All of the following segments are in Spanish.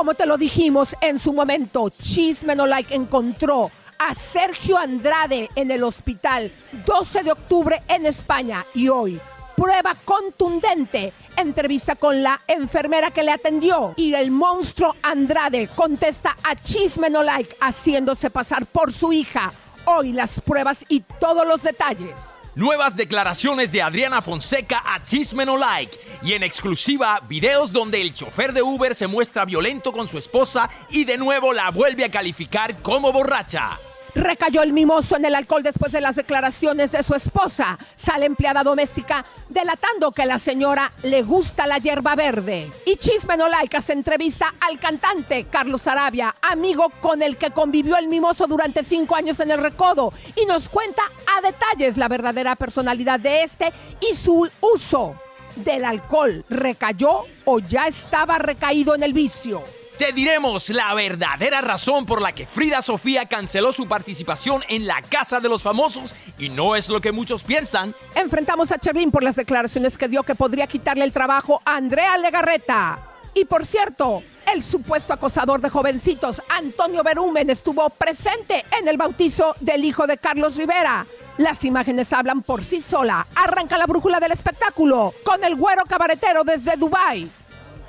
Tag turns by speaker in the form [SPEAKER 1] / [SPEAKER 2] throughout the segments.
[SPEAKER 1] Como te lo dijimos en su momento, Chisme No Like encontró a Sergio Andrade en el hospital 12 de octubre en España y hoy prueba contundente entrevista con la enfermera que le atendió y el monstruo Andrade contesta a Chisme No Like haciéndose pasar por su hija. Hoy las pruebas y todos los detalles.
[SPEAKER 2] Nuevas declaraciones de Adriana Fonseca a Chisme No Like. Y en exclusiva, videos donde el chofer de Uber se muestra violento con su esposa y de nuevo la vuelve a calificar como borracha.
[SPEAKER 1] Recayó el mimoso en el alcohol después de las declaraciones de su esposa. Sale empleada doméstica delatando que la señora le gusta la hierba verde. Y Chisme No Like hace entrevista al cantante Carlos Arabia, amigo con el que convivió el mimoso durante cinco años en el recodo. Y nos cuenta a detalles la verdadera personalidad de este y su uso del alcohol. ¿Recayó o ya estaba recaído en el vicio?
[SPEAKER 2] Te diremos la verdadera razón por la que Frida Sofía canceló su participación en la Casa de los Famosos y no es lo que muchos piensan.
[SPEAKER 1] Enfrentamos a Cherlin por las declaraciones que dio que podría quitarle el trabajo a Andrea Legarreta. Y por cierto, el supuesto acosador de jovencitos, Antonio Berumen, estuvo presente en el bautizo del hijo de Carlos Rivera. Las imágenes hablan por sí sola. Arranca la brújula del espectáculo con el güero cabaretero desde Dubai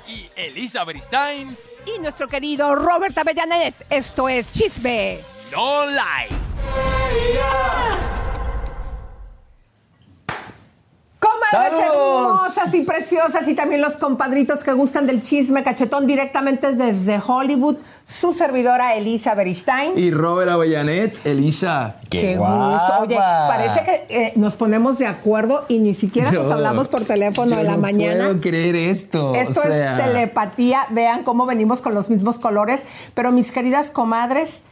[SPEAKER 2] Y Elisa Beristain,
[SPEAKER 1] y nuestro querido Robert Avellanet. Esto es Chisme.
[SPEAKER 2] no like.
[SPEAKER 1] Comadres hermosas y preciosas y también los compadritos que gustan del chisme cachetón directamente desde Hollywood, su servidora Elisa Beristain.
[SPEAKER 3] Y Robert Avellanet, Elisa.
[SPEAKER 1] Qué gusto. Oye, parece que eh, nos ponemos de acuerdo y ni siquiera nos hablamos por teléfono en la
[SPEAKER 3] no
[SPEAKER 1] mañana.
[SPEAKER 3] puedo creer esto.
[SPEAKER 1] Esto
[SPEAKER 3] o sea,
[SPEAKER 1] es telepatía. Vean cómo venimos con los mismos colores. Pero mis queridas comadres,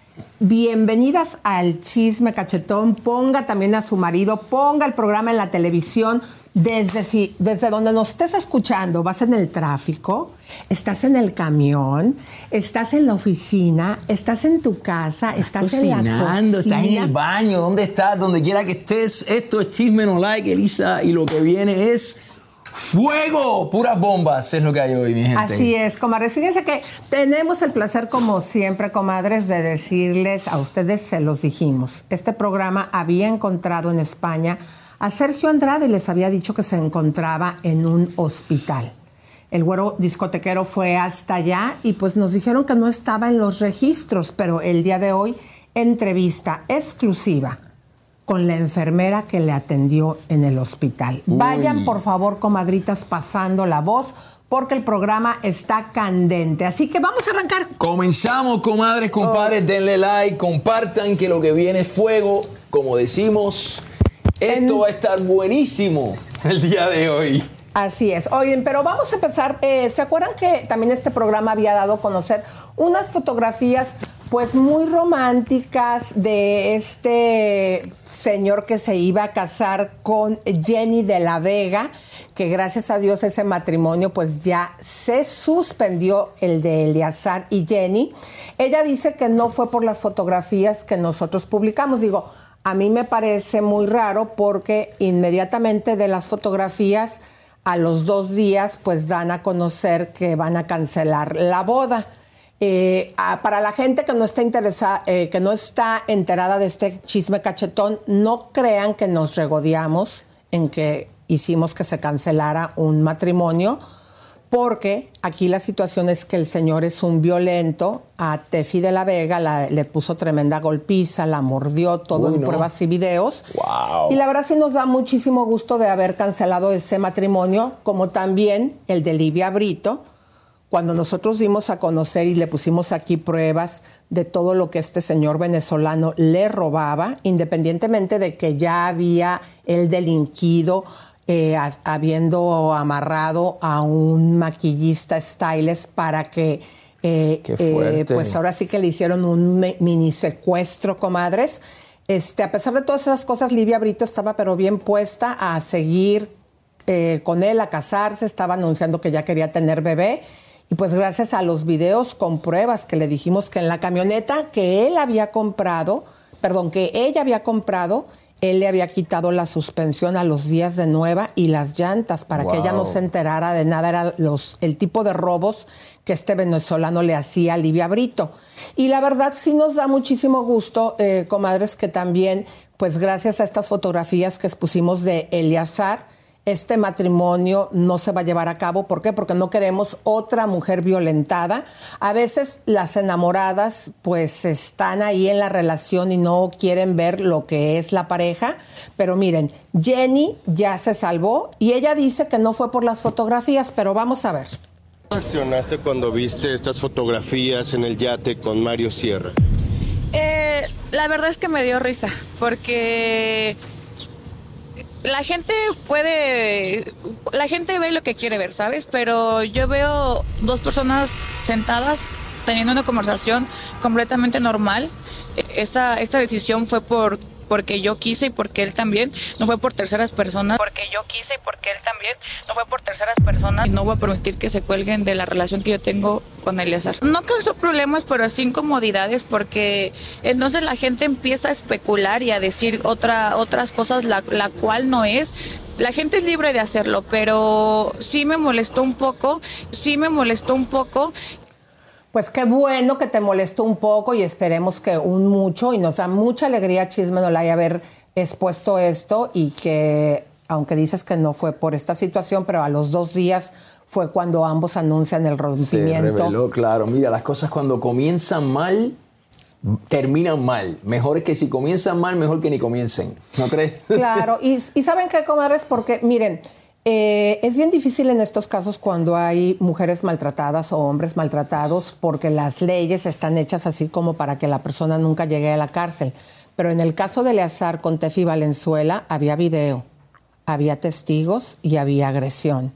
[SPEAKER 1] bienvenidas al chisme cachetón. Ponga también a su marido, ponga el programa en la televisión. Desde, si, desde donde nos estés escuchando, vas en el tráfico, estás en el camión, estás en la oficina, estás en tu casa, estás en la
[SPEAKER 3] cocinando, estás en
[SPEAKER 1] cocina.
[SPEAKER 3] el baño, ¿dónde estás? Donde quiera que estés. Esto es Chisme No Like, Elisa. Y lo que viene es fuego. Puras bombas es lo que hay hoy, mi gente.
[SPEAKER 1] Así es, comadres. Fíjense que tenemos el placer, como siempre, comadres, de decirles a ustedes, se los dijimos. Este programa había encontrado en España a Sergio Andrade les había dicho que se encontraba en un hospital. El güero discotequero fue hasta allá y pues nos dijeron que no estaba en los registros, pero el día de hoy, entrevista exclusiva con la enfermera que le atendió en el hospital. Vayan, por favor, comadritas, pasando la voz, porque el programa está candente. Así que vamos a arrancar.
[SPEAKER 3] Comenzamos, comadres, compadres, denle like, compartan que lo que viene es fuego. Como decimos, esto va a estar buenísimo el día de hoy.
[SPEAKER 1] Así es. Oigan, pero vamos a empezar. eh, ¿Se acuerdan que también este programa había dado a conocer unas fotografías, pues muy románticas de este señor que se iba a casar con Jenny de la Vega? Que gracias a Dios ese matrimonio, pues ya se suspendió el de Eleazar y Jenny. Ella dice que no fue por las fotografías que nosotros publicamos. Digo, a mí me parece muy raro porque inmediatamente de las fotografías a los dos días pues dan a conocer que van a cancelar la boda. Eh, para la gente que no está interesada, eh, que no está enterada de este chisme cachetón, no crean que nos regodeamos en que hicimos que se cancelara un matrimonio porque aquí la situación es que el señor es un violento, a Tefi de la Vega le puso tremenda golpiza, la mordió, todo en pruebas y videos. Y la verdad sí nos da muchísimo gusto de haber cancelado ese matrimonio, como también el de Livia Brito, cuando nosotros dimos a conocer y le pusimos aquí pruebas de todo lo que este señor venezolano le robaba, independientemente de que ya había el delinquido eh, habiendo amarrado a un maquillista stylist para que, eh, eh, pues ahora sí que le hicieron un mini secuestro, comadres. Este, a pesar de todas esas cosas, Livia Brito estaba pero bien puesta a seguir con él, a casarse, estaba anunciando que ya quería tener bebé. Y pues gracias a los videos con pruebas que le dijimos que en la camioneta que él había comprado, perdón, que ella había comprado, él le había quitado la suspensión a los días de nueva y las llantas para que ella no se enterara de nada. Era los, el tipo de robos que este venezolano le hacía a Livia Brito. Y la verdad sí nos da muchísimo gusto, eh, comadres, que también, pues gracias a estas fotografías que expusimos de Eliazar, este matrimonio no se va a llevar a cabo. ¿Por qué? Porque no queremos otra mujer violentada. A veces las enamoradas pues están ahí en la relación y no quieren ver lo que es la pareja. Pero miren, Jenny ya se salvó y ella dice que no fue por las fotografías, pero vamos a ver.
[SPEAKER 4] ¿Cómo reaccionaste cuando viste estas fotografías en el yate con Mario Sierra?
[SPEAKER 5] Eh, la verdad es que me dio risa, porque la gente puede, la gente ve lo que quiere ver, ¿sabes? Pero yo veo dos personas sentadas teniendo una conversación completamente normal. Esta, esta decisión fue por porque yo quise y porque él también, no fue por terceras personas. Porque yo quise y porque él también, no fue por terceras personas. Y no voy a permitir que se cuelguen de la relación que yo tengo con Eleazar. No causó problemas, pero sí incomodidades porque entonces la gente empieza a especular y a decir otra, otras cosas, la, la cual no es. La gente es libre de hacerlo, pero sí me molestó un poco, sí me molestó un poco
[SPEAKER 1] pues qué bueno que te molestó un poco y esperemos que un mucho y nos da mucha alegría Chisme no la haber expuesto esto y que aunque dices que no fue por esta situación, pero a los dos días fue cuando ambos anuncian el rompimiento.
[SPEAKER 3] Se reveló, claro. Mira, las cosas cuando comienzan mal, terminan mal. Mejor que si comienzan mal, mejor que ni comiencen. ¿No crees?
[SPEAKER 1] Claro. y, y saben qué, comadres, porque miren, eh, es bien difícil en estos casos cuando hay mujeres maltratadas o hombres maltratados porque las leyes están hechas así como para que la persona nunca llegue a la cárcel. Pero en el caso de Eleazar con Tefi Valenzuela había video, había testigos y había agresión.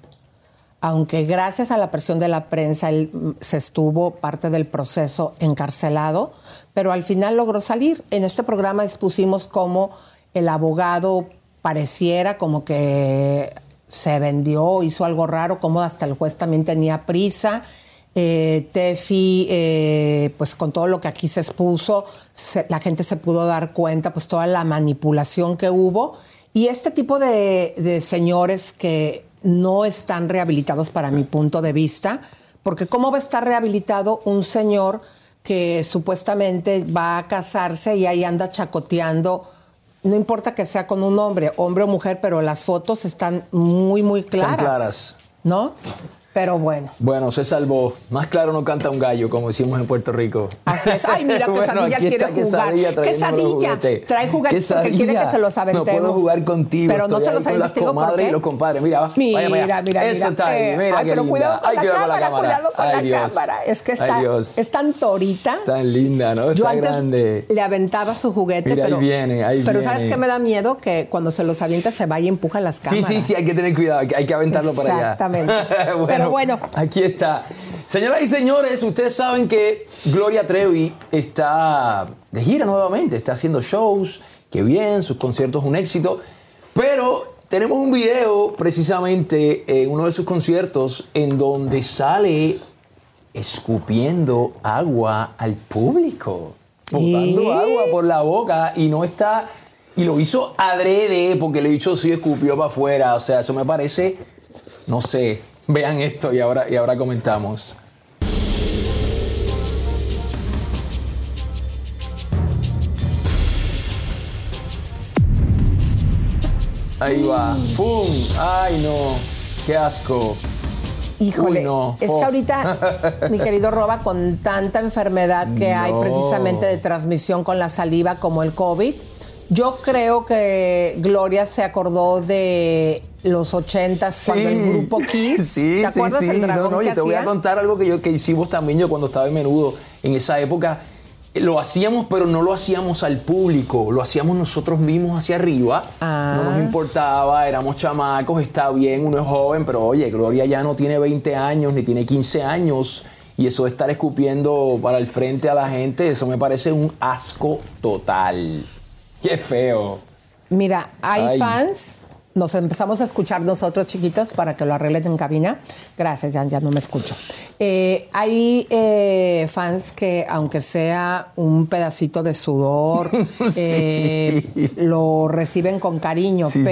[SPEAKER 1] Aunque gracias a la presión de la prensa él mm, se estuvo parte del proceso encarcelado, pero al final logró salir. En este programa expusimos cómo el abogado pareciera como que se vendió, hizo algo raro, como hasta el juez también tenía prisa. Eh, Tefi, eh, pues con todo lo que aquí se expuso, la gente se pudo dar cuenta, pues toda la manipulación que hubo. Y este tipo de, señores que no están rehabilitados para mi punto de vista, porque ¿cómo va a estar rehabilitado un señor que supuestamente va a casarse y ahí anda chacoteando no importa que sea con un hombre, hombre o mujer, pero las fotos están muy, muy claras. Están claras. ¿No? Pero bueno.
[SPEAKER 3] Bueno, se salvó. Más claro no canta un gallo, como decimos en Puerto Rico.
[SPEAKER 1] Así es. Ay, mira, Quesadilla quiere jugar. Quesadilla, Trae juguetes porque quiere que se los aventemos.
[SPEAKER 3] No puedo jugar contigo.
[SPEAKER 1] Pero no se los aventemos
[SPEAKER 3] ¿por qué? y los compadres. Mira,
[SPEAKER 1] mira, vaya, vaya. mira,
[SPEAKER 3] Eso está ahí. Eh, mira, ay,
[SPEAKER 1] pero cuidado con,
[SPEAKER 3] ay,
[SPEAKER 1] la,
[SPEAKER 3] cuidado
[SPEAKER 1] cámara,
[SPEAKER 3] con la cámara.
[SPEAKER 1] Cuidado con
[SPEAKER 3] ay,
[SPEAKER 1] la cámara. Es que está, es tan torita.
[SPEAKER 3] Tan linda, ¿no? Está
[SPEAKER 1] Yo
[SPEAKER 3] grande.
[SPEAKER 1] le aventaba su juguete,
[SPEAKER 3] mira,
[SPEAKER 1] pero...
[SPEAKER 3] ahí viene, ahí
[SPEAKER 1] Pero
[SPEAKER 3] viene.
[SPEAKER 1] ¿sabes qué me da miedo? Que cuando se los avienta se vaya y empuja las cámaras.
[SPEAKER 3] Sí, sí, sí, hay que tener cuidado. Hay que aventarlo para allá.
[SPEAKER 1] Exactamente. Pero bueno.
[SPEAKER 3] Aquí está. Señoras y señores, ustedes saben que Gloria Trevi está de gira nuevamente, está haciendo shows, que bien, sus conciertos un éxito, pero tenemos un video precisamente en uno de sus conciertos en donde sale escupiendo agua al público, botando agua por la boca y no está y lo hizo adrede porque le dicho sí escupió para afuera, o sea, eso me parece no sé, Vean esto y ahora, y ahora comentamos. Ahí va. ¡Pum! ¡Ay, no! ¡Qué asco!
[SPEAKER 1] Híjole,
[SPEAKER 3] Uy, no.
[SPEAKER 1] es
[SPEAKER 3] Oh.
[SPEAKER 1] que ahorita, mi querido Roba, con tanta enfermedad que hay precisamente de transmisión con la saliva como el COVID, yo creo que Gloria se acordó de los ochentas cuando el grupo Kiss,
[SPEAKER 3] Sí,
[SPEAKER 1] ¿te
[SPEAKER 3] sí,
[SPEAKER 1] acuerdas
[SPEAKER 3] sí. No,
[SPEAKER 1] dragón
[SPEAKER 3] no,
[SPEAKER 1] que
[SPEAKER 3] yo te voy a contar algo que, yo, que hicimos también yo cuando estaba en menudo. En esa época eh, lo hacíamos, pero no lo hacíamos al público, lo hacíamos nosotros mismos hacia arriba.
[SPEAKER 1] Ah.
[SPEAKER 3] No nos importaba, éramos chamacos, está bien, uno es joven, pero oye, Gloria ya no tiene 20 años ni tiene 15 años. Y eso de estar escupiendo para el frente a la gente, eso me parece un asco total. Qué feo.
[SPEAKER 1] Mira, hay
[SPEAKER 3] Ay.
[SPEAKER 1] fans, nos empezamos a escuchar nosotros chiquitos para que lo arreglen en cabina. Gracias, ya, ya no me escucho. Eh, hay eh, fans que, aunque sea un pedacito de sudor, eh, lo reciben con cariño,
[SPEAKER 3] Sí, sí.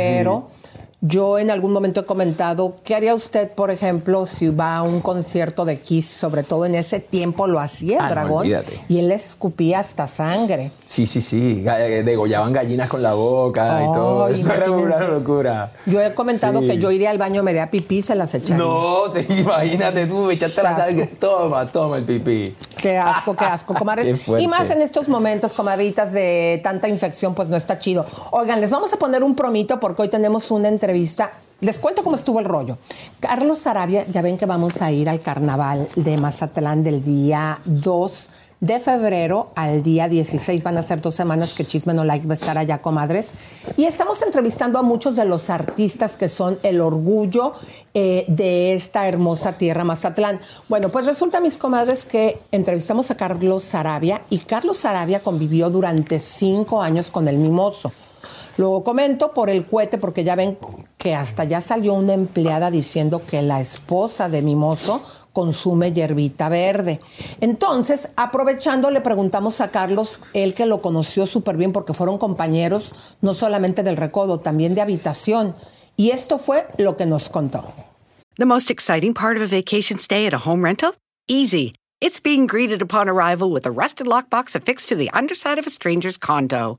[SPEAKER 1] Yo en algún momento he comentado, ¿qué haría usted, por ejemplo, si va a un concierto de Kiss? Sobre todo en ese tiempo lo hacía el
[SPEAKER 3] Ah,
[SPEAKER 1] dragón y él les escupía hasta sangre.
[SPEAKER 3] Sí, sí, sí. eh, Degollaban gallinas con la boca y todo. Eso era una locura.
[SPEAKER 1] Yo he comentado
[SPEAKER 3] Sí.
[SPEAKER 1] que yo iría al baño, me haría pipí, se las echaría.
[SPEAKER 3] No, sí, imagínate tú, echaste la sangre. Toma, toma el pipí.
[SPEAKER 1] Qué asco, qué asco, comadres.
[SPEAKER 3] Qué
[SPEAKER 1] y más en estos momentos, comadritas, de tanta infección, pues no está chido. Oigan, les vamos a poner un promito porque hoy tenemos una entrevista. Les cuento cómo estuvo el rollo. Carlos Sarabia, ya ven que vamos a ir al carnaval de Mazatlán del día 2 de febrero al día 16. Van a ser dos semanas que Chisme No Like va a estar allá, comadres. Y estamos entrevistando a muchos de los artistas que son el orgullo eh, de esta hermosa tierra Mazatlán. Bueno, pues resulta, mis comadres, que entrevistamos a Carlos Sarabia y Carlos Sarabia convivió durante cinco años con el Mimoso. Lo comento por el cohete porque ya ven que hasta ya salió una empleada diciendo que la esposa de Mimoso consume hierbita verde. Entonces, aprovechando, le preguntamos a Carlos, él que lo conoció súper bien porque fueron compañeros no solamente del recodo, también de habitación. Y esto fue lo que nos contó.
[SPEAKER 6] The most exciting part of a vacation stay at a home rental? Easy. It's being greeted upon arrival with a rusted lockbox affixed to the underside of a stranger's condo.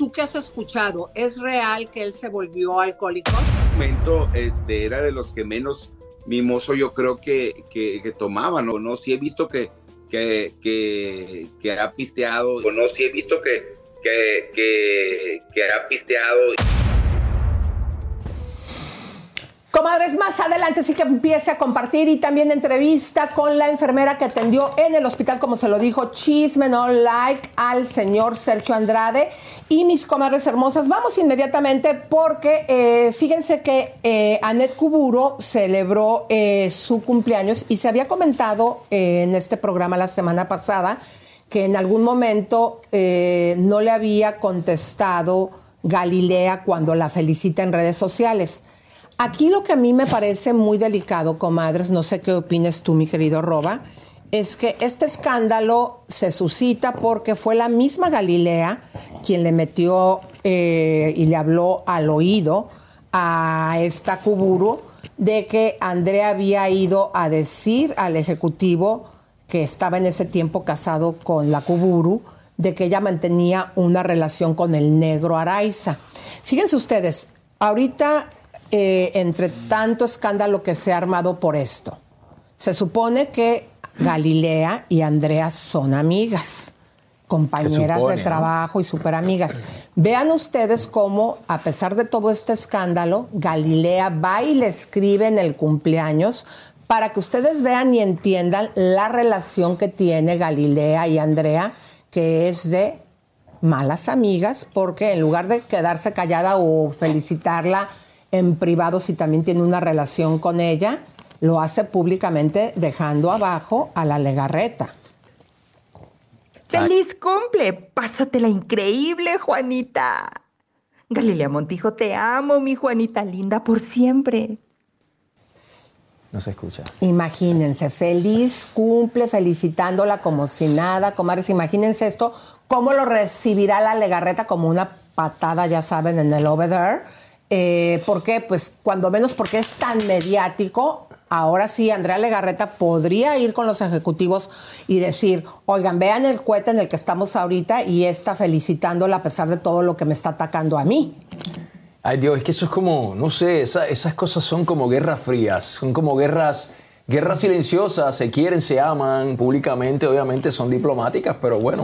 [SPEAKER 1] ¿Tú qué has escuchado? ¿Es real que él se volvió alcohólico?
[SPEAKER 7] momento este, era de los que menos mimoso yo creo que, que, que tomaban, ¿no? ¿no? Sí he visto que, que, que, ha pisteado, no, sí he visto que, que, que ha pisteado.
[SPEAKER 1] Comadres, más adelante sí que empiece a compartir y también entrevista con la enfermera que atendió en el hospital, como se lo dijo, Chisme No Like al señor Sergio Andrade. Y mis comadres hermosas, vamos inmediatamente porque eh, fíjense que eh, Anet Kuburo celebró eh, su cumpleaños y se había comentado en este programa la semana pasada que en algún momento no le había contestado Galilea cuando la felicita en redes sociales. Aquí lo que a mí me parece muy delicado, comadres, no sé qué opines tú, mi querido Roba, es que este escándalo se suscita porque fue la misma Galilea quien le metió eh, y le habló al oído a esta Kuburu de que Andrea había ido a decir al Ejecutivo que estaba en ese tiempo casado con la Kuburu, de que ella mantenía una relación con el negro Araiza. Fíjense ustedes, ahorita eh, entre tanto escándalo que se ha armado por esto. Se supone que Galilea y Andrea son amigas, compañeras
[SPEAKER 3] supone,
[SPEAKER 1] de
[SPEAKER 3] ¿no?
[SPEAKER 1] trabajo y súper amigas. Vean ustedes cómo, a pesar de todo este escándalo, Galilea va y le escribe en el cumpleaños para que ustedes vean y entiendan la relación que tiene Galilea y Andrea, que es de malas amigas, porque en lugar de quedarse callada o felicitarla en privado si también tiene una relación con ella, lo hace públicamente dejando abajo a la legarreta.
[SPEAKER 8] ¡Feliz cumple! Pásatela increíble, Juanita. Galilea Montijo, te amo, mi Juanita linda, por siempre.
[SPEAKER 3] No se escucha.
[SPEAKER 1] Imagínense, feliz cumple, felicitándola como si nada, comadres. Imagínense esto, cómo lo recibirá la legarreta como una patada, ya saben, en el over there. Eh, ¿Por qué? Pues cuando menos porque es tan mediático, ahora sí, Andrea Legarreta podría ir con los ejecutivos y decir, oigan, vean el cohete en el que estamos ahorita y está felicitándola a pesar de todo lo que me está atacando a mí.
[SPEAKER 3] Ay Dios, es que eso es como, no sé, esa- esas cosas son como guerras frías, son como guerras, guerras silenciosas, se quieren, se aman, públicamente obviamente son diplomáticas, pero bueno,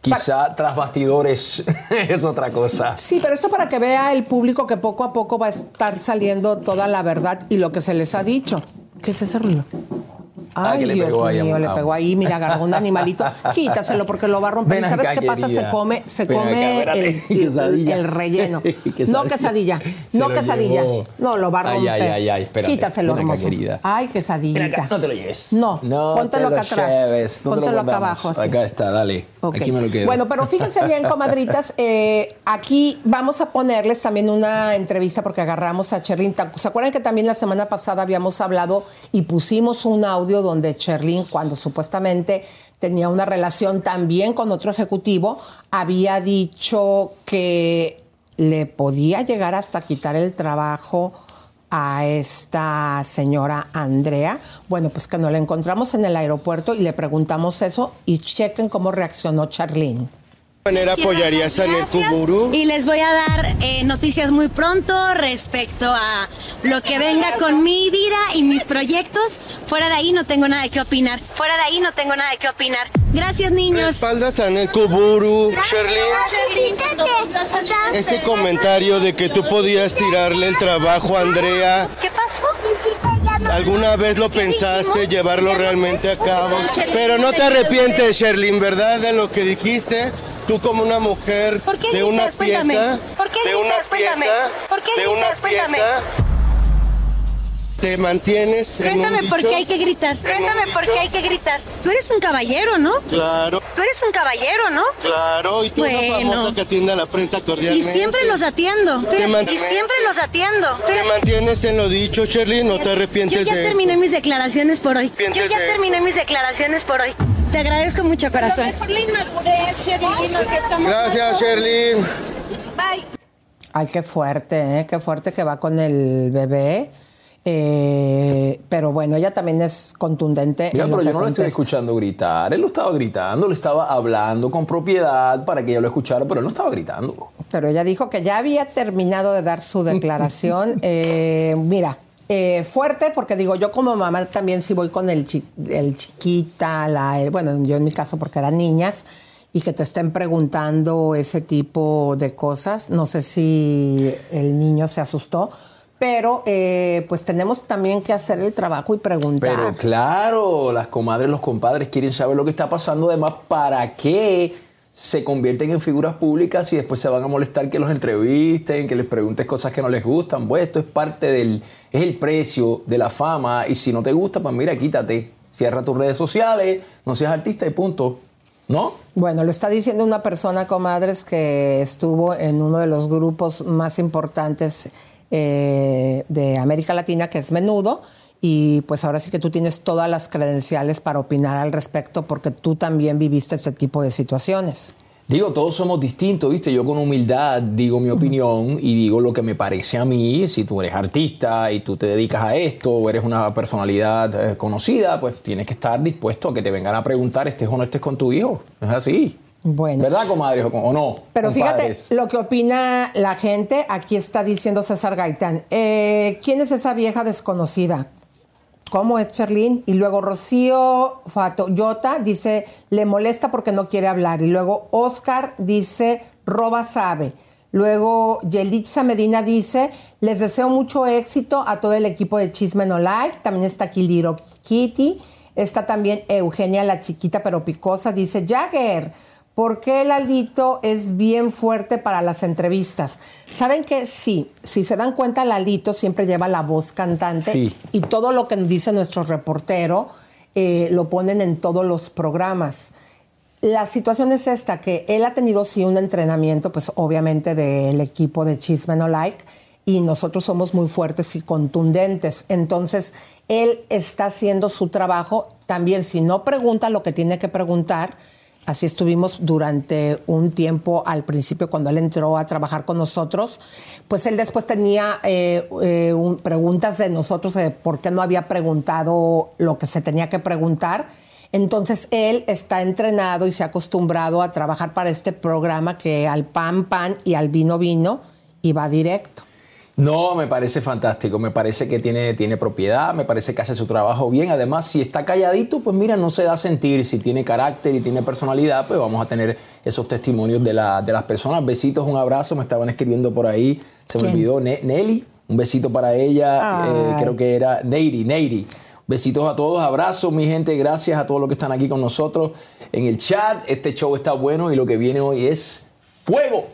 [SPEAKER 3] quizá tras bastidores es otra cosa.
[SPEAKER 1] Sí, pero esto para que vea el público que poco a poco va a estar saliendo toda la verdad y lo que se les ha dicho. ¿Qué es ese ruido?
[SPEAKER 3] Ah,
[SPEAKER 1] Ay,
[SPEAKER 3] le
[SPEAKER 1] Dios
[SPEAKER 3] pegó
[SPEAKER 1] mío, le pegó ahí, mira, agarró un animalito. Quítaselo porque lo va a romper.
[SPEAKER 3] Ven
[SPEAKER 1] ¿Y sabes
[SPEAKER 3] acá,
[SPEAKER 1] qué pasa? Se come, se
[SPEAKER 3] Ven
[SPEAKER 1] come el,
[SPEAKER 3] Quesadilla.
[SPEAKER 1] el relleno.
[SPEAKER 3] Quesadilla.
[SPEAKER 1] No quesadilla,
[SPEAKER 3] Se
[SPEAKER 1] no quesadilla.
[SPEAKER 3] llevó.
[SPEAKER 1] No, lo va a romper.
[SPEAKER 3] ay, ay, ay, espérate.
[SPEAKER 1] Quítaselo,
[SPEAKER 3] acá,
[SPEAKER 1] hermoso.
[SPEAKER 3] querida.
[SPEAKER 1] Ay, quesadillita.
[SPEAKER 3] Acá, no te lo lleves.
[SPEAKER 1] No,
[SPEAKER 3] no
[SPEAKER 1] póntelo
[SPEAKER 3] te lo
[SPEAKER 1] acá atrás.
[SPEAKER 3] no te lo
[SPEAKER 1] póntelo acá abajo. así.
[SPEAKER 3] Acá está, dale.
[SPEAKER 1] Ok.
[SPEAKER 3] Aquí me lo quedo.
[SPEAKER 1] Bueno, pero fíjense bien, comadritas, eh, aquí vamos a ponerles también una entrevista porque agarramos a Cherlin. ¿Se acuerdan que también la semana pasada habíamos hablado y pusimos un audio donde Cherlin, cuando supuestamente tenía una relación también con otro ejecutivo, había dicho que le podía llegar hasta quitar el trabajo a esta señora Andrea. Bueno, pues que nos la encontramos en el aeropuerto y le preguntamos eso y chequen cómo reaccionó Charlene.
[SPEAKER 4] ¿De qué manera apoyarías a Nekuburu?
[SPEAKER 9] Y les voy a dar eh, noticias muy pronto respecto a lo que venga con mi vida y mis proyectos. Fuera de ahí no tengo nada que opinar. Fuera de ahí no tengo nada que opinar. Gracias, niños.
[SPEAKER 4] ¿Respaldas a Nekuburu, Ese comentario de que tú podías tirarle el trabajo a Andrea,
[SPEAKER 9] ¿Qué pasó?
[SPEAKER 4] ¿Alguna vez lo pensaste llevarlo realmente a cabo? Pero no te arrepientes, Sherlyn, ¿verdad? De lo que dijiste. Tú como una mujer
[SPEAKER 9] ¿Por qué
[SPEAKER 4] de una pieza,
[SPEAKER 9] ¿Por qué
[SPEAKER 4] de una pieza,
[SPEAKER 9] ¿Por qué
[SPEAKER 4] de una pieza, te mantienes en un
[SPEAKER 9] Cuéntame por
[SPEAKER 4] dicho?
[SPEAKER 9] qué hay que gritar. Cuéntame por qué hay que gritar. Tú eres un caballero, ¿no?
[SPEAKER 4] Claro,
[SPEAKER 9] Tú eres un caballero, ¿no?
[SPEAKER 4] claro. Y tú una
[SPEAKER 9] Bueno.
[SPEAKER 4] famosa que atiende a la prensa
[SPEAKER 9] Y
[SPEAKER 4] cordialmente.
[SPEAKER 9] siempre los atiendo.
[SPEAKER 4] Te
[SPEAKER 9] Y siempre los atiendo.
[SPEAKER 4] ¿Te mantienes en lo dicho, Sherlyn? ¿No te
[SPEAKER 9] Yo
[SPEAKER 4] arrepientes
[SPEAKER 9] ya
[SPEAKER 4] de
[SPEAKER 9] terminé
[SPEAKER 4] esto?
[SPEAKER 9] mis declaraciones por hoy. Yo ya terminé mis declaraciones por hoy. Te agradezco mucho, corazón.
[SPEAKER 4] Gracias, Sherlyn.
[SPEAKER 1] Ay, qué fuerte, ¿eh? qué fuerte que va con el bebé. Eh, pero bueno, ella también es contundente.
[SPEAKER 3] Mira,
[SPEAKER 1] en lo
[SPEAKER 3] pero
[SPEAKER 1] que
[SPEAKER 3] yo no lo estoy escuchando gritar. Él lo estaba gritando, le estaba hablando con propiedad para que ella lo escuchara, pero él no estaba gritando.
[SPEAKER 1] Pero ella dijo que ya había terminado de dar su declaración. Eh, mira, eh, fuerte, porque digo, yo como mamá también sí voy con el, chi- el chiquita, la, el- bueno, yo en mi caso porque eran niñas, y que te estén preguntando ese tipo de cosas. No sé si el niño se asustó, pero eh, pues tenemos también que hacer el trabajo y preguntar.
[SPEAKER 3] Pero claro, las comadres, los compadres quieren saber lo que está pasando. Además, ¿para qué se convierten en figuras públicas y después se van a molestar que los entrevisten, que les preguntes cosas que no les gustan? Pues esto es parte del, es el precio de la fama. Y si no te gusta, pues mira, quítate. Cierra tus redes sociales, no seas artista y punto. ¿No?
[SPEAKER 1] Bueno, lo está diciendo una persona, comadres, que estuvo en uno de los grupos más importantes eh, de América Latina, que es Menudo, y pues ahora sí que tú tienes todas las credenciales para opinar al respecto, porque tú también viviste este tipo de situaciones.
[SPEAKER 3] Digo, todos somos distintos, ¿viste? Yo con humildad digo mi opinión y digo lo que me parece a mí. Si tú eres artista y tú te dedicas a esto o eres una personalidad eh, conocida, pues tienes que estar dispuesto a que te vengan a preguntar estés o no estés con tu hijo. Es así.
[SPEAKER 1] Bueno.
[SPEAKER 3] ¿Verdad, comadres? ¿O, no?
[SPEAKER 1] Pero
[SPEAKER 3] compadres?
[SPEAKER 1] fíjate lo que opina la gente. Aquí está diciendo César Gaitán. Eh, ¿Quién es esa vieja desconocida? ¿Cómo es Cherlin? Y luego Rocío Fatoyota dice, le molesta porque no quiere hablar. Y luego Oscar dice, Roba sabe. Luego, Yelitza Medina dice, les deseo mucho éxito a todo el equipo de Chisme No Life. También está aquí Liro Kitty. Está también Eugenia, la chiquita pero picosa. Dice, Jagger, ¿por qué el Alito es bien fuerte para las entrevistas? ¿Saben que Sí, si se dan cuenta, el Alito siempre lleva la voz cantante.
[SPEAKER 3] Sí.
[SPEAKER 1] Y todo lo que dice nuestro reportero eh, lo ponen en todos los programas. La situación es esta, que él ha tenido sí un entrenamiento, pues obviamente del equipo de Chisme No Like, y nosotros somos muy fuertes y contundentes. Entonces, él está haciendo su trabajo también, si no pregunta lo que tiene que preguntar, así estuvimos durante un tiempo al principio cuando él entró a trabajar con nosotros, pues él después tenía eh, eh, un- preguntas de nosotros de por qué no había preguntado lo que se tenía que preguntar. Entonces él está entrenado y se ha acostumbrado a trabajar para este programa que al pan pan y al vino vino y va directo.
[SPEAKER 3] No, me parece fantástico, me parece que tiene, tiene propiedad, me parece que hace su trabajo bien. Además, si está calladito, pues mira, no se da a sentir. Si tiene carácter y tiene personalidad, pues vamos a tener esos testimonios de, la- de las personas. Besitos, un abrazo, me estaban escribiendo por ahí, se me olvidó, Ne- Nelly, un besito para ella, eh, creo que era Neiri, Neiri. Besitos a todos, abrazos, mi gente, gracias a todos los que están aquí con nosotros en el chat. Este show está bueno y lo que viene hoy es fuego.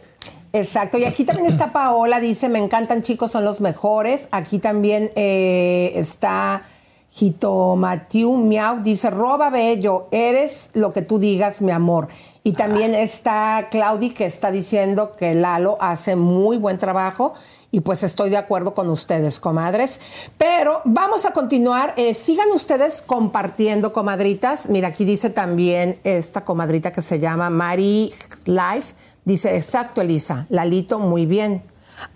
[SPEAKER 1] Exacto, y aquí también está Paola, dice, me encantan chicos, son los mejores. Aquí también eh, está Jitomatiu Miau, dice, roba bello, eres lo que tú digas, mi amor. Y también está Claudi que está diciendo que Lalo hace muy buen trabajo. Y pues estoy de acuerdo con ustedes, comadres. Pero vamos a continuar. Eh, sigan ustedes compartiendo, comadritas. Mira, aquí dice también esta comadrita que se llama Mari Life. Dice, exacto, Elisa. Lalito, muy bien.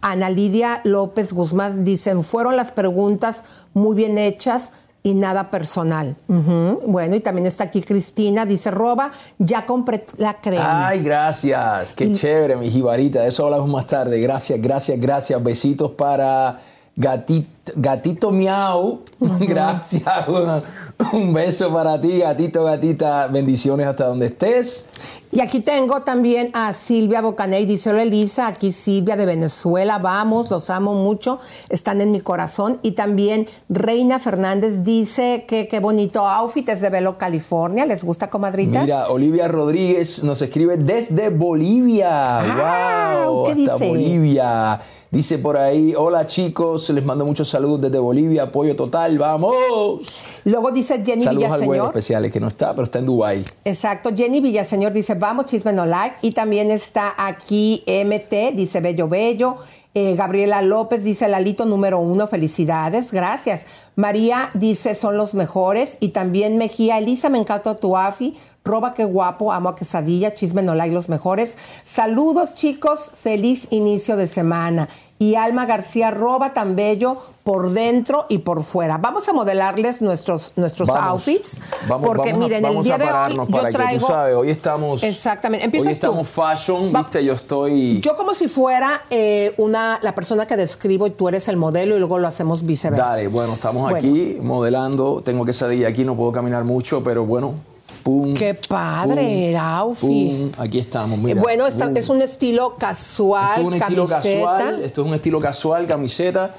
[SPEAKER 1] Ana Lidia López Guzmán dicen, fueron las preguntas muy bien hechas y nada personal. Bueno, y también está aquí Cristina, dice, roba, ya compré la crema.
[SPEAKER 3] Ay, gracias. Qué chévere, mi jibarita. De eso hablamos más tarde. Gracias, gracias, gracias. Besitos para Gatito, gatito Miau. Gracias. Un, un beso para ti, gatito, gatita. Bendiciones hasta donde estés.
[SPEAKER 1] Y aquí tengo también a Silvia Bocaney, dice hola Elisa, aquí Silvia de Venezuela, vamos, los amo mucho, están en mi corazón. Y también Reina Fernández dice que qué bonito outfit es de Velo, California, ¿les gusta, comadritas?
[SPEAKER 3] Mira, Olivia Rodríguez nos escribe desde Bolivia.
[SPEAKER 1] Ah,
[SPEAKER 3] ¡Wow!
[SPEAKER 1] ¿qué
[SPEAKER 3] Hasta
[SPEAKER 1] dice?
[SPEAKER 3] Bolivia. Dice por ahí, hola chicos, les mando muchos saludos desde Bolivia, apoyo total, vamos.
[SPEAKER 1] Luego dice Jenny
[SPEAKER 3] Saludos al güero
[SPEAKER 1] Villaseñor.
[SPEAKER 3] especial, que no está, pero está en Dubái.
[SPEAKER 1] Exacto, Jenny Villaseñor dice, vamos, chisme no like. Y también está aquí MT, dice Bello Bello. Eh, Gabriela López dice, Lalito número uno, felicidades, gracias. María dice, son los mejores. Y también Mejía, Elisa, me encanta tu afi. Roba, qué guapo, amo a quesadilla, chisme no like, los mejores. Saludos, chicos, feliz inicio de semana. Y Alma García, roba tan bello por dentro y por fuera. Vamos a modelarles nuestros, nuestros
[SPEAKER 3] Vamos,
[SPEAKER 1] outfits.
[SPEAKER 3] Vamos,
[SPEAKER 1] porque
[SPEAKER 3] vamos
[SPEAKER 1] miren, el día
[SPEAKER 3] a
[SPEAKER 1] de hoy yo
[SPEAKER 3] para que
[SPEAKER 1] traigo...
[SPEAKER 3] tú sabes, hoy estamos...
[SPEAKER 1] Exactamente.
[SPEAKER 3] Hoy
[SPEAKER 1] Empiezas
[SPEAKER 3] estamos
[SPEAKER 1] tú.
[SPEAKER 3] fashion,
[SPEAKER 1] Va-
[SPEAKER 3] viste, yo estoy...
[SPEAKER 1] Yo como si fuera eh, una la persona que describo y tú eres el modelo y luego lo hacemos viceversa.
[SPEAKER 3] Dale, bueno, estamos
[SPEAKER 1] Bueno.
[SPEAKER 3] aquí modelando, tengo quesadilla aquí, no puedo caminar mucho, pero bueno, pum.
[SPEAKER 1] Qué padre
[SPEAKER 3] pum, aquí estamos,
[SPEAKER 1] Eh,
[SPEAKER 3] mira.
[SPEAKER 1] bueno, esta-
[SPEAKER 3] Boom.
[SPEAKER 1] es un estilo casual,
[SPEAKER 3] Esto es un estilo
[SPEAKER 1] camiseta.
[SPEAKER 3] casual, esto es un estilo casual, camiseta,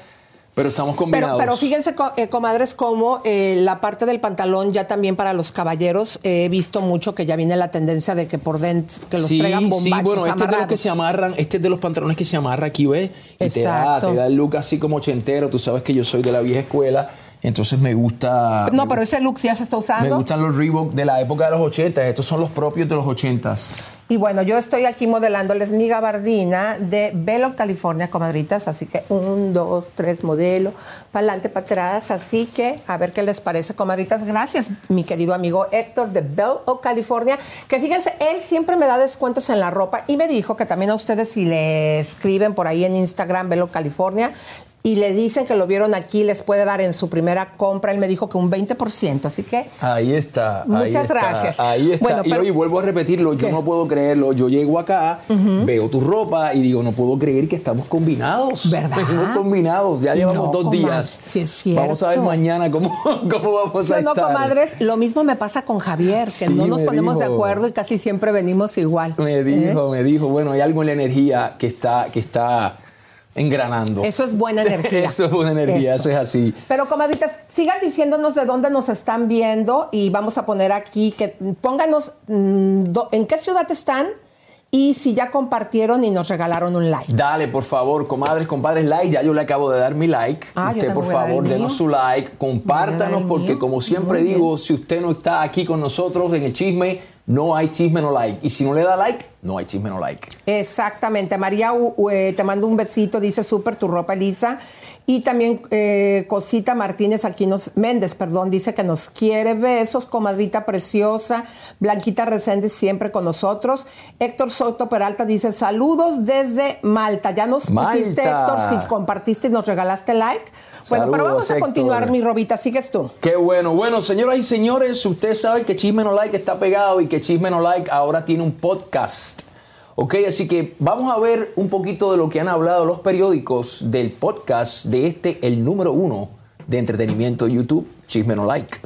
[SPEAKER 3] pero estamos
[SPEAKER 1] Pero,
[SPEAKER 3] combinados.
[SPEAKER 1] pero fíjense, co- eh, comadres, como eh, la parte del pantalón ya también para los caballeros eh, he visto mucho que ya viene la tendencia de que por dentro, que los
[SPEAKER 3] sí,
[SPEAKER 1] traigan
[SPEAKER 3] sí,
[SPEAKER 1] bombachos
[SPEAKER 3] bueno, este es de los que se amarran, este es de los pantalones que se amarra aquí, ¿ves? Y te da,
[SPEAKER 1] Exacto.
[SPEAKER 3] te da el look así como ochentero, tú sabes que yo soy de la vieja escuela, entonces me gusta...
[SPEAKER 1] No,
[SPEAKER 3] me
[SPEAKER 1] pero ese look ya se está
[SPEAKER 3] Me
[SPEAKER 1] usando.
[SPEAKER 3] gustan los Reebok de la época de los 80, estos son los propios de los 80.
[SPEAKER 1] Y bueno, yo estoy aquí modelándoles mi gabardina de Velo, California, comadritas. Así que un, dos, tres, modelo, para adelante, para atrás. Así que a ver qué les parece, comadritas. Gracias, mi querido amigo Héctor de Velo, California. Que fíjense, él siempre me da descuentos en la ropa y me dijo que también a ustedes, si le escriben por ahí en Instagram, Velo, California, y le dicen que lo vieron aquí, les puede dar en su primera compra. Él me dijo que un 20%, así que...
[SPEAKER 3] Ahí está. ahí
[SPEAKER 1] Muchas
[SPEAKER 3] está,
[SPEAKER 1] gracias.
[SPEAKER 3] Ahí está.
[SPEAKER 1] Bueno,
[SPEAKER 3] y
[SPEAKER 1] pero-
[SPEAKER 3] hoy vuelvo a repetirlo, yo no puedo creerlo. Yo llego acá, veo tu ropa y digo, no puedo creer que estamos combinados.
[SPEAKER 1] ¿Verdad?
[SPEAKER 3] Estamos combinados. Ya llevamos
[SPEAKER 1] No,
[SPEAKER 3] dos
[SPEAKER 1] comadre,
[SPEAKER 3] días.
[SPEAKER 1] sí es cierto.
[SPEAKER 3] Vamos a ver mañana cómo, cómo vamos
[SPEAKER 1] ¿Sí
[SPEAKER 3] a
[SPEAKER 1] no,
[SPEAKER 3] estar.
[SPEAKER 1] comadres? Lo mismo me pasa con Javier, que
[SPEAKER 3] Sí,
[SPEAKER 1] no nos ponemos de acuerdo y casi siempre venimos igual.
[SPEAKER 3] Me
[SPEAKER 1] ¿eh?
[SPEAKER 3] dijo, me dijo, bueno, hay algo en la energía que está, que está engranando.
[SPEAKER 1] Eso es buena energía.
[SPEAKER 3] eso es buena energía, eso. es así.
[SPEAKER 1] Pero comadritas, sigan diciéndonos de dónde nos están viendo y vamos a poner aquí que pónganos mm, do- en qué ciudad están y si ya compartieron y nos regalaron un like.
[SPEAKER 3] Dale, por favor, comadres, compadres, like. Ya yo le acabo de dar mi like.
[SPEAKER 1] Ah,
[SPEAKER 3] usted, por favor, denos su like, compártanos, porque como siempre digo, si usted no está aquí con nosotros en el chisme, no hay chisme no like. Y si no le da like, no hay chisme no like.
[SPEAKER 1] Exactamente. María eh, te mando un besito, dice súper tu ropa, Elisa. Y también eh, Cosita Martínez, aquí nos, Méndez, perdón, dice que nos quiere. Besos, comadrita preciosa. Blanquita Reséndez siempre con nosotros. Héctor Soto Peralta dice saludos desde Malta. Ya nos pusiste,
[SPEAKER 3] Malta.
[SPEAKER 1] Héctor, si compartiste y nos regalaste like. Bueno, pero vamos a
[SPEAKER 3] Héctor.
[SPEAKER 1] continuar, mi Robita. Sigues tú.
[SPEAKER 3] Qué bueno. Bueno, señoras y señores, ustedes saben que Chisme No Like está pegado y que Chisme No Like ahora tiene un podcast. Ok, así que vamos a ver un poquito de lo que han hablado los periódicos del podcast de este, el número uno de entretenimiento YouTube, Chisme No Like.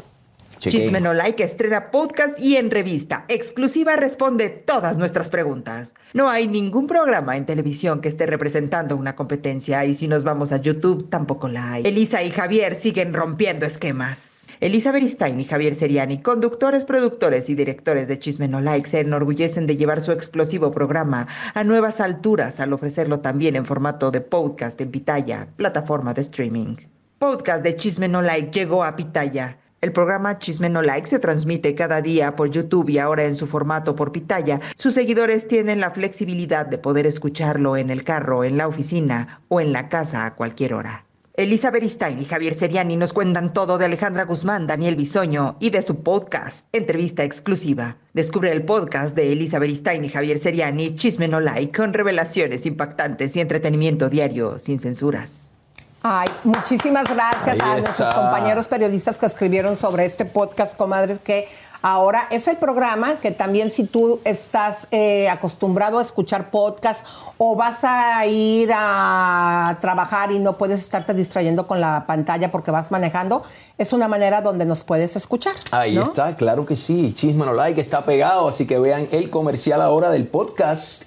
[SPEAKER 3] Chequen.
[SPEAKER 8] Chisme No Like estrena podcast y en revista exclusiva responde todas nuestras preguntas. No hay ningún programa en televisión que esté representando una competencia y si nos vamos a YouTube tampoco la hay. Elisa y Javier siguen rompiendo esquemas. Elisa Beristain y Javier Seriani, conductores, productores y directores de Chisme No Like, se enorgullecen de llevar su explosivo programa a nuevas alturas al ofrecerlo también en formato de podcast en Pitaya, plataforma de streaming. Podcast de Chisme No Like llegó a Pitaya. El programa Chisme No Like se transmite cada día por YouTube y ahora en su formato por Pitaya. Sus seguidores tienen la flexibilidad de poder escucharlo en el carro, en la oficina o en la casa a cualquier hora. Elisa Beristain y Javier Seriani nos cuentan todo de Alejandra Guzmán, Daniel Bisoño y de su podcast, Entrevista Exclusiva. Descubre el podcast de Elisa Beristain y Javier Seriani, Chisme No Like, con revelaciones impactantes y entretenimiento diario sin censuras.
[SPEAKER 1] Ay, muchísimas gracias
[SPEAKER 3] Ahí
[SPEAKER 1] a nuestros compañeros periodistas que escribieron sobre este podcast, comadres, que ahora es el programa que también si tú estás eh, acostumbrado a escuchar podcast o vas a ir a trabajar y no puedes estarte distrayendo con la pantalla porque vas manejando, es una manera donde nos puedes escuchar.
[SPEAKER 3] Ahí
[SPEAKER 1] ¿no?
[SPEAKER 3] está, claro que sí. Chisme No Like está pegado, así que vean el comercial ahora del podcast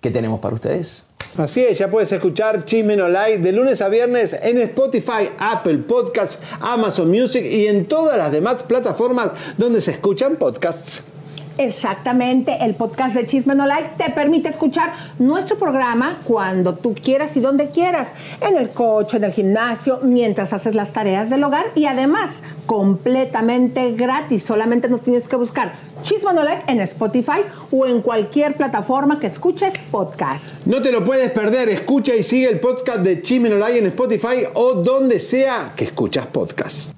[SPEAKER 3] que tenemos para ustedes.
[SPEAKER 10] Así es, ya puedes escuchar Chisme No de lunes a viernes en Spotify, Apple Podcasts, Amazon Music y en todas las demás plataformas donde se escuchan podcasts.
[SPEAKER 1] Exactamente, el podcast de Chisme No Like te permite escuchar nuestro programa cuando tú quieras y donde quieras, en el coche, en el gimnasio, mientras haces las tareas del hogar y además completamente gratis. Solamente nos tienes que buscar Chisme No Like en Spotify o en cualquier plataforma que escuches podcast.
[SPEAKER 10] No te lo puedes perder, escucha y sigue el podcast de Chisme No Like en Spotify o donde sea que escuchas podcasts.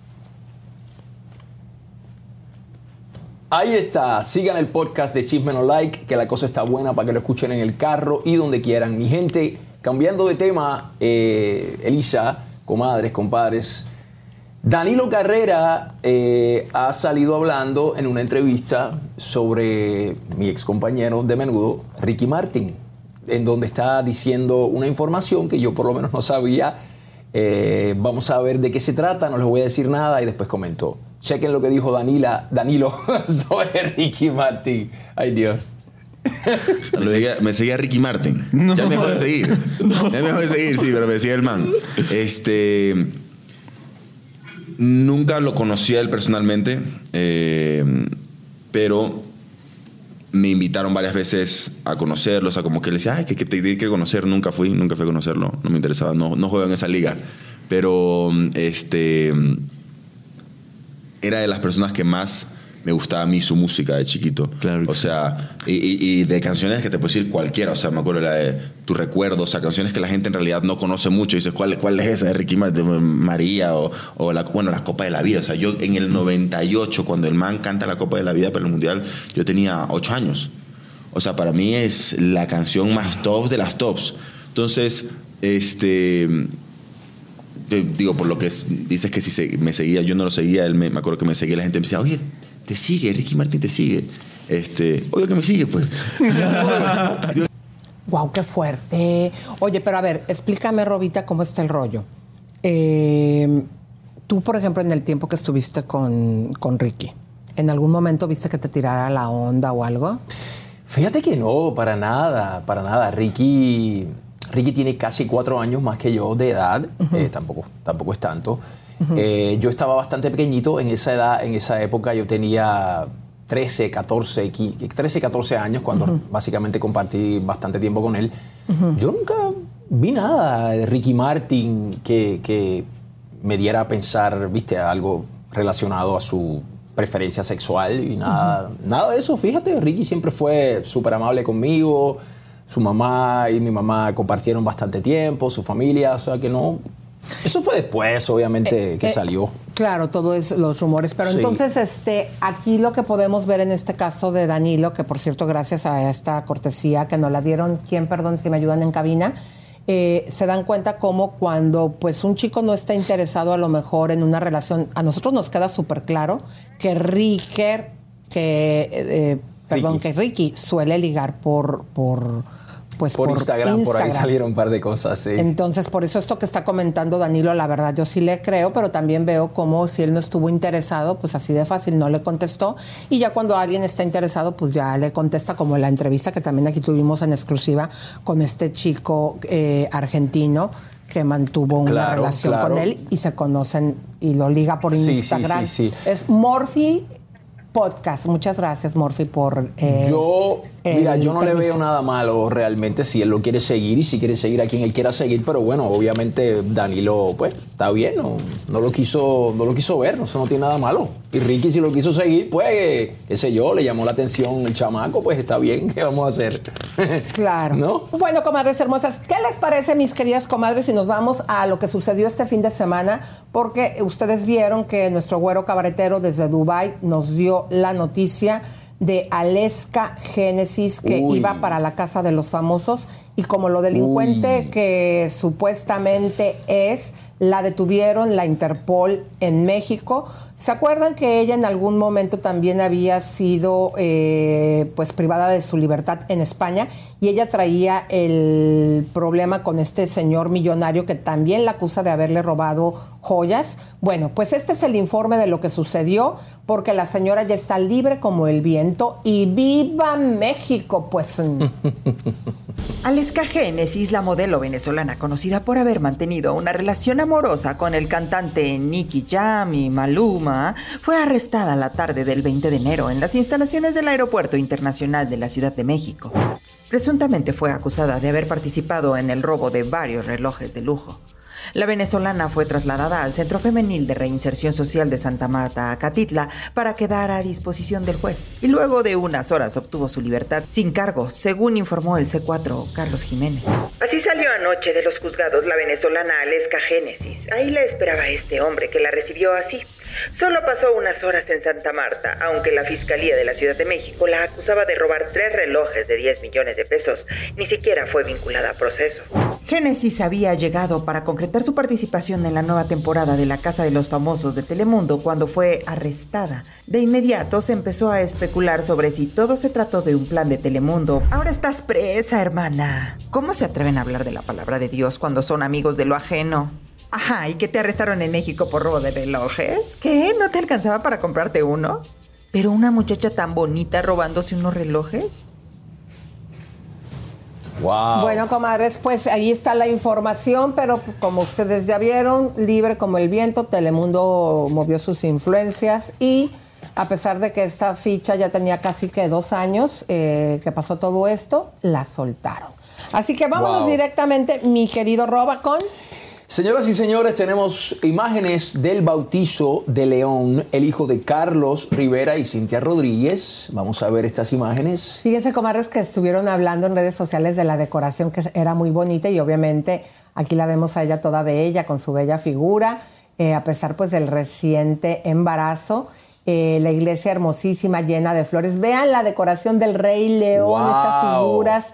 [SPEAKER 3] Ahí está, sigan el podcast de Chisme No Like, que la cosa está buena para que lo escuchen en el carro y donde quieran. Mi gente, cambiando de tema, eh, Elisa, comadres, compadres, Danilo Carrera eh, ha salido hablando en una entrevista sobre mi ex compañero de menudo, Ricky Martin, en donde está diciendo una información que yo por lo menos no sabía. Eh, vamos a ver de qué se trata, no les voy a decir nada y después comento. Chequen lo que dijo Danila, Danilo sobre Ricky Martin. Ay Dios.
[SPEAKER 11] Me seguía, me seguía Ricky Martin. Ya me dejó de seguir. Ya me dejó de seguir, sí, pero me decía el man. Este. Nunca lo conocía él personalmente, eh, pero me invitaron varias veces a conocerlos, a como que le decía, ay, que, que te tiene que conocer. Nunca fui, nunca fui a conocerlo, no me interesaba, no, no juego en esa liga. Pero, este. Era de las personas que más me gustaba a mí su música de chiquito.
[SPEAKER 12] Claro
[SPEAKER 11] O sea, y, y- y de canciones que te puedo decir cualquiera. O sea, me acuerdo la de Tu Recuerdo, o sea, canciones que la gente en realidad no conoce mucho. Y dices, ¿cuál, cuál es esa de Ricky Martin? María o, o la, bueno, la Copa de la Vida. O sea, yo en el 98, cuando el man canta la Copa de la Vida para el Mundial, yo tenía 8 años. O sea, para mí es la canción más top de las tops. Entonces, este te digo, por lo que es- dices que si se- me seguía, yo no lo seguía, él me, me acuerdo que me seguía, la gente me decía, oye, te sigue, Ricky Martin te sigue. Este, obvio que me sigue, pues.
[SPEAKER 1] Wow, qué fuerte. Oye, pero a ver, explícame, Robita, cómo está el rollo. Eh, tú, por ejemplo, en el tiempo que estuviste con, con Ricky, ¿en algún momento viste que te tirara la onda o algo?
[SPEAKER 3] Fíjate que no, para nada, para nada. Ricky, Ricky tiene casi cuatro años más que yo de edad, eh, tampoco, tampoco es tanto. Eh, yo estaba bastante pequeñito en esa edad, en esa época yo tenía 13, 14, 15, 13, 14 años cuando básicamente compartí bastante tiempo con él. Yo nunca vi nada de Ricky Martin que, que me diera a pensar, viste, algo relacionado a su preferencia sexual y nada, nada de eso. Fíjate, Ricky siempre fue súper amable conmigo. Su mamá y mi mamá compartieron bastante tiempo, su familia, o sea que no. Eso fue después, obviamente, que
[SPEAKER 1] eh,
[SPEAKER 3] salió.
[SPEAKER 1] Claro, todos los rumores, pero
[SPEAKER 3] Sí.
[SPEAKER 1] entonces este aquí lo que podemos ver en este caso de Danilo, que por cierto gracias a esta cortesía que nos la dieron, quién, perdón, si me ayudan en cabina, eh, se dan cuenta como cuando pues un chico no está interesado a lo mejor en una relación, a nosotros nos queda súper claro que Ricker, que eh, perdón,
[SPEAKER 3] Ricky.
[SPEAKER 1] que Ricky suele ligar por por pues
[SPEAKER 3] por, Instagram, por ahí salieron un par de cosas, sí.
[SPEAKER 1] entonces, por eso esto que está comentando Danilo, la verdad, yo sí le creo, pero también veo como si él no estuvo interesado, pues así de fácil no le contestó. Y ya cuando alguien está interesado, pues ya le contesta, como la entrevista que también aquí tuvimos en exclusiva con este chico eh, argentino que mantuvo una
[SPEAKER 3] Claro,
[SPEAKER 1] relación
[SPEAKER 3] claro.
[SPEAKER 1] con él y se conocen y lo liga por
[SPEAKER 3] Sí, sí,
[SPEAKER 1] Instagram.
[SPEAKER 3] sí, sí.
[SPEAKER 1] Es Morphy Podcast. Muchas gracias, Morphy, por. eh,
[SPEAKER 3] Yo, mira, yo no le veo nada malo realmente si él lo quiere seguir y si quiere seguir a quien él quiera seguir, pero bueno, obviamente Danilo, pues, está bien, no, no lo quiso, no lo quiso ver, eso no tiene nada malo. Y Ricky si lo quiso seguir, pues, eh, qué sé yo, le llamó la atención el chamaco, pues está bien, ¿qué vamos a hacer?
[SPEAKER 1] Claro.
[SPEAKER 3] ¿No?
[SPEAKER 1] Bueno, comadres hermosas, ¿qué les parece, mis queridas comadres, si nos vamos a lo que sucedió este fin de semana? Porque ustedes vieron que nuestro güero cabaretero desde Dubai nos dio la noticia de Aleska Génesis que
[SPEAKER 12] Uy.
[SPEAKER 1] iba para la casa de los famosos y como lo delincuente
[SPEAKER 12] Uy.
[SPEAKER 1] que supuestamente es, la detuvieron la Interpol en México. ¿Se acuerdan que ella en algún momento también había sido eh, pues privada de su libertad en España y ella traía el problema con este señor millonario que también la acusa de haberle robado joyas? Bueno, pues este es el informe de lo que sucedió porque la señora ya está libre como el viento y viva México, pues
[SPEAKER 8] Aleska Génesis, la modelo venezolana conocida por haber mantenido una relación amorosa con el cantante Nicky Jam y Maluma, fue arrestada la tarde del 20 de enero en las instalaciones del Aeropuerto Internacional de la Ciudad de México. Presuntamente fue acusada de haber participado en el robo de varios relojes de lujo. La venezolana fue trasladada al Centro Femenil de Reinserción Social de Santa Marta, Acatitla, para quedar a disposición del juez. Y luego de unas horas obtuvo su libertad sin cargos, según informó el C4 Carlos Jiménez. Así salió anoche de los juzgados la venezolana Aleska Génesis. Ahí la esperaba este hombre que la recibió así. Solo pasó unas horas en Santa Marta, aunque la Fiscalía de la Ciudad de México la acusaba de robar tres relojes de 10 millones de pesos. Ni siquiera fue vinculada a proceso. Génesis había llegado para concretar su participación en la nueva temporada de La Casa de los Famosos de Telemundo cuando fue arrestada. De inmediato se empezó a especular sobre si todo se trató de un plan de Telemundo. Ahora estás presa, hermana. ¿Cómo se atreven a hablar de la palabra de Dios cuando son amigos de lo ajeno? Ajá, ¿y que te arrestaron en México por robo de relojes? ¿Qué? ¿No te alcanzaba para comprarte uno? ¿Pero una muchacha tan bonita robándose unos relojes?
[SPEAKER 3] Wow.
[SPEAKER 1] Bueno, comadres, pues ahí está la información, pero como ustedes ya vieron, libre como el viento, Telemundo movió sus influencias y a pesar de que esta ficha ya tenía casi que dos años eh, que pasó todo esto, la soltaron. Así que vámonos
[SPEAKER 3] Wow.
[SPEAKER 1] directamente, mi querido Roba, con...
[SPEAKER 3] Señoras y señores, tenemos imágenes del bautizo de León, el hijo de Carlos Rivera y Cintia Rodríguez. Vamos a ver estas imágenes.
[SPEAKER 1] Fíjense, comadres, que estuvieron hablando en redes sociales de la decoración que era muy bonita y obviamente aquí la vemos a ella toda bella, con su bella figura, eh, a pesar pues del reciente embarazo. Eh, la iglesia hermosísima, llena de flores. Vean la decoración del Rey León,
[SPEAKER 3] Wow.
[SPEAKER 1] estas figuras.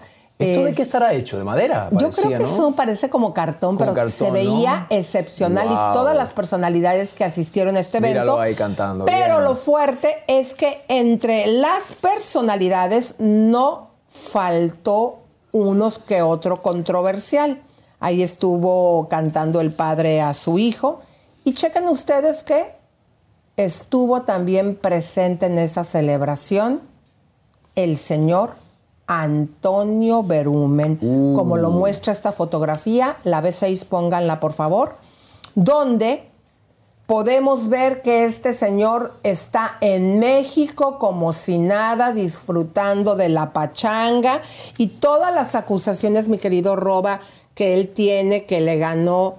[SPEAKER 3] ¿Esto de qué estará hecho? ¿De madera?
[SPEAKER 1] Yo creo que
[SPEAKER 3] ¿no?
[SPEAKER 1] eso parece como cartón,
[SPEAKER 3] Como
[SPEAKER 1] pero se veía
[SPEAKER 3] ¿no?
[SPEAKER 1] excepcional
[SPEAKER 3] Wow.
[SPEAKER 1] y todas las personalidades que asistieron a este evento.
[SPEAKER 3] Míralo ahí cantando,
[SPEAKER 1] Pero
[SPEAKER 3] bien.
[SPEAKER 1] lo fuerte es que entre las personalidades no faltó unos que otro controversial. Ahí estuvo cantando el padre a su hijo. Y chequen ustedes que estuvo también presente en esa celebración el señor Antonio Berumen, como lo muestra esta fotografía, la B6 pónganla por favor, donde podemos ver que este señor está en México como si nada, disfrutando de la pachanga y todas las acusaciones, mi querido Roba, que él tiene, que le ganó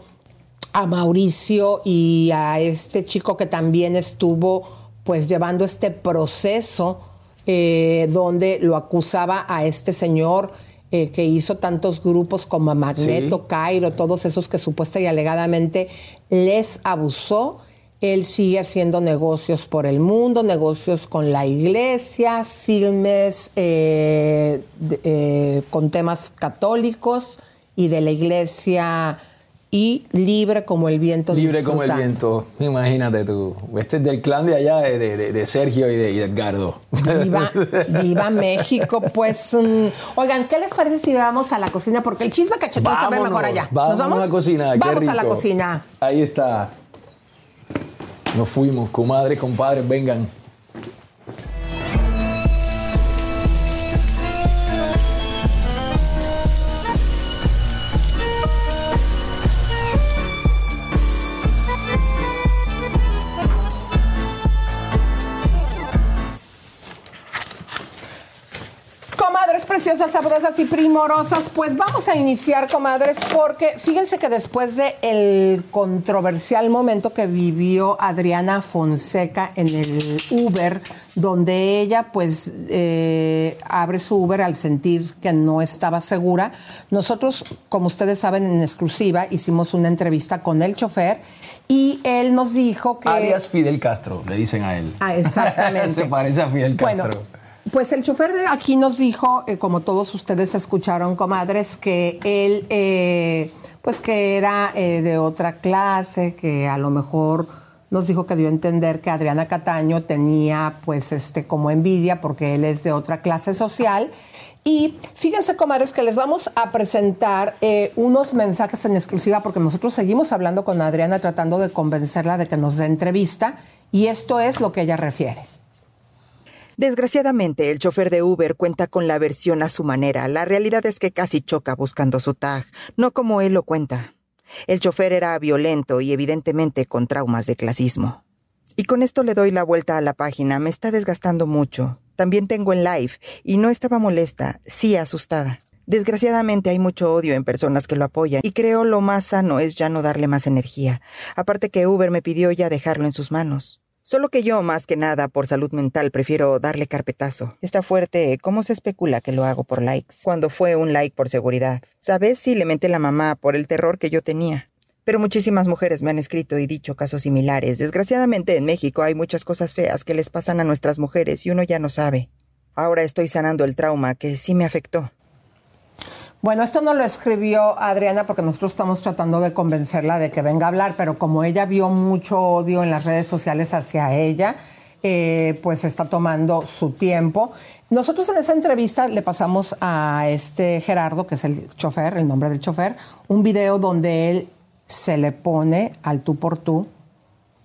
[SPEAKER 1] a Mauricio y a este chico que también estuvo pues llevando este proceso eh, donde lo acusaba a este señor eh, que hizo tantos grupos como Magneto,
[SPEAKER 3] Sí.
[SPEAKER 1] Cairo, todos esos que supuesta y alegadamente les abusó. Él sigue haciendo negocios por el mundo, negocios con la iglesia, filmes eh, de- eh, con temas católicos y de la iglesia y libre como el viento.
[SPEAKER 3] Libre como el viento. Imagínate tú. Este es del clan de allá, de, de- de Sergio y de, y de Edgardo.
[SPEAKER 1] Viva, viva México, pues. mm, oigan, ¿qué les parece si vamos a la cocina? Porque el chisme cachetón se ve
[SPEAKER 3] Vámonos,
[SPEAKER 1] mejor allá.
[SPEAKER 3] Vamos,
[SPEAKER 1] ¿Nos vamos?
[SPEAKER 3] a la cocina. qué
[SPEAKER 1] Vamos a la cocina.
[SPEAKER 3] Ahí está. Nos fuimos, comadre, compadres, vengan.
[SPEAKER 1] Preciosas, sabrosas y primorosas, pues vamos a iniciar, comadres, porque fíjense que después de el controversial momento que vivió Adriana Fonseca en el Uber, donde ella pues eh, abre su Uber al sentir que no estaba segura, nosotros, como ustedes saben, en exclusiva hicimos una entrevista con el chofer y él nos dijo que...
[SPEAKER 3] Alias Fidel Castro, le dicen a él.
[SPEAKER 1] Ah, exactamente.
[SPEAKER 3] Se parece a Fidel
[SPEAKER 1] Bueno,
[SPEAKER 3] Castro.
[SPEAKER 1] Pues el chofer aquí nos dijo, eh, como todos ustedes escucharon, comadres, que él, eh, pues que era eh, de otra clase, que a lo mejor nos dijo que dio a entender que Adriana Cataño tenía, pues, este, como envidia, porque él es de otra clase social. Y fíjense, comadres, que les vamos a presentar eh, unos mensajes en exclusiva, porque nosotros seguimos hablando con Adriana, tratando de convencerla de que nos dé entrevista, y esto es lo que ella refiere.
[SPEAKER 8] Desgraciadamente, el chofer de Uber cuenta con la versión a su manera. La realidad es que casi choca buscando su tag, no como él lo cuenta. El chofer era violento y evidentemente con traumas de clasismo. Y con esto le doy la vuelta a la página. Me está desgastando mucho. También tengo en live y no estaba molesta, sí asustada. Desgraciadamente hay mucho odio en personas que lo apoyan y creo lo más sano es ya no darle más energía. Aparte que Uber me pidió ya dejarlo en sus manos. Solo que yo, más que nada, por salud mental, prefiero darle carpetazo. Está fuerte, ¿cómo se especula que lo hago por likes? Cuando fue un like por seguridad. ¿Sabes si le menté la mamá por el terror que yo tenía? Pero muchísimas mujeres me han escrito y dicho casos similares. Desgraciadamente en México hay muchas cosas feas que les pasan a nuestras mujeres y uno ya no sabe. Ahora estoy sanando el trauma que sí me afectó.
[SPEAKER 1] Bueno, esto no lo escribió Adriana porque nosotros estamos tratando de convencerla de que venga a hablar, pero como ella vio mucho odio en las redes sociales hacia ella, eh, pues está tomando su tiempo. Nosotros en esa entrevista le pasamos a este Gerardo, que es el chofer, el nombre del chofer, un video donde él se le pone al tú por tú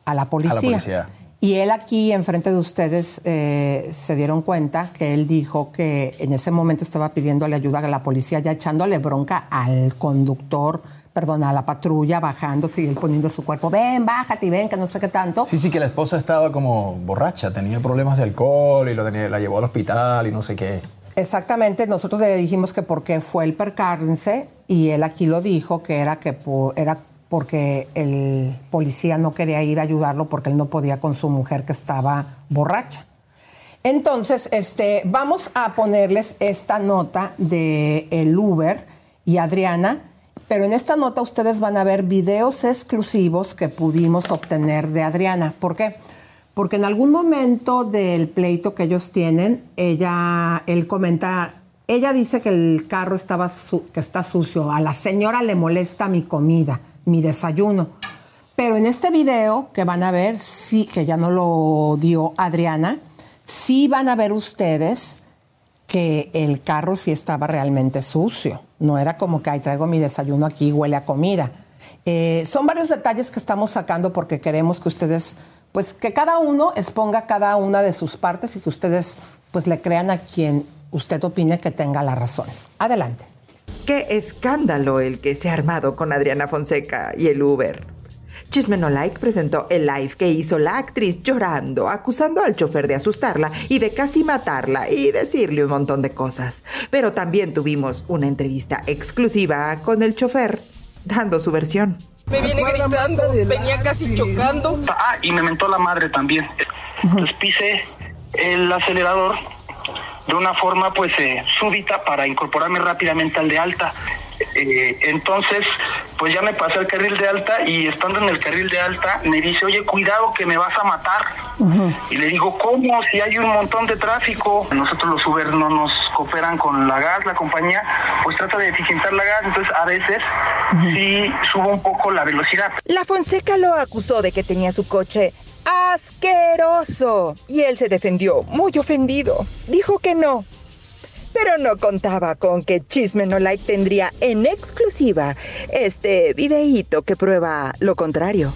[SPEAKER 1] a la policía.
[SPEAKER 3] policía.
[SPEAKER 1] Y él aquí, enfrente de ustedes, eh, se dieron cuenta que él dijo que en ese momento estaba pidiéndole ayuda a la policía, ya echándole bronca al conductor, perdón, a la patrulla, bajándose y él poniendo su cuerpo, ven, bájate y ven, que no sé qué tanto.
[SPEAKER 3] Sí, sí, que la esposa estaba como borracha, tenía problemas de alcohol y lo tenía- la llevó al hospital y no sé qué.
[SPEAKER 1] Exactamente, nosotros le dijimos que porque fue el percance y él aquí lo dijo, que era que era porque el policía no quería ir a ayudarlo porque él no podía con su mujer que estaba borracha. Entonces, este, vamos a ponerles esta nota de el Uber y Adriana, pero en esta nota ustedes van a ver videos exclusivos que pudimos obtener de Adriana. ¿Por qué? Porque en algún momento del pleito que ellos tienen, ella, él comenta Ella dice que el carro estaba que está sucio. A la señora le molesta mi comida, mi desayuno. Pero en este video que van a ver, sí, que ya no lo dio Adriana, sí van a ver ustedes que el carro sí estaba realmente sucio. No era como que, ay, traigo mi desayuno aquí, huele a comida. Eh, son varios detalles que estamos sacando porque queremos que ustedes, pues que cada uno exponga cada una de sus partes y que ustedes, pues le crean a quien usted opine que tenga la razón. Adelante.
[SPEAKER 8] Qué escándalo el que se ha armado con Adriana Fonseca y el Uber. Chisme No Like presentó el live que hizo la actriz llorando, acusando al chofer de asustarla y de casi matarla y decirle un montón de cosas. Pero también tuvimos una entrevista exclusiva con el chofer, dando su versión.
[SPEAKER 12] Me viene gritando, venía casi chocando. Ah, y me mentó la madre también. Entonces pise el acelerador de una forma pues eh, súbita para incorporarme rápidamente al de alta. Eh, entonces, pues ya me pasé al carril de alta y estando en el carril de alta me dice, oye, cuidado que me vas a matar. Y le digo, ¿cómo? Si hay un montón de tráfico. Nosotros los Uber no nos cooperan con la gas, la compañía, pues trata de eficientar la gas, entonces a veces sí subo un poco la velocidad.
[SPEAKER 8] La Fonseca lo acusó de que tenía su coche asqueroso y él se defendió muy ofendido. Dijo que no. Pero no contaba con que Chisme No Like tendría en exclusiva este videíto que prueba lo contrario.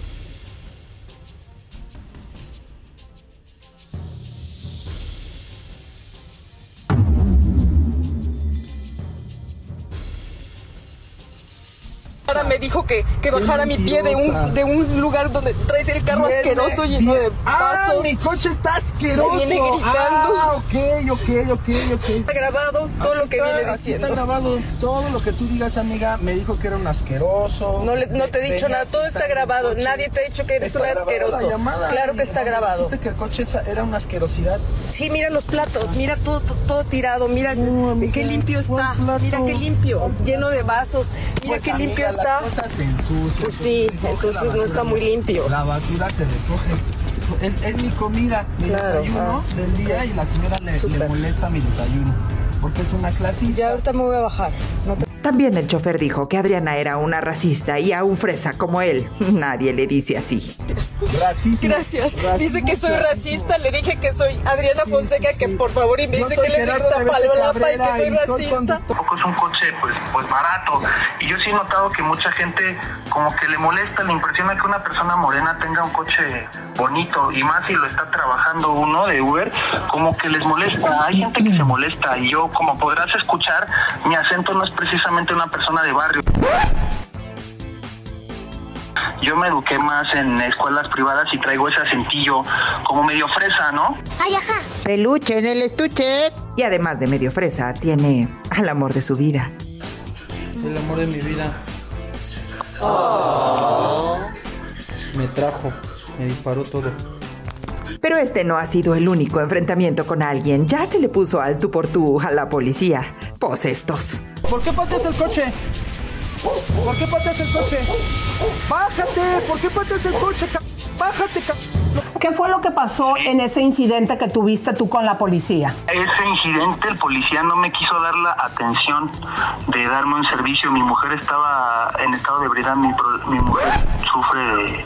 [SPEAKER 12] Me dijo que, que bajara mi pie de un, de un lugar donde traes el carro
[SPEAKER 13] Viene-
[SPEAKER 12] asqueroso lleno de
[SPEAKER 13] Ah,
[SPEAKER 12] pasos.
[SPEAKER 13] mi coche está asqueroso.
[SPEAKER 12] Me viene gritando.
[SPEAKER 13] Ah, ok, ok, ok, ok.
[SPEAKER 12] Está grabado todo lo que
[SPEAKER 13] está-
[SPEAKER 12] viene
[SPEAKER 13] aquí
[SPEAKER 12] diciendo.
[SPEAKER 13] Está grabado todo lo que tú digas, amiga. Me dijo que era un asqueroso.
[SPEAKER 12] No, le- no te he dicho nada, todo está grabado. Nadie te ha dicho que eres
[SPEAKER 13] Está
[SPEAKER 12] un asqueroso.
[SPEAKER 13] la llamada.
[SPEAKER 12] Claro que está grabado.
[SPEAKER 13] que el coche era una asquerosidad.
[SPEAKER 12] Sí, mira los platos, mira todo, todo, tirado, mira qué limpio está, mira qué limpio, lleno de vasos, mira
[SPEAKER 13] Pues,
[SPEAKER 12] qué
[SPEAKER 13] amiga,
[SPEAKER 12] limpio
[SPEAKER 13] las
[SPEAKER 12] está.
[SPEAKER 13] cosas se ensucian,
[SPEAKER 12] Pues
[SPEAKER 13] se
[SPEAKER 12] sí,
[SPEAKER 13] recoge
[SPEAKER 12] entonces
[SPEAKER 13] la
[SPEAKER 12] no está
[SPEAKER 13] basura.
[SPEAKER 12] muy limpio.
[SPEAKER 13] La basura se recoge. Es, es mi comida, mi
[SPEAKER 12] Claro,
[SPEAKER 13] desayuno
[SPEAKER 12] ah,
[SPEAKER 13] del día
[SPEAKER 12] ok.
[SPEAKER 13] y la señora le, le molesta mi desayuno. Porque es una clasista.
[SPEAKER 12] Ya ahorita me voy a bajar.
[SPEAKER 8] También el chofer dijo que Adriana era una racista y a un fresa como él. Nadie le dice así.
[SPEAKER 13] Racismo.
[SPEAKER 12] Gracias.
[SPEAKER 13] Racismo,
[SPEAKER 12] Dice que soy racista. Le dije que soy Adriana Fonseca, que por favor, y me
[SPEAKER 13] Yo
[SPEAKER 12] dice que él es de
[SPEAKER 13] Gerardo de
[SPEAKER 12] Ixtapalapa y que
[SPEAKER 13] Cabrera
[SPEAKER 12] soy
[SPEAKER 13] y soy
[SPEAKER 12] racista. Tampoco es un coche pues, pues barato. Y yo sí he notado que mucha gente como que le molesta, le impresiona que una persona morena tenga un coche bonito. Y más si lo está trabajando uno de Uber, como que les molesta. Hay gente que se molesta. Y yo, como podrás escuchar, mi acento no es precisamente una persona de barrio. Yo me eduqué más en escuelas privadas y traigo ese acentillo como medio fresa, ¿no?
[SPEAKER 8] ¡Ay, ajá! Peluche en el estuche. Y además de medio fresa, tiene al amor de su vida.
[SPEAKER 13] El amor de mi vida. Me trajo, me disparó todo.
[SPEAKER 8] Pero este no ha sido el único enfrentamiento con alguien. Ya se le puso al tú por tú a la policía. Pues estos.
[SPEAKER 13] ¿Por qué pateas el coche? ¿Por qué pateas el coche? ¡Bájate! ¿Por qué pateas el coche? ¡Bájate!
[SPEAKER 1] ¿Qué fue lo que pasó en ese incidente que tuviste tú con la policía?
[SPEAKER 12] Ese incidente, el policía no me quiso dar la atención de darme un servicio. Mi mujer estaba en estado de ebriedad, mi mujer sufre de,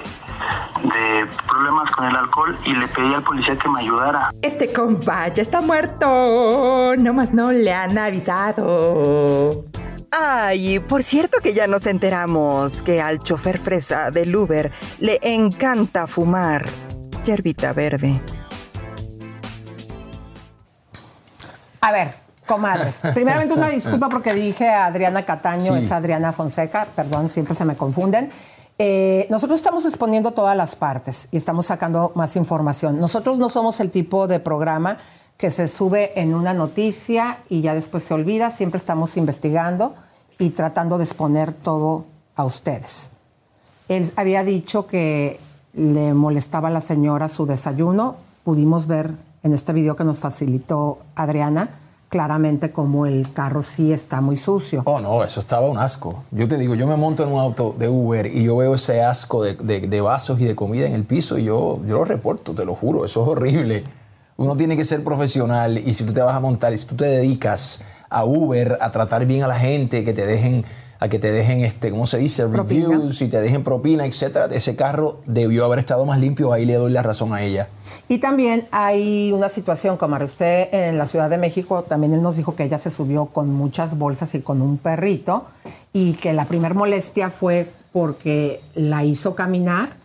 [SPEAKER 12] de problemas con el alcohol y le pedí al policía que me ayudara.
[SPEAKER 8] Este compa ya está muerto. Nomás no le han avisado. Ay, por cierto que ya nos enteramos que al chofer fresa del Uber le encanta fumar yerbita verde.
[SPEAKER 1] A ver, comadres. Primeramente una disculpa porque dije a Adriana Cataño,
[SPEAKER 3] Sí.
[SPEAKER 1] es Adriana Fonseca, perdón, siempre se me confunden. Eh, nosotros estamos exponiendo todas las partes y estamos sacando más información. Nosotros no somos el tipo de programa que se sube en una noticia y ya después se olvida. Siempre estamos investigando y tratando de exponer todo a ustedes. Él había dicho que le molestaba a la señora su desayuno. Pudimos ver en este video que nos facilitó Adriana claramente como el carro sí está muy sucio.
[SPEAKER 3] Oh, no, eso estaba un asco. Yo te digo, yo me monto en un auto de Uber y yo veo ese asco de, de- de vasos y de comida en el piso y yo, yo lo reporto, te lo juro, eso es horrible. Uno tiene que ser profesional y si tú te vas a montar y si tú te dedicas a Uber a tratar bien a la gente, que te dejen a que te dejen, este, ¿cómo se dice?
[SPEAKER 1] Propina.
[SPEAKER 3] Reviews y te dejen propina, etcétera. Ese carro debió haber estado más limpio, ahí le doy la razón a ella.
[SPEAKER 1] Y también hay una situación, como usted en la Ciudad de México, también él nos dijo que ella se subió con muchas bolsas y con un perrito y que la primer molestia fue porque la hizo caminar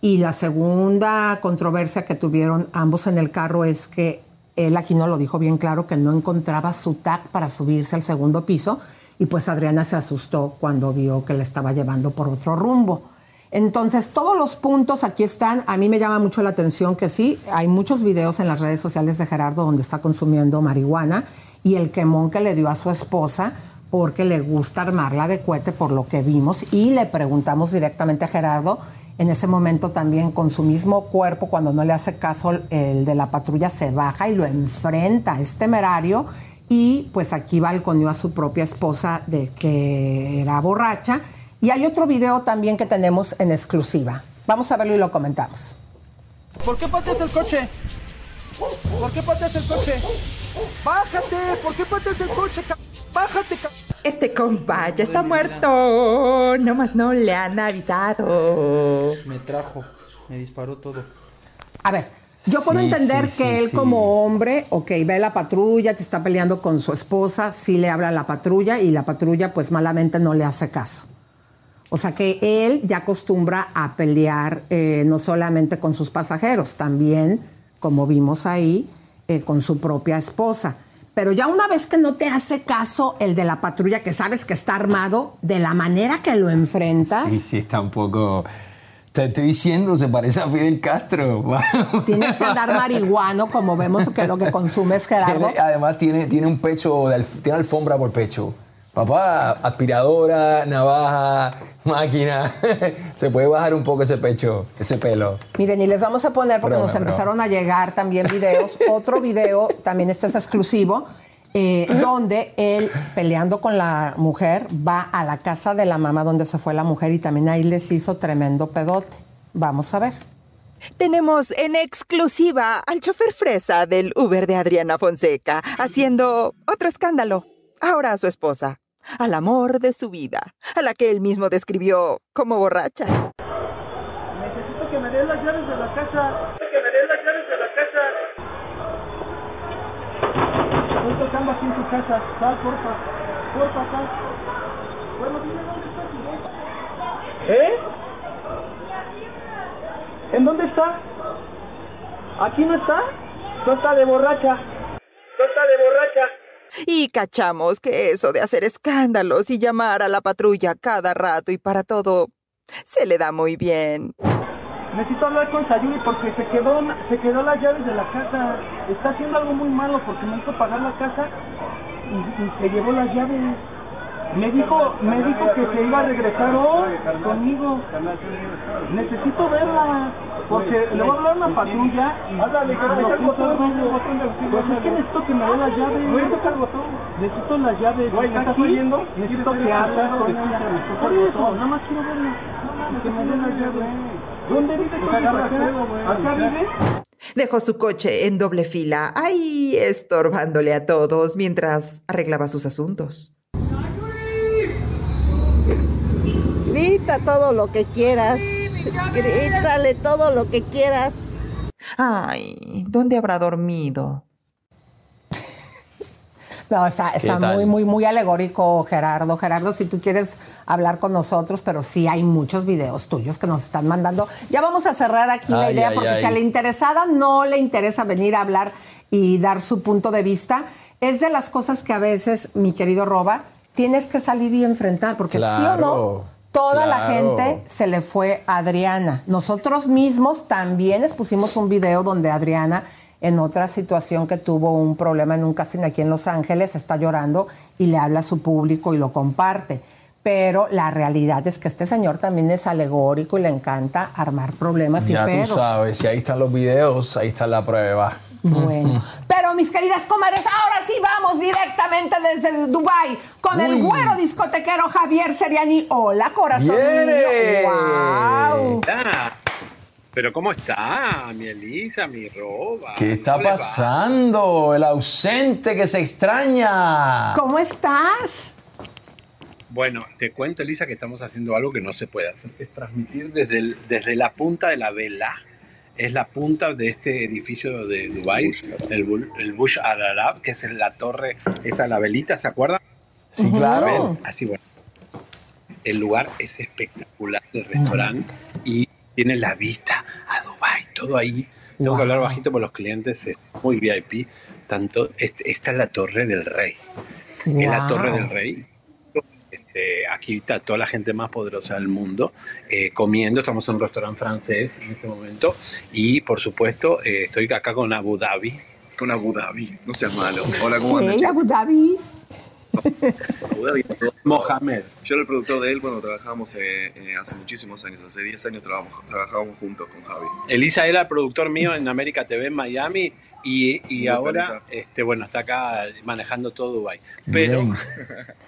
[SPEAKER 1] y la segunda controversia que tuvieron ambos en el carro es que él aquí no lo dijo bien claro, que no encontraba su tag para subirse al segundo piso y pues Adriana se asustó cuando vio que le estaba llevando por otro rumbo. Entonces, todos los puntos aquí están. A mí me llama mucho la atención que sí, hay muchos videos en las redes sociales de Gerardo donde está consumiendo marihuana y el quemón que le dio a su esposa porque le gusta armarla de cohete por lo que vimos y le preguntamos directamente a Gerardo. En ese momento también con su mismo cuerpo, cuando no le hace caso el de la patrulla, se baja y lo enfrenta. Es temerario y pues aquí balconeó a su propia esposa de que era borracha. Y hay otro video también que tenemos en exclusiva. Vamos a verlo y lo comentamos.
[SPEAKER 13] ¿Por qué pateas el coche? ¿Por qué pateas el coche? ¡Bájate! ¿Por qué pateas el coche? ¡Bájate! ca-
[SPEAKER 8] Este compa ya está muerto. Nomás no le han avisado.
[SPEAKER 14] Me trajo, me disparó todo.
[SPEAKER 1] A ver, yo puedo
[SPEAKER 14] Sí,
[SPEAKER 1] entender
[SPEAKER 14] sí,
[SPEAKER 1] que
[SPEAKER 14] sí,
[SPEAKER 1] él
[SPEAKER 14] sí.
[SPEAKER 1] como hombre, ok, ve la patrulla, te está peleando con su esposa, sí le habla a la patrulla y la patrulla pues malamente no le hace caso. O sea que él ya acostumbra a pelear eh, no solamente con sus pasajeros, también, como vimos ahí, eh, con su propia esposa. Pero ya una vez que no te hace caso el de la patrulla, que sabes que está armado, de la manera que lo enfrentas,
[SPEAKER 3] Sí, sí, está un poco... Te estoy diciendo, se parece a Fidel Castro.
[SPEAKER 1] tienes que andar marihuano, como vemos que lo que consume es Gerardo.
[SPEAKER 3] Tiene- además tiene, tiene un pecho, de alf- tiene alfombra por pecho. Papá, aspiradora, navaja, máquina. Se puede bajar un poco ese pecho, ese pelo.
[SPEAKER 1] Miren, y les vamos a poner, porque
[SPEAKER 3] Broma,
[SPEAKER 1] nos
[SPEAKER 3] broma.
[SPEAKER 1] empezaron a llegar también videos, otro video, también este es exclusivo, eh, donde él, peleando con la mujer, va a la casa de la mamá donde se fue la mujer y también ahí les hizo tremendo pedote. Vamos a ver.
[SPEAKER 8] Tenemos en exclusiva al chofer fresa del Uber de Adriana Fonseca haciendo otro escándalo. Ahora a su esposa, al amor de su vida, a la que él mismo describió como borracha.
[SPEAKER 13] Necesito que me des las llaves de la casa. Que me des las llaves de la casa. Estoy tocando aquí en tu casa. Sal, porfa. Porfa, sal. Bueno, dime dónde está tu. ¿Eh? ¿En dónde está? ¿Aquí no está? No está de borracha. No está de borracha.
[SPEAKER 8] Y cachamos que eso de hacer escándalos y llamar a la patrulla cada rato y para todo se le da muy bien.
[SPEAKER 13] Necesito hablar con Sayuri porque se quedó, se quedó las llaves de la casa. Está haciendo algo muy malo porque me hizo pagar la casa y, y se llevó las llaves. Me dijo, me dijo que se iba a regresar hoy conmigo. Necesito verla porque le voy a hablar a una patrulla y Pues es que necesito que me dé las llaves. Necesito las llaves.
[SPEAKER 15] Güey,
[SPEAKER 13] ¿Está
[SPEAKER 15] ¿estás oyendo?
[SPEAKER 13] Necesito
[SPEAKER 15] ¿Quieres
[SPEAKER 13] que
[SPEAKER 15] ella.
[SPEAKER 13] Por eso, nada más quiero verla. Que me dé las llaves. ¿Dónde vive? ¿Acá vive?
[SPEAKER 8] Dejó su coche en doble fila, ahí estorbándole a todos mientras arreglaba sus asuntos.
[SPEAKER 16] Grita todo lo que quieras. Grítale todo lo que quieras.
[SPEAKER 8] Ay, ¿dónde habrá dormido?
[SPEAKER 1] No, está, muy, muy, muy alegórico, Gerardo. Gerardo, si tú quieres hablar con nosotros, pero sí hay muchos videos tuyos que nos están mandando. Ya vamos a cerrar aquí la idea,
[SPEAKER 3] ay,
[SPEAKER 1] porque
[SPEAKER 3] ay.
[SPEAKER 1] si a la interesada no le interesa venir a hablar y dar su punto de vista, es de las cosas que a veces, mi querido Roba, tienes que salir y enfrentar, porque sí o no,
[SPEAKER 3] Claro,
[SPEAKER 1] toda la gente se le fue a Adriana. Nosotros mismos también les pusimos un video donde Adriana, en otra situación que tuvo un problema en un casino aquí en Los Ángeles, está llorando y le habla a su público y lo comparte. Pero la realidad es que este señor también es alegórico y le encanta armar problemas
[SPEAKER 3] Ya
[SPEAKER 1] y
[SPEAKER 3] tú
[SPEAKER 1] pedos.
[SPEAKER 3] sabes, si ahí están los videos, ahí está la prueba.
[SPEAKER 1] Bueno, pero mis queridas comadres, ahora sí vamos directamente desde Dubai con el güero discotequero Javier Seriani. Hola, corazón mío. Wow.
[SPEAKER 15] Pero ¿cómo está mi Elisa, mi roba?
[SPEAKER 3] ¿Qué está pasando? El ausente que se extraña.
[SPEAKER 1] ¿Cómo estás?
[SPEAKER 15] Bueno, te cuento, Elisa, que estamos haciendo algo que no se puede hacer, que es transmitir desde, el- desde la punta de la vela. Es la punta de este edificio de Dubái, el, Bul- el Bush Al Arab, que es la torre, esa la velita, ¿se acuerdan?
[SPEAKER 3] Sí, claro.
[SPEAKER 15] Así bueno. El lugar es espectacular, el restaurante, y tiene la vista a Dubái, todo ahí. Tengo que hablar bajito por los clientes, es muy VIP. Tanto, este- esta es la Torre del Rey. Es la
[SPEAKER 1] Wow.
[SPEAKER 15] Torre del Rey. Este, aquí está toda la gente más poderosa del mundo eh, comiendo. Estamos en un restaurante francés en este momento. Y por supuesto, eh, estoy acá con Abu Dhabi.
[SPEAKER 17] Con Abu Dhabi, no seas malo. Hola, ¿cómo andas?
[SPEAKER 1] Hey, Abu Dhabi.
[SPEAKER 17] Abu Dhabi.
[SPEAKER 15] Mohamed.
[SPEAKER 17] Yo era el productor de él cuando trabajábamos eh, eh, hace muchísimos años, hace 10 años trabajamos, trabajábamos juntos con Javi.
[SPEAKER 15] Elisa era el productor mío en América TV en Miami y, y ahora, este, bueno, está acá manejando todo Dubai. Pero,
[SPEAKER 3] Bien.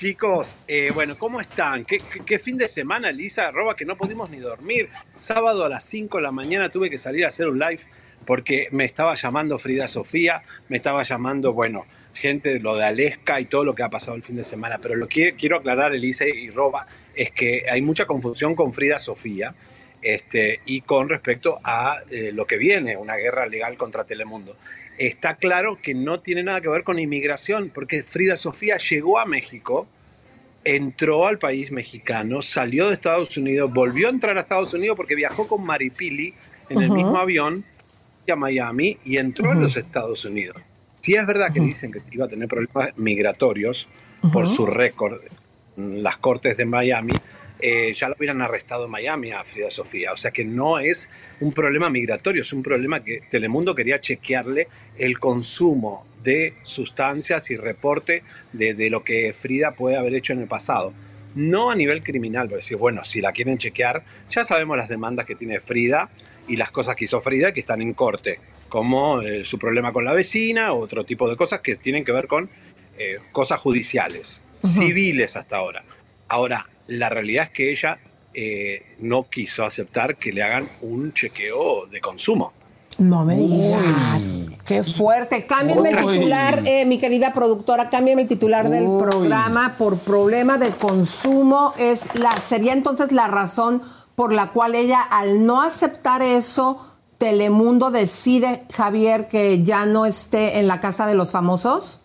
[SPEAKER 15] chicos, eh, bueno, ¿cómo están? ¿Qué, fin de semana, Elisa? Arroba que no pudimos ni dormir. Sábado a las 5 de la mañana tuve que salir a hacer un live porque me estaba llamando Frida Sofía, me estaba llamando, bueno, gente de lo de Aleska y todo lo que ha pasado el fin de semana. Pero lo que quiero aclarar, Elisa y Roba, es que hay mucha confusión con Frida Sofía este, y con respecto a eh, lo que viene, una guerra legal contra Telemundo. Está claro que no tiene nada que ver con inmigración, porque Frida Sofía llegó a México, entró al país mexicano, salió de Estados Unidos, volvió a entrar a Estados Unidos porque viajó con Maripili en el mismo avión a Miami y entró en los Estados Unidos. Si es verdad que dicen que iba a tener problemas migratorios por su récord en las cortes de Miami, eh, ya lo hubieran arrestado en Miami a Frida Sofía. O sea que no es un problema migratorio, es un problema que Telemundo quería chequearle el consumo de sustancias y reporte de, de lo que Frida puede haber hecho en el pasado. No a nivel criminal, pero decir, bueno, si la quieren chequear, ya sabemos las demandas que tiene Frida y las cosas que hizo Frida que están en corte, como eh, su problema con la vecina, otro tipo de cosas que tienen que ver con eh, cosas judiciales, civiles hasta ahora. Ahora, la realidad es que ella eh, no quiso aceptar que le hagan un chequeo de consumo.
[SPEAKER 1] No me digas. Qué fuerte. Cámbienme el titular, eh, mi querida productora, cámbienme el titular del programa por problema de consumo. Es la, sería entonces la razón por la cual ella, al no aceptar eso, Telemundo decide, Javier, que ya no esté en la casa de los famosos.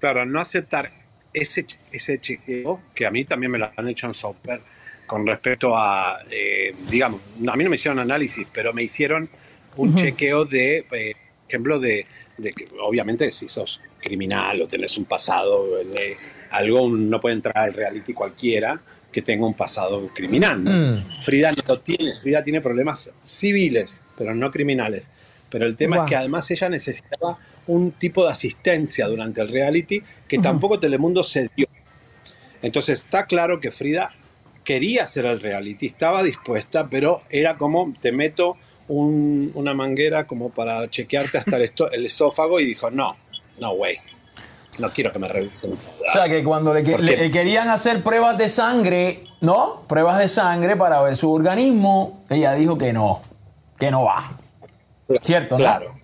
[SPEAKER 15] Claro, al no aceptar ese, ese chequeo, que a mí también me lo han hecho en software, con respecto a, eh, digamos, a mí no me hicieron análisis, pero me hicieron un
[SPEAKER 18] Ujú.
[SPEAKER 15] chequeo de, eh, ejemplo, de, de que obviamente si sos criminal o tenés un pasado, eh, algo no puede entrar al reality cualquiera que tenga un pasado criminal. ¿no? Frida no lo tiene, Frida tiene problemas civiles, pero no criminales. Pero el tema
[SPEAKER 18] Guau.
[SPEAKER 15] es que además ella necesitaba un tipo de asistencia durante el reality que tampoco Telemundo se dio. Entonces está claro que Frida quería hacer el reality, estaba dispuesta, pero era como te meto un- una manguera como para chequearte hasta el, esto- el esófago y dijo, no, no, way, no quiero que me revisen.
[SPEAKER 3] O sea, que cuando le, querían hacer pruebas de sangre, ¿no? Pruebas de sangre para ver su organismo, ella dijo que no, que no va. ¿Cierto? no?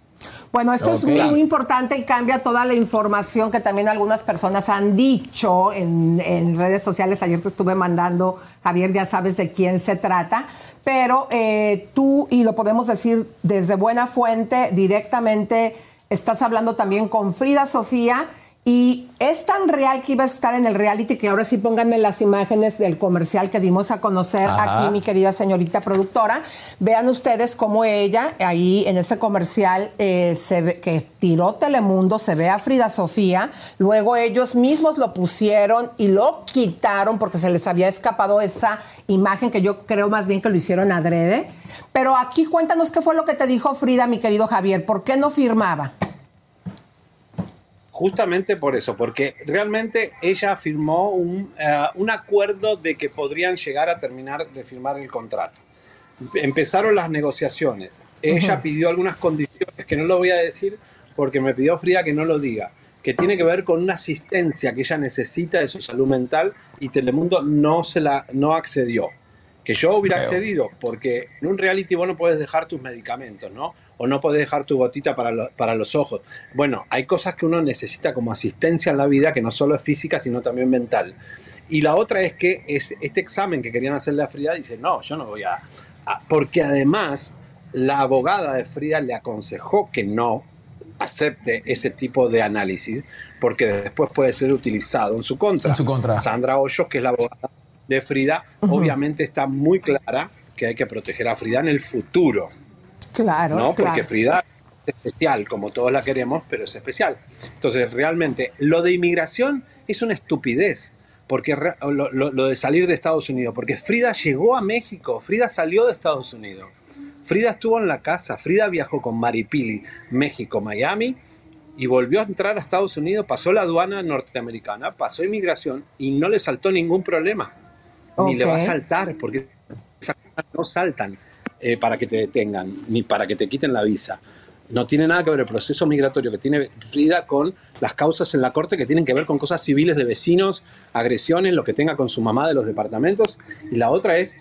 [SPEAKER 1] Bueno, esto es muy, muy importante y cambia toda la información que también algunas personas han dicho en, en redes sociales. Ayer te estuve mandando, Javier, ya sabes de quién se trata. Pero eh, tú, y lo podemos decir desde buena fuente, directamente, estás hablando también con Frida Sofía. Y es tan real que iba a estar en el reality que ahora sí pónganme las imágenes del comercial que dimos a conocer
[SPEAKER 18] Ajá.
[SPEAKER 1] aquí, mi querida señorita productora. Vean ustedes cómo ella, ahí en ese comercial eh, se ve, que tiró Telemundo, se ve a Frida Sofía. Luego ellos mismos lo pusieron y lo quitaron porque se les había escapado esa imagen que yo creo más bien que lo hicieron adrede. Pero aquí cuéntanos qué fue lo que te dijo Frida, mi querido Javier. ¿Por qué no firmaba?
[SPEAKER 15] Justamente por eso, porque realmente ella firmó un, eh, un acuerdo de que podrían llegar a terminar de firmar el contrato. Empezaron las negociaciones. Ella pidió algunas condiciones que no lo voy a decir porque me pidió Frida que no lo diga, que tiene que ver con una asistencia que ella necesita de su salud mental y Telemundo no se la no accedió. que yo hubiera accedido, porque en un reality vos no puedes dejar tus medicamentos, ¿no? O no puedes dejar tu gotita para, lo- para los ojos. Bueno, hay cosas que uno necesita como asistencia en la vida, que no solo es física, sino también mental. Y la otra es que es, este examen que querían hacerle a Frida dice, no, yo no voy a... a-". porque además la abogada de Frida le aconsejó que no acepte ese tipo de análisis, porque después puede ser utilizado en su contra.
[SPEAKER 3] En su contra.
[SPEAKER 15] Sandra Hoyos, que es la abogada de Frida, obviamente está muy clara que hay que proteger a Frida en el futuro.
[SPEAKER 1] Claro,
[SPEAKER 15] ¿no?
[SPEAKER 1] claro.
[SPEAKER 15] Porque Frida es especial, como todos la queremos, pero es especial. Entonces, realmente, lo de inmigración es una estupidez. Porque lo, lo- lo de salir de Estados Unidos, porque Frida llegó a México, Frida salió de Estados Unidos, Frida estuvo en la casa, Frida viajó con Maripili, México, Miami, y volvió a entrar a Estados Unidos, pasó la aduana norteamericana, pasó inmigración y no le saltó ningún problema. Ni le va a saltar, porque esas cosas no saltan eh, para que te detengan, ni para que te quiten la visa. No tiene nada que ver el proceso migratorio que tiene Frida con las causas en la corte que tienen que ver con cosas civiles de vecinos, agresiones, lo que tenga con su mamá de los departamentos. Y la otra es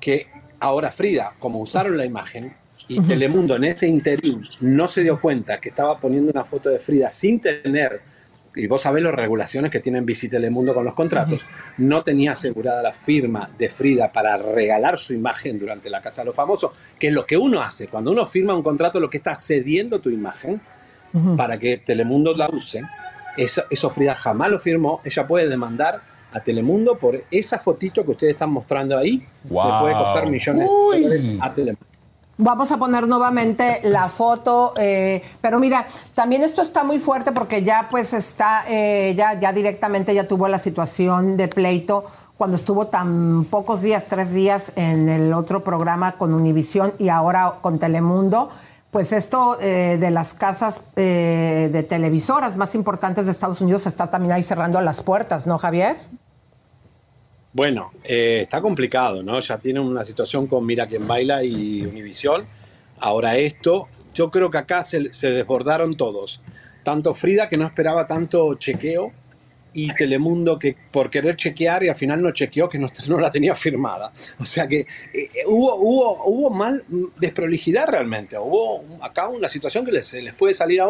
[SPEAKER 15] que ahora Frida, como usaron la imagen, y Telemundo en ese interín no se dio cuenta que estaba poniendo una foto de Frida sin tener, y vos sabés las regulaciones que tienen Bici Telemundo con los contratos, no tenía asegurada la firma de Frida para regalar su imagen durante la Casa de los Famosos, que es lo que uno hace. Cuando uno firma un contrato, lo que está cediendo tu imagen para que Telemundo la use. Eso, eso Frida jamás lo firmó. Ella puede demandar a Telemundo por esa fotito que ustedes están mostrando ahí. Le puede costar millones de dólares a Telemundo.
[SPEAKER 1] Vamos a poner nuevamente la foto, eh, pero mira, también esto está muy fuerte porque ya pues está, eh, ya, ya directamente ya tuvo la situación de pleito cuando estuvo tan pocos días, tres días en el otro programa con Univisión y ahora con Telemundo. Pues esto eh, de las casas eh, de televisoras más importantes de Estados Unidos está también ahí cerrando las puertas, ¿no, Javier?
[SPEAKER 15] Bueno, eh, está complicado, ¿no? Ya tiene una situación con Mira quién baila y Univisión. Ahora esto, yo creo que acá se, desbordaron todos. Tanto Frida, que no esperaba tanto chequeo, y Telemundo, que por querer chequear y al final no chequeó, que no, no la tenía firmada. O sea que eh, eh, hubo, mal mm, desprolijidad realmente. Hubo acá una situación que les, puede salir a.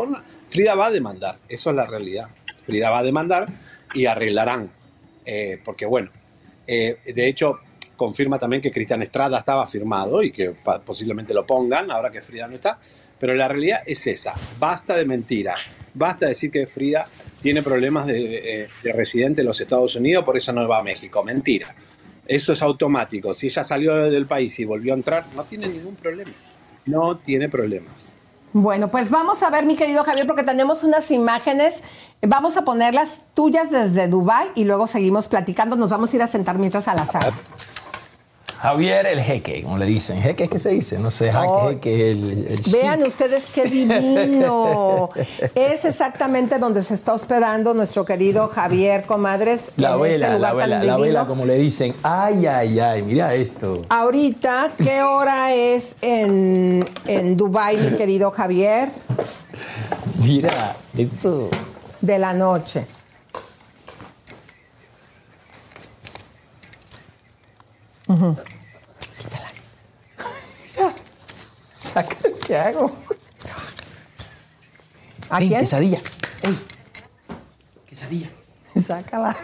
[SPEAKER 15] Frida va a demandar, eso es la realidad. Frida va a demandar y arreglarán. Porque bueno, eh, de hecho, confirma también que Cristian Estrada estaba firmado y que posiblemente lo pongan ahora que Frida no está. Pero la realidad es esa. Basta de mentiras. Basta decir que Frida tiene problemas de, eh, de residente en los Estados Unidos, por eso no va a México. Mentira. Eso es automático. Si ella salió del país y volvió a entrar, no tiene ningún problema. No tiene problemas.
[SPEAKER 1] Bueno, pues vamos a ver, mi querido Javier, porque tenemos unas imágenes. Vamos a ponerlas tuyas desde Dubai y luego seguimos platicando. Nos vamos a ir a sentar mientras a la sala.
[SPEAKER 3] Javier el jeque, como le dicen. ¿Jeque es que se dice? No sé,
[SPEAKER 1] Oh.
[SPEAKER 3] jeque, el, el
[SPEAKER 1] Vean
[SPEAKER 3] chic.
[SPEAKER 1] ustedes qué divino. es exactamente donde se está hospedando nuestro querido Javier Comadres.
[SPEAKER 3] La vela, la vela, la vela, como le dicen. Ay, ay, ay, mira esto.
[SPEAKER 1] Ahorita, ¿qué hora es en, en Dubai, mi querido Javier?
[SPEAKER 3] Mira, esto.
[SPEAKER 1] De la noche. Ujú.
[SPEAKER 3] Saca, ¿qué hago?
[SPEAKER 1] ¿A
[SPEAKER 3] Ey,
[SPEAKER 1] quién?
[SPEAKER 3] quesadilla. Ey, quesadilla.
[SPEAKER 1] Sácala.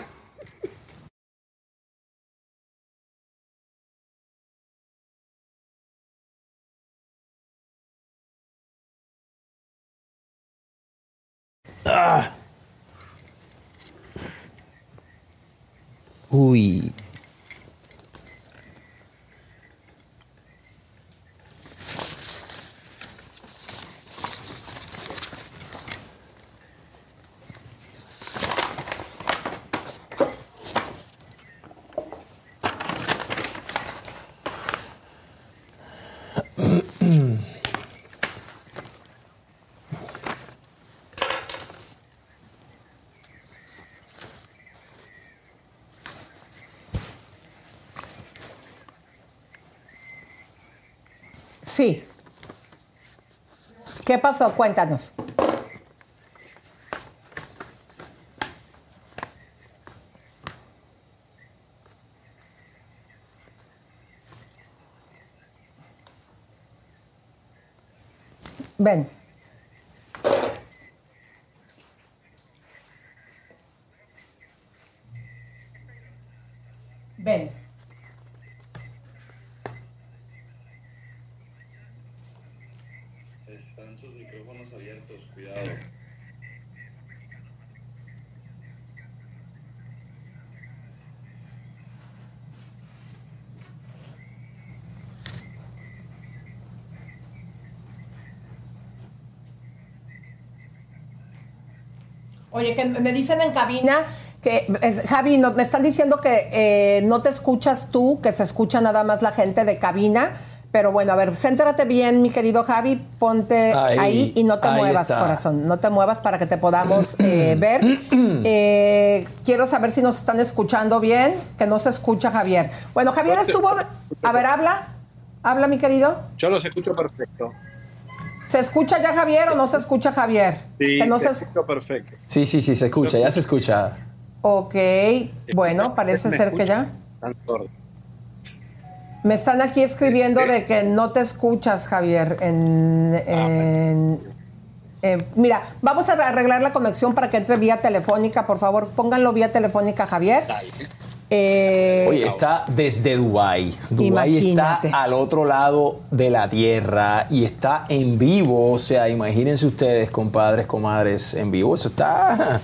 [SPEAKER 3] Ah. Uy.
[SPEAKER 1] ¿Qué pasó? Cuéntanos. Ven.
[SPEAKER 17] Micrófonos abiertos, cuidado.
[SPEAKER 1] Oye, que me dicen en cabina que, Javi, no- me están diciendo que eh, no te escuchas tú, que se escucha nada más la gente de cabina. Pero bueno, a ver, céntrate bien, mi querido Javi, ponte ahí,
[SPEAKER 3] Ahí,
[SPEAKER 1] y no te muevas,
[SPEAKER 3] está.
[SPEAKER 1] corazón. No te muevas para que te podamos eh, ver. Eh, quiero saber si nos están escuchando bien, que no se escucha Javier. Bueno, Javier estuvo... A ver, habla. Habla, mi querido.
[SPEAKER 15] Yo los escucho perfecto.
[SPEAKER 1] ¿Se escucha ya Javier o no se escucha Javier?
[SPEAKER 15] Sí,
[SPEAKER 1] que no
[SPEAKER 15] se
[SPEAKER 1] se...
[SPEAKER 15] escucha perfecto.
[SPEAKER 3] Sí, sí, sí, se escucha, ya se escucha.
[SPEAKER 1] Ok, bueno, parece
[SPEAKER 15] ¿Me
[SPEAKER 1] ser que ya.
[SPEAKER 15] Tan sordo.
[SPEAKER 1] Me están aquí escribiendo de que no te escuchas, Javier. En, en- eh, mira, vamos a arreglar la conexión para que entre vía telefónica, por favor. Pónganlo vía telefónica, Javier. Eh,
[SPEAKER 3] Oye, está desde Dubái. Dubái está
[SPEAKER 1] Imagínate.
[SPEAKER 3] al otro lado de la tierra y está en vivo. O sea, imagínense ustedes, compadres, comadres, en vivo. Eso está.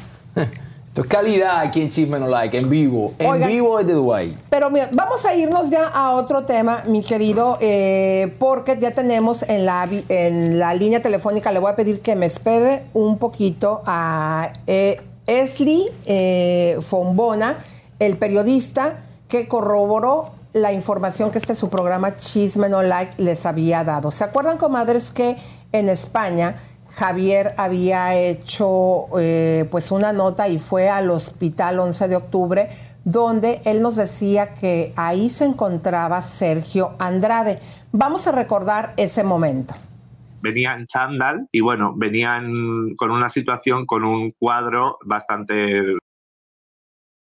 [SPEAKER 3] Esto es calidad aquí en Chisme No Like, en vivo. En
[SPEAKER 1] Oigan.
[SPEAKER 3] vivo desde Dubái.
[SPEAKER 1] Pero mira, vamos a irnos ya a otro tema, mi querido, eh, porque ya tenemos en la, en la línea telefónica, le voy a pedir que me espere un poquito a eh, Esli eh, Fombona, el periodista que corroboró la información que este su programa Chisme No Like les había dado. ¿Se acuerdan, comadres, que en España Javier había hecho eh, pues una nota y fue al hospital 11 de octubre donde él nos decía que ahí se encontraba Sergio Andrade. Vamos a recordar ese momento.
[SPEAKER 18] venía en chándal y bueno, venían con una situación, con un cuadro bastante...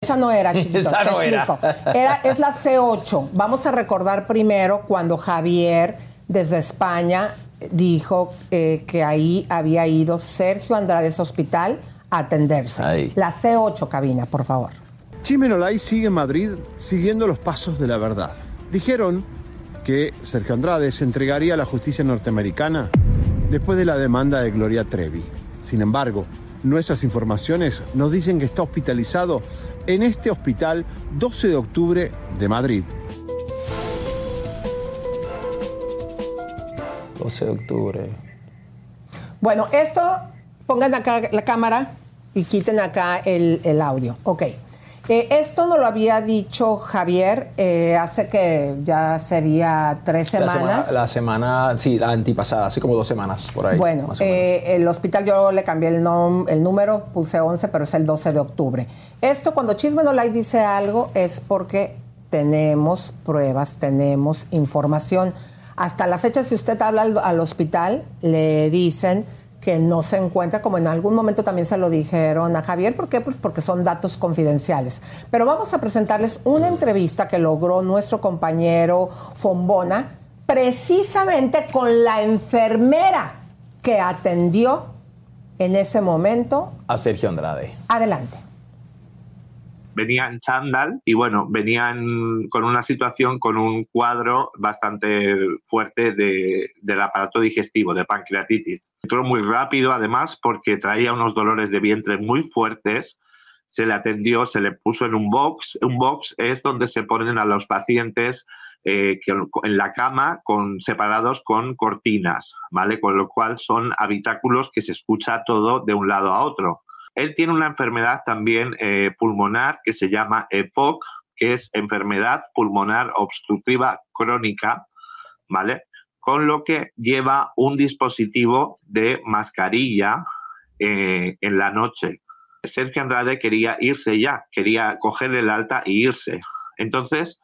[SPEAKER 1] Esa no era, chiquito,
[SPEAKER 18] Esa
[SPEAKER 1] te
[SPEAKER 18] no era.
[SPEAKER 1] explico. Era, es la C8. Vamos a recordar primero cuando Javier, desde España, dijo eh, que ahí había ido Sergio Andrade hospital a atenderse. La C8, cabina, por favor.
[SPEAKER 10] Chimenolay sigue en Madrid siguiendo los pasos de la verdad. Dijeron que Sergio Andrade se entregaría a la justicia norteamericana después de la demanda de Gloria Trevi. Sin embargo, nuestras informaciones nos dicen que está hospitalizado en este hospital 12 de octubre de Madrid.
[SPEAKER 3] 12 de octubre.
[SPEAKER 1] Bueno, esto, pongan acá la cámara y quiten acá el, el audio. Ok. Eh, esto nos lo había dicho Javier eh, hace que ya sería tres
[SPEAKER 3] La semana,
[SPEAKER 1] semanas.
[SPEAKER 3] la semana, sí, la antipasada, así como dos semanas por ahí.
[SPEAKER 1] Bueno, eh, el hospital yo le cambié el, nom- el número, puse 11, pero es el 12 de octubre. Esto cuando Chisme No Like dice algo es porque tenemos pruebas, tenemos información. Hasta la fecha, si usted habla al, al hospital, le dicen que no se encuentra, como en algún momento también se lo dijeron a Javier. ¿Por qué? Pues porque son datos confidenciales. Pero vamos a presentarles una entrevista que logró nuestro compañero Fombona, precisamente con la enfermera que atendió en ese momento.
[SPEAKER 3] A Sergio Andrade.
[SPEAKER 1] Adelante.
[SPEAKER 18] Venía en chándal y bueno, venían con una situación, con un cuadro bastante fuerte de- del aparato digestivo, de pancreatitis. Entró muy rápido además porque traía unos dolores de vientre muy fuertes. Se le atendió, se le puso en un box. Un box es donde se ponen a los pacientes eh, en la cama con, separados con cortinas, ¿vale? Con lo cual son habitáculos que se escucha todo de un lado a otro. Él tiene una enfermedad también eh, pulmonar que se llama EPOC, que es enfermedad pulmonar obstructiva crónica, ¿vale? Con lo que lleva un dispositivo de mascarilla eh, en la noche. Sergio Andrade quería irse ya, quería coger el alta e irse. Entonces,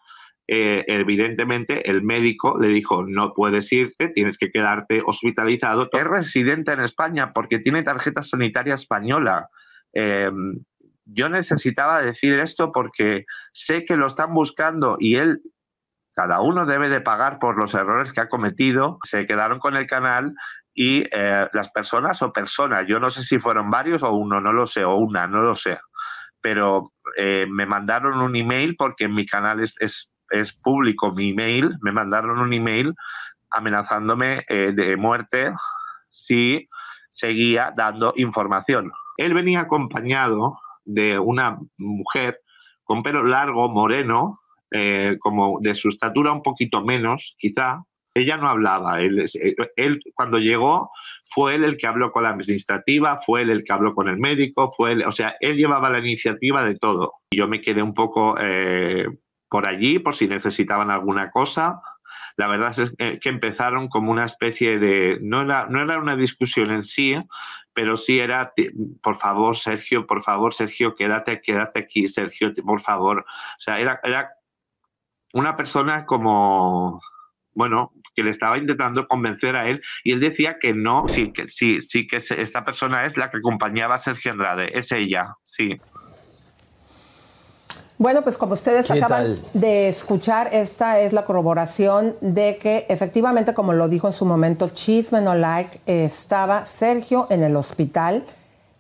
[SPEAKER 18] eh, evidentemente, el médico le dijo, no puedes irte, tienes que quedarte hospitalizado. Es residente en España porque tiene tarjeta sanitaria española. Eh, yo necesitaba decir esto porque sé que lo están buscando y él, cada uno debe de pagar por los errores que ha cometido. Se quedaron con el canal y eh, las personas o personas, yo no sé si fueron varios o uno, no lo sé, o una, no lo sé, pero eh, me mandaron un email porque mi canal es, es, público mi email, me mandaron un email amenazándome eh, de muerte si seguía dando información. Él venía acompañado de una mujer con pelo largo, moreno, eh, como de su estatura un poquito menos, quizá. Ella no hablaba. Él, él, cuando llegó, fue él el que habló con la administrativa, fue él el que habló con el médico, fue él, o sea, él llevaba la iniciativa de todo. Yo me quedé un poco eh, por allí, por si necesitaban alguna cosa. La verdad es que empezaron como una especie de, no era, no era una discusión en sí, pero sí era, por favor, Sergio, por favor, Sergio, quédate, quédate aquí, Sergio, por favor. O sea, era, era una persona como, bueno, que le estaba intentando convencer a él y él decía que no, sí, que sí, sí que esta persona es la que acompañaba a Sergio Andrade, es ella, sí.
[SPEAKER 1] Bueno, pues como ustedes acaban de escuchar, esta es la corroboración de que efectivamente, como lo dijo en su momento Chisme No Like, estaba Sergio en el hospital.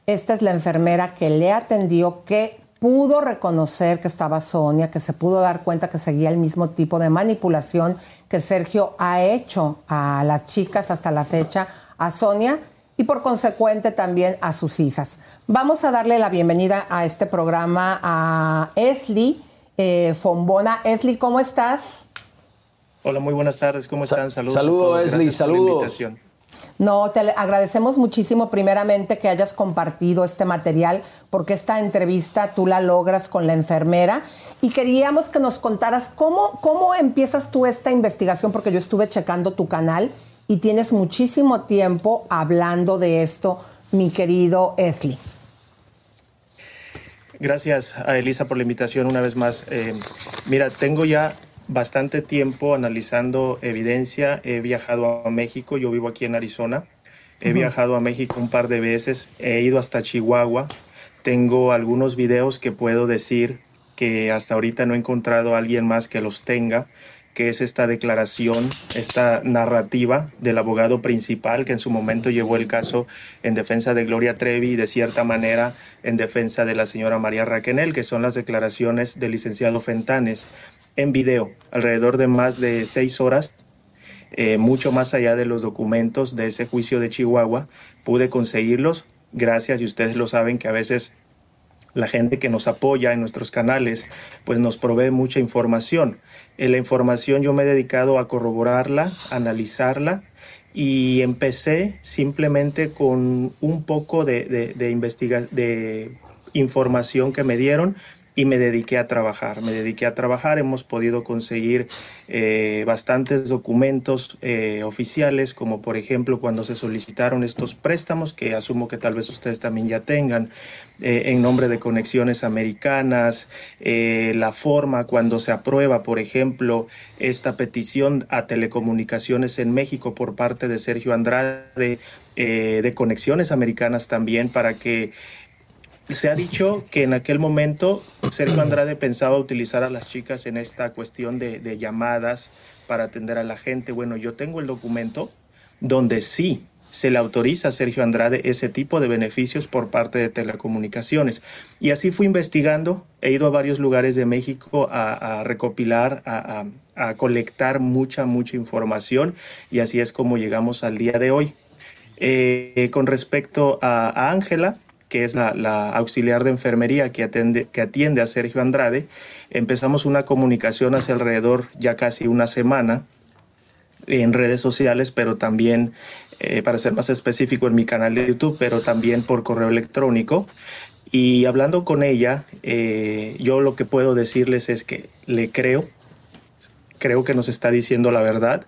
[SPEAKER 1] Esta es la enfermera que le atendió, que pudo reconocer que estaba Sonia, que se pudo dar cuenta que seguía el mismo tipo de manipulación que Sergio ha hecho a las chicas hasta la fecha, a Sonia y por consecuente también a sus hijas. Vamos a darle la bienvenida a este programa a Esli eh, Fombona. Esli, ¿cómo estás?
[SPEAKER 19] Hola, muy buenas tardes. ¿Cómo están? Saludos.
[SPEAKER 3] Saludos, Esli. Saludos.
[SPEAKER 1] No, te agradecemos muchísimo primeramente que hayas compartido este material porque esta entrevista tú la logras con la enfermera y queríamos que nos contaras cómo, cómo empiezas tú esta investigación porque yo estuve checando tu canal y tienes muchísimo tiempo hablando de esto, mi querido Esli.
[SPEAKER 19] Gracias a Elisa por la invitación una vez más. Eh, mira, tengo ya bastante tiempo analizando evidencia. He viajado a México, yo vivo aquí en Arizona. He viajado a México un par de veces, he ido hasta Chihuahua. Tengo algunos videos que puedo decir que hasta ahorita no he encontrado a alguien más que los tenga que es esta declaración, esta narrativa del abogado principal que en su momento llevó el caso en defensa de Gloria Trevi y de cierta manera en defensa de la señora María Raquenel, que son las declaraciones del licenciado Fentanes en video, alrededor de más de seis horas, eh, mucho más allá de los documentos de ese juicio de Chihuahua, pude conseguirlos, gracias, y ustedes lo saben que a veces la gente que nos apoya en nuestros canales, pues nos provee mucha información. En la información yo me he dedicado a corroborarla, analizarla y empecé simplemente con un poco de, de información que me dieron y me dediqué a trabajar. Me dediqué a trabajar, hemos podido conseguir eh, bastantes documentos eh, oficiales, como por ejemplo cuando se solicitaron estos préstamos, que asumo que tal vez ustedes también ya tengan, eh, en nombre de conexiones americanas, la forma cuando se aprueba, por ejemplo, esta petición a telecomunicaciones en México por parte de Sergio Andrade, de conexiones americanas también, para que se ha dicho que en aquel momento Sergio Andrade pensaba utilizar a las chicas en esta cuestión de, llamadas para atender a la gente. Bueno, yo tengo el documento donde sí se le autoriza a Sergio Andrade ese tipo de beneficios por parte de telecomunicaciones. Y así fui investigando, he ido a varios lugares de México a, recopilar, a, colectar mucha, mucha información y así es como llegamos al día de hoy. Eh, con respecto a Ángela, que es la, auxiliar de enfermería que, atiende, que atiende a Sergio Andrade, empezamos una comunicación hace alrededor ya casi una semana en redes sociales, pero también, eh, para ser más específico, en mi canal de YouTube, pero también por correo electrónico. Y hablando con ella, eh, yo lo que puedo decirles es que le creo, creo que nos está diciendo la verdad.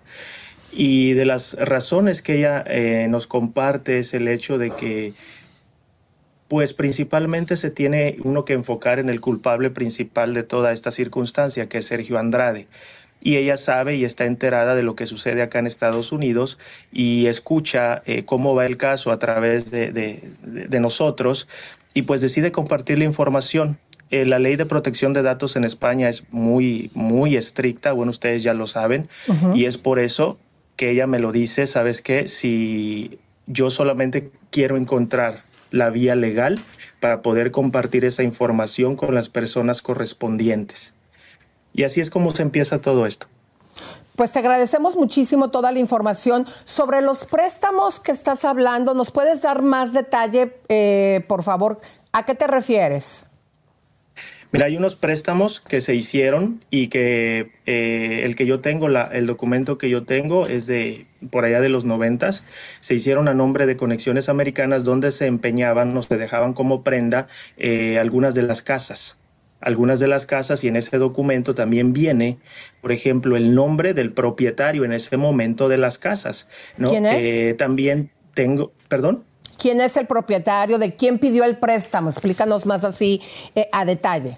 [SPEAKER 19] Y de las razones que ella eh, nos comparte es el hecho de que pues principalmente se tiene uno que enfocar en el culpable principal de toda esta circunstancia, que es Sergio Andrade. Y ella sabe y está enterada de lo que sucede acá en Estados Unidos y escucha eh, cómo va el caso a través de, nosotros y pues decide compartir la información. Eh, la ley de protección de datos en España es muy, muy estricta, bueno, ustedes ya lo saben, y es por eso que ella me lo dice, ¿sabes qué? Si yo solamente quiero encontrar la vía legal para poder compartir esa información con las personas correspondientes. Y así es como se empieza todo esto.
[SPEAKER 1] Pues te agradecemos muchísimo toda la información sobre los préstamos que estás hablando. ¿Nos puedes dar más detalle, eh, por favor? ¿A qué te refieres?
[SPEAKER 19] Mira, hay unos préstamos que se hicieron y que eh, el que yo tengo, la, el documento que yo tengo es de por allá de los noventas. Se hicieron a nombre de Conexiones Americanas donde se empeñaban o se dejaban como prenda eh, algunas de las casas algunas de las casas y en ese documento también viene, por ejemplo, el nombre del propietario en ese momento de las casas. ¿no?
[SPEAKER 1] ¿Quién es?
[SPEAKER 19] Eh, también tengo, perdón.
[SPEAKER 1] ¿Quién es el propietario? ¿De quién pidió el préstamo? Explícanos más así eh, a detalle.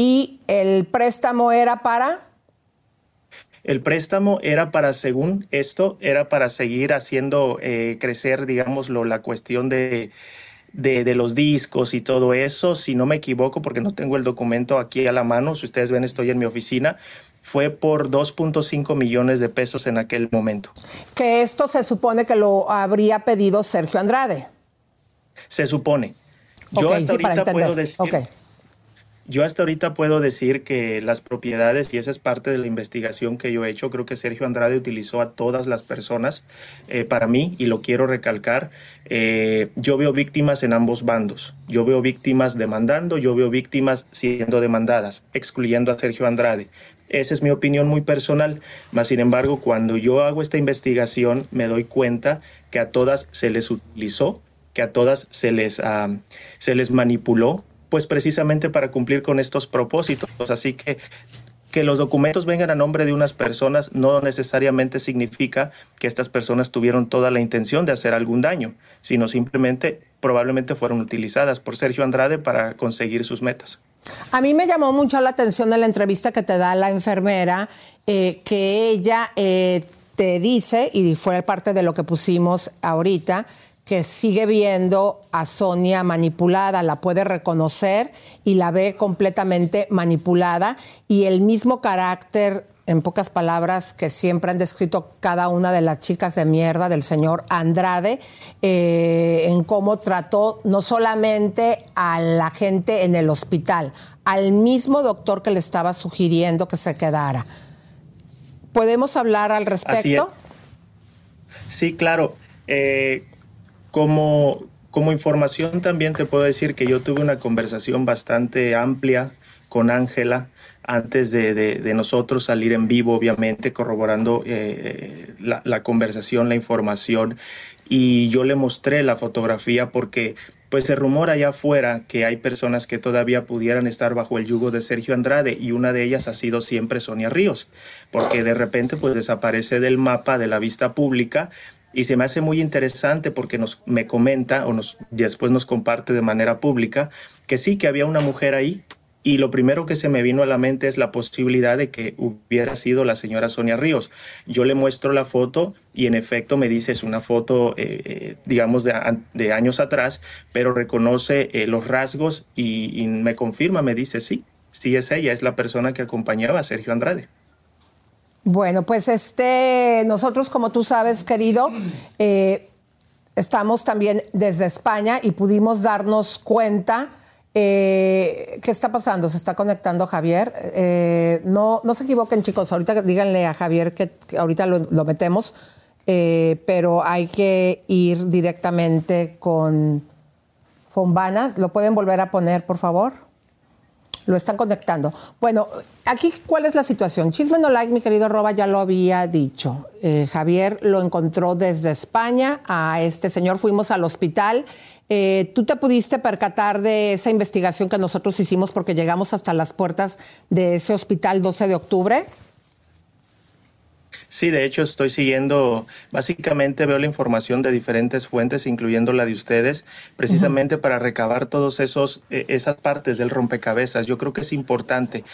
[SPEAKER 1] ¿Y el préstamo era para?
[SPEAKER 19] El préstamo era para, según esto, era para seguir haciendo eh, crecer, digámoslo, la cuestión de, de, de, los discos y todo eso. Si no me equivoco, porque no tengo el documento aquí a la mano, si ustedes ven, estoy en mi oficina, fue por 2.5 millones de pesos en aquel momento.
[SPEAKER 1] Que esto se supone que lo habría pedido Sergio Andrade.
[SPEAKER 19] Se supone. Yo
[SPEAKER 1] okay,
[SPEAKER 19] hasta
[SPEAKER 1] sí,
[SPEAKER 19] ahorita puedo decir.
[SPEAKER 1] Okay.
[SPEAKER 19] Yo hasta ahorita puedo decir que las propiedades, y esa es parte de la investigación que yo he hecho, creo que Sergio Andrade utilizó a todas las personas eh, para mí, y lo quiero recalcar, eh, yo veo víctimas en ambos bandos. Yo veo víctimas demandando, yo veo víctimas siendo demandadas, excluyendo a Sergio Andrade. Esa es mi opinión muy personal, mas sin embargo, cuando yo hago esta investigación me doy cuenta que a todas se les utilizó, que a todas se les, uh, se les manipuló, pues precisamente para cumplir con estos propósitos. Así que que los documentos vengan a nombre de unas personas no necesariamente significa que estas personas tuvieron toda la intención de hacer algún daño, sino simplemente probablemente fueron utilizadas por Sergio Andrade para conseguir sus metas.
[SPEAKER 1] A mí me llamó mucho la atención de la entrevista que te da la enfermera, eh, que ella eh, te dice, y fue parte de lo que pusimos ahorita, que sigue viendo a Sonia manipulada, la puede reconocer y la ve completamente manipulada y el mismo carácter, en pocas palabras, que siempre han descrito cada una de las chicas de mierda del señor Andrade, eh, en cómo trató no solamente a la gente en el hospital, al mismo doctor que le estaba sugiriendo que se quedara. ¿Podemos hablar al respecto?
[SPEAKER 19] Sí, claro. Eh, como, como información también te puedo decir que yo tuve una conversación bastante amplia con Ángela antes de, de, nosotros salir en vivo, obviamente, corroborando eh, la, la, conversación, la información. Y yo le mostré la fotografía porque pues se rumora allá afuera que hay personas que todavía pudieran estar bajo el yugo de Sergio Andrade y una de ellas ha sido siempre Sonia Ríos, porque de repente pues desaparece del mapa de la vista pública y se me hace muy interesante porque nos me comenta o nos después nos comparte de manera pública que sí que había una mujer ahí y lo primero que se me vino a la mente es la posibilidad de que hubiera sido la señora Sonia Ríos. Yo le muestro la foto y en efecto me dice es una foto, eh, eh, digamos, de, años atrás, pero reconoce eh, los rasgos y, y me confirma, me dice sí, sí es ella, es la persona que acompañaba a Sergio Andrade.
[SPEAKER 1] Bueno, pues este, nosotros, como tú sabes, querido, eh, estamos también desde España y pudimos darnos cuenta Eh, ¿Qué está pasando? Se está conectando Javier. Eh, no, no se equivoquen, chicos. Ahorita díganle a Javier que, ahorita lo, lo metemos, eh, pero hay que ir directamente con Fombanas. ¿Lo pueden volver a poner, por favor? Lo están conectando. Bueno, aquí, ¿cuál es la situación? Chisme no like, mi querido Roba, ya lo había dicho. Eh, Javier lo encontró desde España. A este señor fuimos al hospital. Eh, ¿Tú te pudiste percatar de esa investigación que nosotros hicimos porque llegamos hasta las puertas de ese hospital 12 de octubre?
[SPEAKER 19] Sí, de hecho estoy siguiendo, básicamente veo la información de diferentes fuentes, incluyendo la de ustedes, precisamente para recabar todos esos eh, esas partes del rompecabezas. Yo creo que es importante.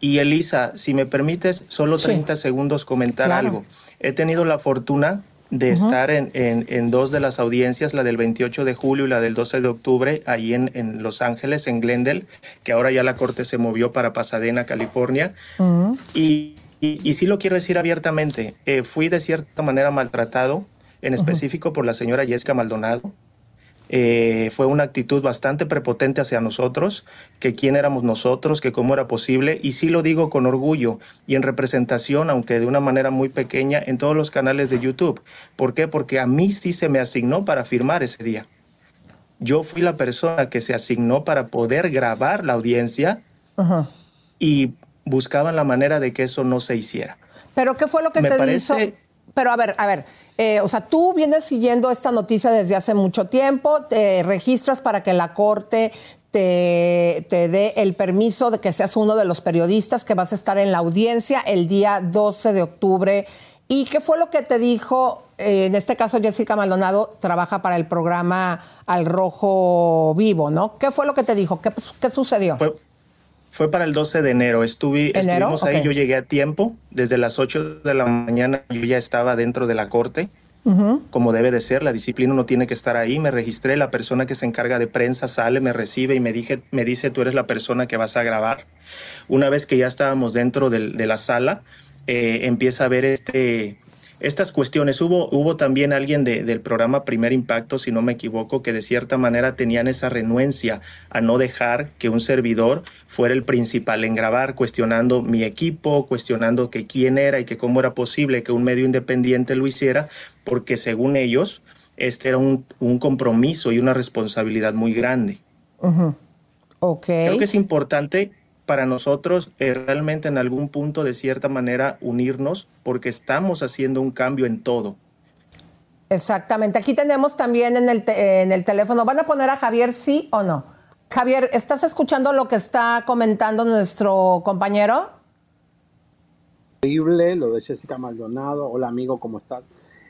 [SPEAKER 19] Y Elisa, si me permites, solo 30 segundos comentar
[SPEAKER 20] Claro.
[SPEAKER 19] algo. He tenido la fortuna de estar en, en- en dos de las audiencias, la del 28 de julio y la del 12 de octubre, ahí en, en Los Ángeles, en Glendale, que ahora ya la corte se movió para Pasadena, California. Y, y, y sí lo quiero decir abiertamente, eh, fui de cierta manera maltratado, en específico por la señora Jessica Maldonado. Eh, fue una actitud bastante prepotente hacia nosotros, que quién éramos nosotros, que cómo era posible, y sí lo digo con orgullo y en representación, aunque de una manera muy pequeña, en todos los canales de YouTube. ¿Por qué? Porque a mí sí se me asignó para firmar ese día. Yo fui la persona que se asignó para poder grabar la audiencia y buscaban la manera de que eso no se hiciera.
[SPEAKER 1] ¿Pero qué fue lo que
[SPEAKER 19] Me
[SPEAKER 1] te
[SPEAKER 19] parece-
[SPEAKER 1] hizo? Pero a ver, a ver, eh, o sea, tú vienes siguiendo esta noticia desde hace mucho tiempo, te registras para que la corte te, te dé el permiso de que seas uno de los periodistas que vas a estar en la audiencia el día 12 de octubre. ¿Y qué fue lo que te dijo? eh, en este caso, Jessica Maldonado trabaja para el programa Al Rojo Vivo, ¿no? ¿Qué fue lo que te dijo? ¿Qué, qué sucedió?
[SPEAKER 19] Fue, fue para el 12 de enero. Estuve,
[SPEAKER 1] ¿Enero?
[SPEAKER 19] Estuvimos ahí, yo llegué a tiempo. Desde las 8 de la mañana yo ya estaba dentro de la corte, como debe de ser. La disciplina no tiene que estar ahí. Me registré, la persona que se encarga de prensa sale, me recibe y me, dije, me dice, tú eres la persona que vas a grabar. Una vez que ya estábamos dentro de la sala, eh, empieza a ver este, estas cuestiones. Hubo, hubo también alguien de- del programa Primer Impacto, si no me equivoco, que de cierta manera tenían esa renuencia a no dejar que un servidor fuera el principal en grabar, cuestionando mi equipo, cuestionando que quién era y que cómo era posible que un medio independiente lo hiciera, porque según ellos, este era un, un compromiso y una responsabilidad muy grande. Creo que es importante para nosotros eh, realmente en algún punto de cierta manera unirnos porque estamos haciendo un cambio en todo.
[SPEAKER 1] Exactamente. Aquí tenemos también en el, te- en el teléfono. ¿Van a poner a Javier sí o no? Javier, ¿estás escuchando lo que está comentando nuestro compañero?
[SPEAKER 15] Increíble lo de Jessica Maldonado. Hola amigo, ¿cómo estás?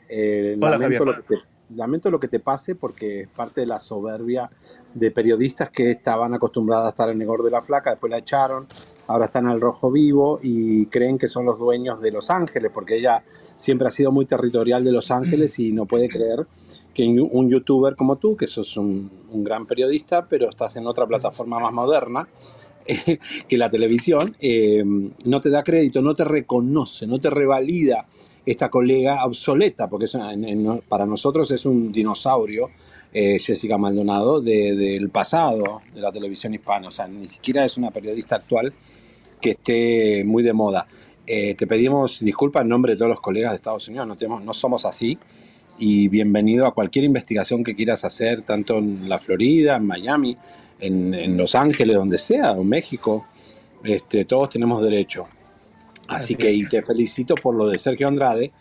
[SPEAKER 15] Eh,
[SPEAKER 19] Hola,
[SPEAKER 15] lamento,
[SPEAKER 19] Javier.
[SPEAKER 15] lo que te, lamento lo que te pase porque es parte de la soberbia de periodistas que estaban acostumbrados a estar en el Negor de la Flaca, después la echaron, ahora están al Rojo Vivo y creen que son los dueños de Los Ángeles, porque ella siempre ha sido muy territorial de Los Ángeles y no puede creer que un youtuber como tú, que sos un, un gran periodista, pero estás en otra plataforma más moderna, que la televisión, eh, no te da crédito, no te reconoce, no te revalida esta colega obsoleta, porque es una- en- en- para nosotros es un dinosaurio, eh, Jessica Maldonado, de- del pasado de la televisión hispana. O sea, ni siquiera es una periodista actual que esté muy de moda. Eh, te pedimos disculpas en nombre de todos los colegas de Estados Unidos, no, tenemos, no somos así. Y bienvenido a cualquier investigación que quieras hacer, tanto en la Florida, en Miami, en, en Los Ángeles, donde sea, o México. Este, todos tenemos derecho. Así,
[SPEAKER 19] Así
[SPEAKER 15] que y te felicito por lo de Sergio Andrade.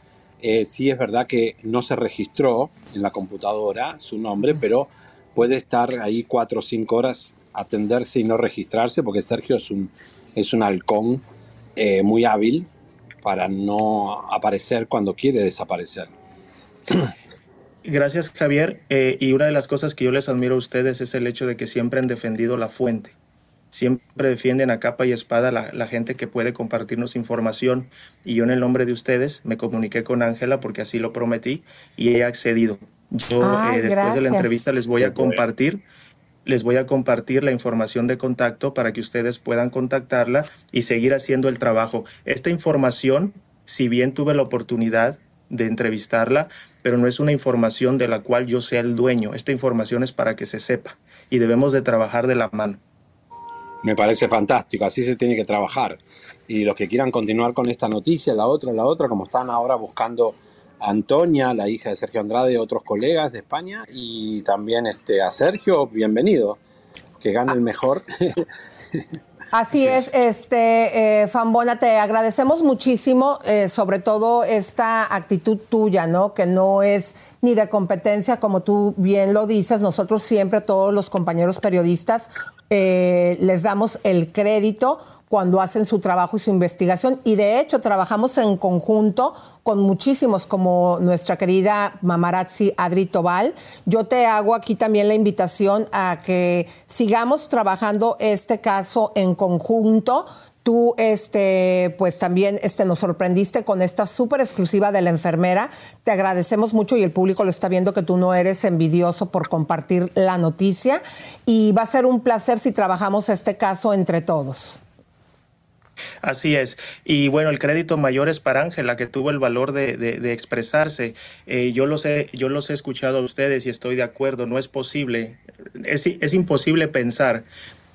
[SPEAKER 15] Eh, sí es verdad que no se registró en la computadora su nombre, pero puede estar ahí cuatro o cinco horas, atenderse y no registrarse, porque Sergio es un, es un halcón eh, muy hábil para no aparecer cuando quiere desaparecer.
[SPEAKER 19] Gracias Javier. Eh, y una de las cosas que yo les admiro a ustedes es el hecho de que siempre han defendido la fuente. Siempre defienden a capa y espada la, la gente que puede compartirnos información. Y yo en el nombre de ustedes me comuniqué con Ángela porque así lo prometí y he accedido. Yo
[SPEAKER 1] Ay,
[SPEAKER 19] eh, después de la entrevista les voy a compartir les voy a compartir la información de contacto para que ustedes puedan contactarla y seguir haciendo el trabajo. Esta información, si bien tuve la oportunidad de entrevistarla, pero no es una información de la cual yo sea el dueño. Esta información es para que se sepa y debemos de trabajar de la mano.
[SPEAKER 15] Me parece fantástico, así se tiene que trabajar. Y los que quieran continuar con esta noticia, la otra, la otra, como están ahora buscando a Antonia, la hija de Sergio Andrade, otros colegas de España, y también este, a Sergio, bienvenido, que gane el mejor.
[SPEAKER 1] Así es, este eh, Fambona, te agradecemos muchísimo, eh, sobre todo esta actitud tuya, ¿no? Que no es ni de competencia, como tú bien lo dices. Nosotros siempre, todos los compañeros periodistas, eh, les damos el crédito cuando hacen su trabajo y su investigación. Y de hecho, trabajamos en conjunto con muchísimos, como nuestra querida Mamarazzi Adri Tobal. Yo te hago aquí también la invitación a que sigamos trabajando este caso en conjunto. Tú, este, pues también este, nos sorprendiste con esta súper exclusiva de la enfermera. Te agradecemos mucho y el público lo está viendo que tú no eres envidioso por compartir la noticia. Y va a ser un placer si trabajamos este caso entre todos.
[SPEAKER 19] Así es. Y bueno, el crédito mayor es para Ángela, que tuvo el valor de, de, expresarse. Eh, yo, los he, yo los he escuchado a ustedes y estoy de acuerdo. No es posible, es, es imposible pensar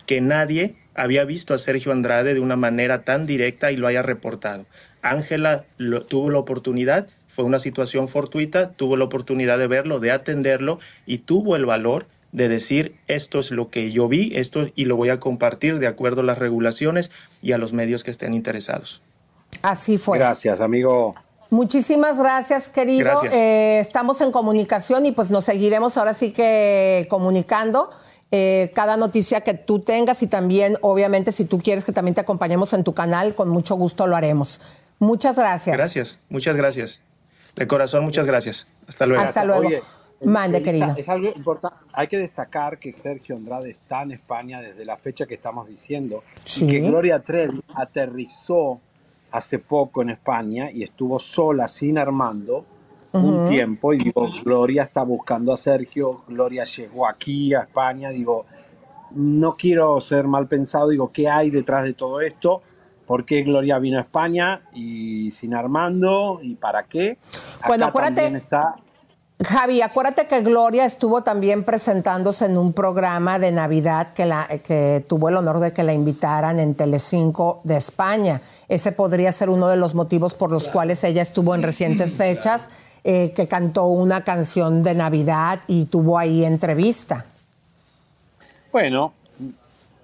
[SPEAKER 19] que nadie había visto a Sergio Andrade de una manera tan directa y lo haya reportado. Ángela tuvo la oportunidad, fue una situación fortuita, tuvo la oportunidad de verlo, de atenderlo y tuvo el valor de decir esto es lo que yo vi, esto y lo voy a compartir de acuerdo a las regulaciones y a los medios que estén interesados.
[SPEAKER 1] Así fue.
[SPEAKER 15] Gracias, amigo.
[SPEAKER 1] Muchísimas gracias, querido.
[SPEAKER 19] Gracias.
[SPEAKER 1] Eh, estamos en comunicación y pues nos seguiremos ahora sí que comunicando. eh, cada noticia que tú tengas y también, obviamente, si tú quieres que también te acompañemos en tu canal, con mucho gusto lo haremos. Muchas gracias.
[SPEAKER 19] Gracias, muchas gracias. De corazón, muchas gracias. Hasta luego.
[SPEAKER 1] Hasta luego.
[SPEAKER 15] Oye,
[SPEAKER 1] Mande,
[SPEAKER 15] Elisa,
[SPEAKER 1] querido.
[SPEAKER 15] Es algo importante. Hay que destacar que Sergio Andrade está en España desde la fecha que estamos diciendo
[SPEAKER 1] Sí.
[SPEAKER 15] y que Gloria Trevi aterrizó hace poco en España y estuvo sola sin Armando un
[SPEAKER 1] Ujú.
[SPEAKER 15] tiempo y digo, Gloria está buscando a Sergio, Gloria llegó aquí a España, digo, no quiero ser mal pensado, digo, ¿qué hay detrás de todo esto? ¿Por qué Gloria vino a España y sin Armando? ¿Y para qué?
[SPEAKER 1] Bueno,
[SPEAKER 15] Acá
[SPEAKER 1] acuérdate-
[SPEAKER 15] también está
[SPEAKER 1] Javi, acuérdate que Gloria estuvo también presentándose en un programa de Navidad que, la, que tuvo el honor de que la invitaran en Telecinco de España. Ese podría ser uno de los motivos por los cuales ella estuvo en recientes fechas, eh, que cantó una canción de Navidad y tuvo ahí entrevista.
[SPEAKER 15] Bueno,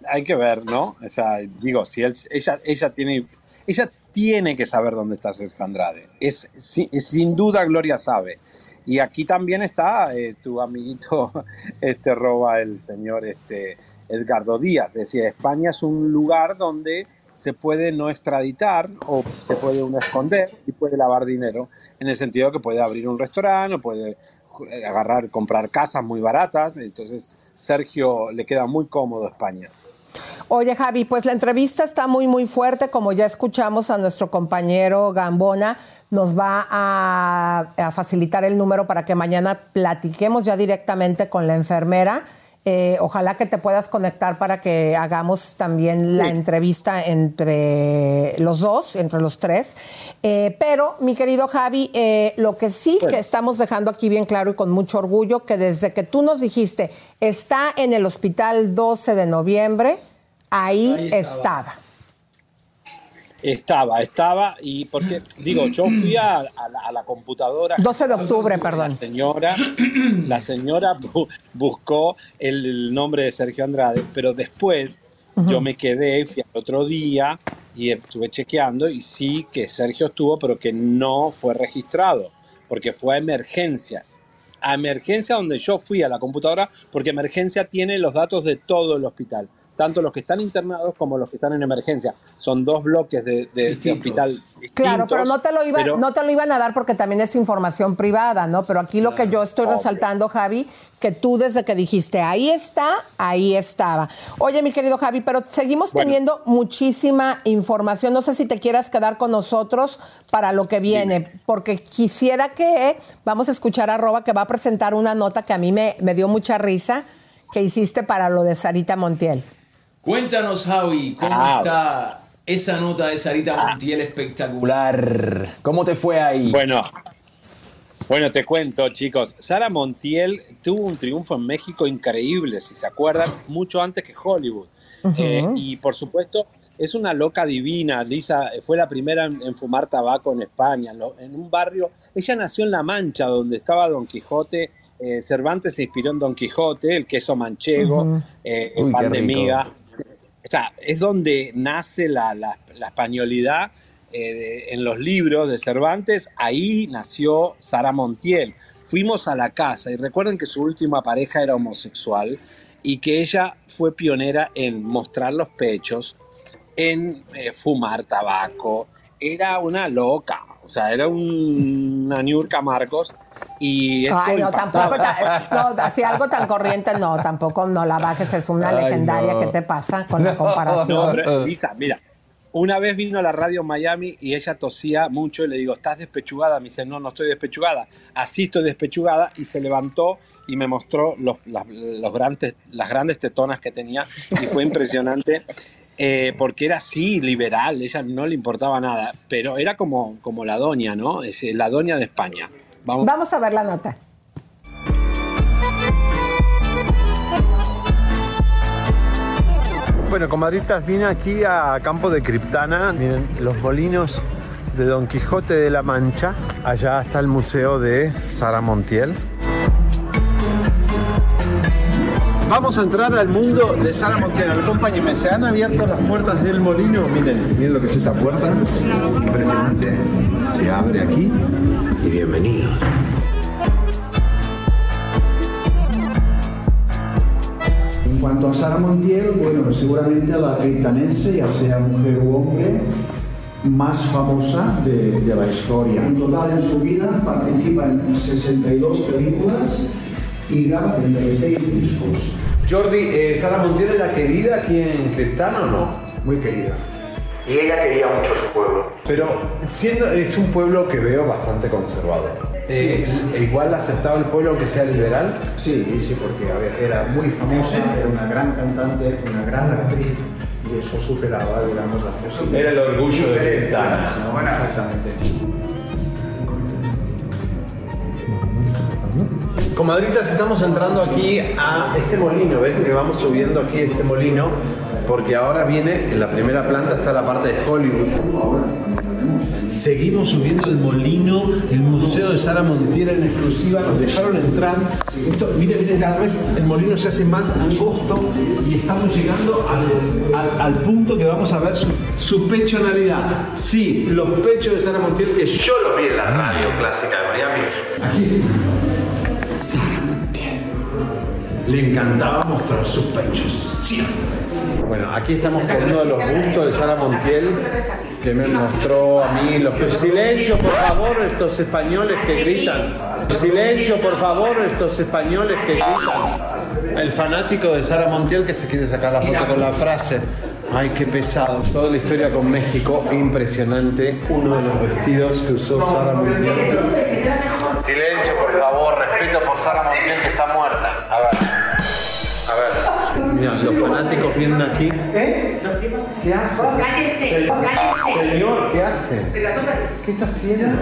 [SPEAKER 15] hay que ver, ¿no? O sea, digo, si él- ella, ella tiene, ella tiene que saber dónde está Sergio Andrade. Es sin duda Gloria sabe. Y aquí también está eh, tu amiguito, este roba el señor este Edgardo Díaz. Decía, España es un lugar donde se puede no extraditar o se puede uno esconder y puede lavar dinero, en el sentido que puede abrir un restaurante o puede eh, agarrar, comprar casas muy baratas. Entonces, Sergio le queda muy cómodo España.
[SPEAKER 1] Oye, Javi, pues la entrevista está muy, muy fuerte. Como ya escuchamos a nuestro compañero Gambona, nos va a, a facilitar el número para que mañana platiquemos ya directamente con la enfermera. Eh, ojalá que te puedas conectar para que hagamos también la
[SPEAKER 15] Sí.
[SPEAKER 1] entrevista entre los dos, entre los tres. Eh, pero, mi querido Javi, eh, lo que sí que estamos dejando aquí bien claro y con mucho orgullo, que desde que tú nos dijiste, está en el hospital 12 de noviembre, ahí,
[SPEAKER 15] Ahí
[SPEAKER 1] estaba.
[SPEAKER 15] estaba. Estaba, estaba, y porque, digo, yo fui a, a la, a la computadora.
[SPEAKER 1] 12 de octubre,
[SPEAKER 15] La
[SPEAKER 1] perdón.
[SPEAKER 15] señora, la señora bu- buscó el, el nombre de Sergio Andrade, pero después yo me quedé, fui al otro día y estuve chequeando y sí que Sergio estuvo, pero que no fue registrado, porque fue a emergencias. A emergencia donde yo fui a la computadora, porque emergencia tiene los datos de todo el hospital, tanto los que están internados como los que están en emergencia. Son dos bloques de, de- de hospital distintos.
[SPEAKER 1] Claro, pero no te lo iba,
[SPEAKER 15] pero-
[SPEAKER 1] no te lo iban a dar porque también es información privada, ¿no? Pero aquí lo que yo estoy
[SPEAKER 15] obvio.
[SPEAKER 1] resaltando, Javi, que tú desde que dijiste ahí está, ahí estaba. Oye, mi querido Javi, pero seguimos
[SPEAKER 15] Bueno.
[SPEAKER 1] teniendo muchísima información. No sé si te quieras quedar con nosotros para lo que viene, porque quisiera que vamos a escuchar a Roba que va a presentar una nota que a mí me, me dio mucha risa que hiciste para lo de Sarita Montiel.
[SPEAKER 3] Cuéntanos, Javi, ¿cómo
[SPEAKER 15] Ah.
[SPEAKER 3] está esa nota de Sarita Montiel espectacular? ¿Cómo te fue ahí?
[SPEAKER 15] Bueno, bueno, te cuento, chicos. Sara Montiel tuvo un triunfo en México increíble, si se acuerdan, mucho antes que Hollywood. Eh, y por supuesto, es una loca divina. Lisa fue la primera en, en fumar tabaco en España, en, lo- en un barrio. Ella nació en La Mancha, donde estaba Don Quijote. Eh, Cervantes se inspiró en Don Quijote, el queso manchego,
[SPEAKER 3] Ujú.
[SPEAKER 15] eh,
[SPEAKER 3] Uy,
[SPEAKER 15] el pan de miga. O sea, es donde nace la, la- la españolidad eh, de- en los libros de Cervantes. Ahí nació Sara Montiel. Fuimos a la casa y recuerden que su última pareja era homosexual y que ella fue pionera en mostrar los pechos, en eh, fumar tabaco. Era una loca, o sea, era un- una Niurka Marcos. Y esto
[SPEAKER 1] Ay, no, tampoco, ta- no, así algo tan corriente, no, tampoco no la bajes, es una
[SPEAKER 15] Ay,
[SPEAKER 1] legendaria,
[SPEAKER 15] no.
[SPEAKER 1] ¿qué te pasa con la comparación?
[SPEAKER 15] No, pero, Lisa, mira, una vez vino a la radio Miami y ella tosía mucho y le digo, ¿estás despechugada? Me dice, no, no estoy despechugada. Así estoy despechugada y se levantó y me mostró los, las, los grandes, las grandes tetonas que tenía y fue impresionante. eh, porque era así, liberal, ella no le importaba nada, pero era como, como la doña, ¿no? Es decir, la doña de España. Vamos.
[SPEAKER 1] Vamos a ver la nota.
[SPEAKER 10] Bueno, comadritas, vine aquí a Campo de Criptana. Miren, los molinos de Don Quijote de la Mancha. Allá está el museo de Sara Montiel. Vamos a entrar al mundo de Sara Montiel. Acompáñenme, se han abierto las puertas del molino. Miren, miren lo que es esta puerta. Impresionante. Se abre aquí y bienvenidos.
[SPEAKER 17] En cuanto a Sara Montiel, bueno, seguramente la criptanense, ya sea mujer u hombre, más famosa de, de la historia. En total en su vida participa en 62 películas y graba 36 discos.
[SPEAKER 10] Jordi, eh, ¿Sara Montiel era querida aquí en Criptana o no?
[SPEAKER 17] Muy querida.
[SPEAKER 10] Y ella quería mucho su pueblo. Pero siendo, es un pueblo que veo bastante conservador. Eh, ¿Igual aceptaba el pueblo que sea liberal?
[SPEAKER 17] Sí, sí, porque a ver, era muy famosa, era una gran cantante, una gran actriz y eso superaba, digamos, las posibilidades.
[SPEAKER 10] Era el orgullo de Criptana.
[SPEAKER 17] ¿no? Exactamente.
[SPEAKER 10] Comadritas, estamos entrando aquí a este molino, ¿ves? Que vamos subiendo aquí este molino, porque ahora viene, en la primera planta está la parte de Hollywood. Seguimos subiendo el molino, el Museo de Sara Montiel en exclusiva, nos dejaron entrar. Esto, miren, miren, cada vez el molino se hace más angosto y estamos llegando al punto que vamos a ver su, su pechonalidad. Sí, los pechos de Sara Montiel que yo los vi en la radio clásica de Miami. Aquí Sara Montiel. Le encantaba mostrar sus pechos, siempre. Bueno, aquí estamos con uno de los bustos de Sara Montiel que me mostró a mí los pechos. Silencio, por favor, estos españoles que gritan. Silencio, por favor, estos españoles que gritan. El fanático de Sara Montiel que se quiere sacar la foto con la frase. Ay, qué pesado. Toda la historia con México, impresionante. Uno de los vestidos que usó Sara Montiel. Silencio, por favor, Sara Montiel que está muerta. A ver. A ver. Mira, los fanáticos vienen aquí. ¿Qué hace?
[SPEAKER 21] Cállese, cállese.
[SPEAKER 10] Señor, ¿qué hace? ¿Qué está haciendo?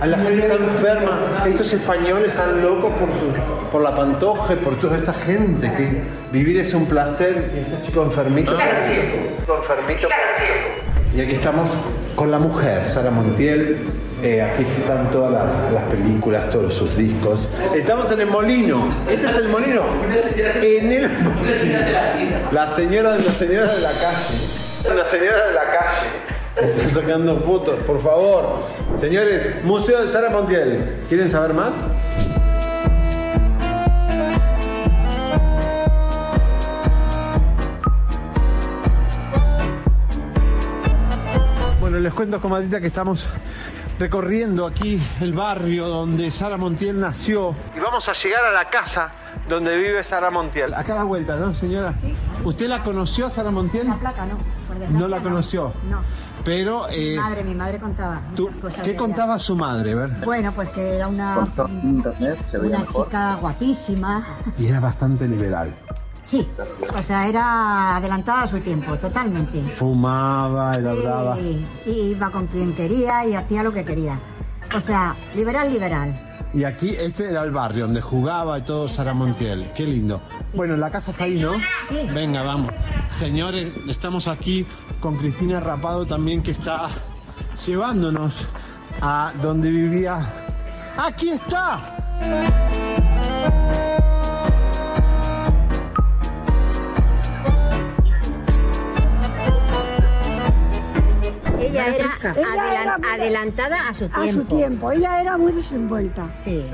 [SPEAKER 10] A la gente está enferma. Estos españoles están locos por, su- por la pantoja y por toda esta gente. Que vivir es un placer. Y este chico enfermito. Chico enfermito. Y aquí estamos con la mujer, Sara Montiel. Eh, aquí están todas las, las películas, todos sus discos. Estamos en el molino. Este es el molino. En el La señora de la señora de la calle. La señora de la calle. Está sacando fotos, por favor. Señores, Museo de Sara Montiel. ¿Quieren saber más? Bueno, les cuento, comadita, que estamos recorriendo aquí el barrio donde Sara Montiel nació. Y vamos a llegar a la casa donde vive Sara Montiel. Acá a la vuelta, ¿no, señora? ¿Usted la conoció, Sara Montiel?
[SPEAKER 22] La placa no, por
[SPEAKER 10] No la conoció.
[SPEAKER 22] No.
[SPEAKER 10] Pero,
[SPEAKER 22] Mi
[SPEAKER 10] eh,
[SPEAKER 22] madre, mi madre contaba
[SPEAKER 10] tú-
[SPEAKER 22] cosas
[SPEAKER 10] ¿qué
[SPEAKER 22] ella.
[SPEAKER 10] contaba su madre? ver?
[SPEAKER 22] Bueno, pues que era una,
[SPEAKER 10] internet se
[SPEAKER 22] una chica guapísima.
[SPEAKER 10] Y era bastante liberal.
[SPEAKER 22] Sí, o sea, era adelantada a su tiempo, totalmente.
[SPEAKER 10] Fumaba, era brava.
[SPEAKER 22] Sí, y iba con quien quería y hacía lo que quería. O sea, liberal, liberal.
[SPEAKER 10] Y aquí, este era el barrio donde jugaba y todo Sara Montiel. Qué lindo. Bueno, la casa está ahí, ¿no? Venga, vamos. Señores, estamos aquí con Cristina Rapado también que está llevándonos a donde vivía. ¡Aquí está!
[SPEAKER 16] Ella era,
[SPEAKER 23] Ella
[SPEAKER 16] adelan-
[SPEAKER 23] era muy-
[SPEAKER 16] adelantada a su tiempo.
[SPEAKER 23] A su tiempo. Ella era muy desenvuelta.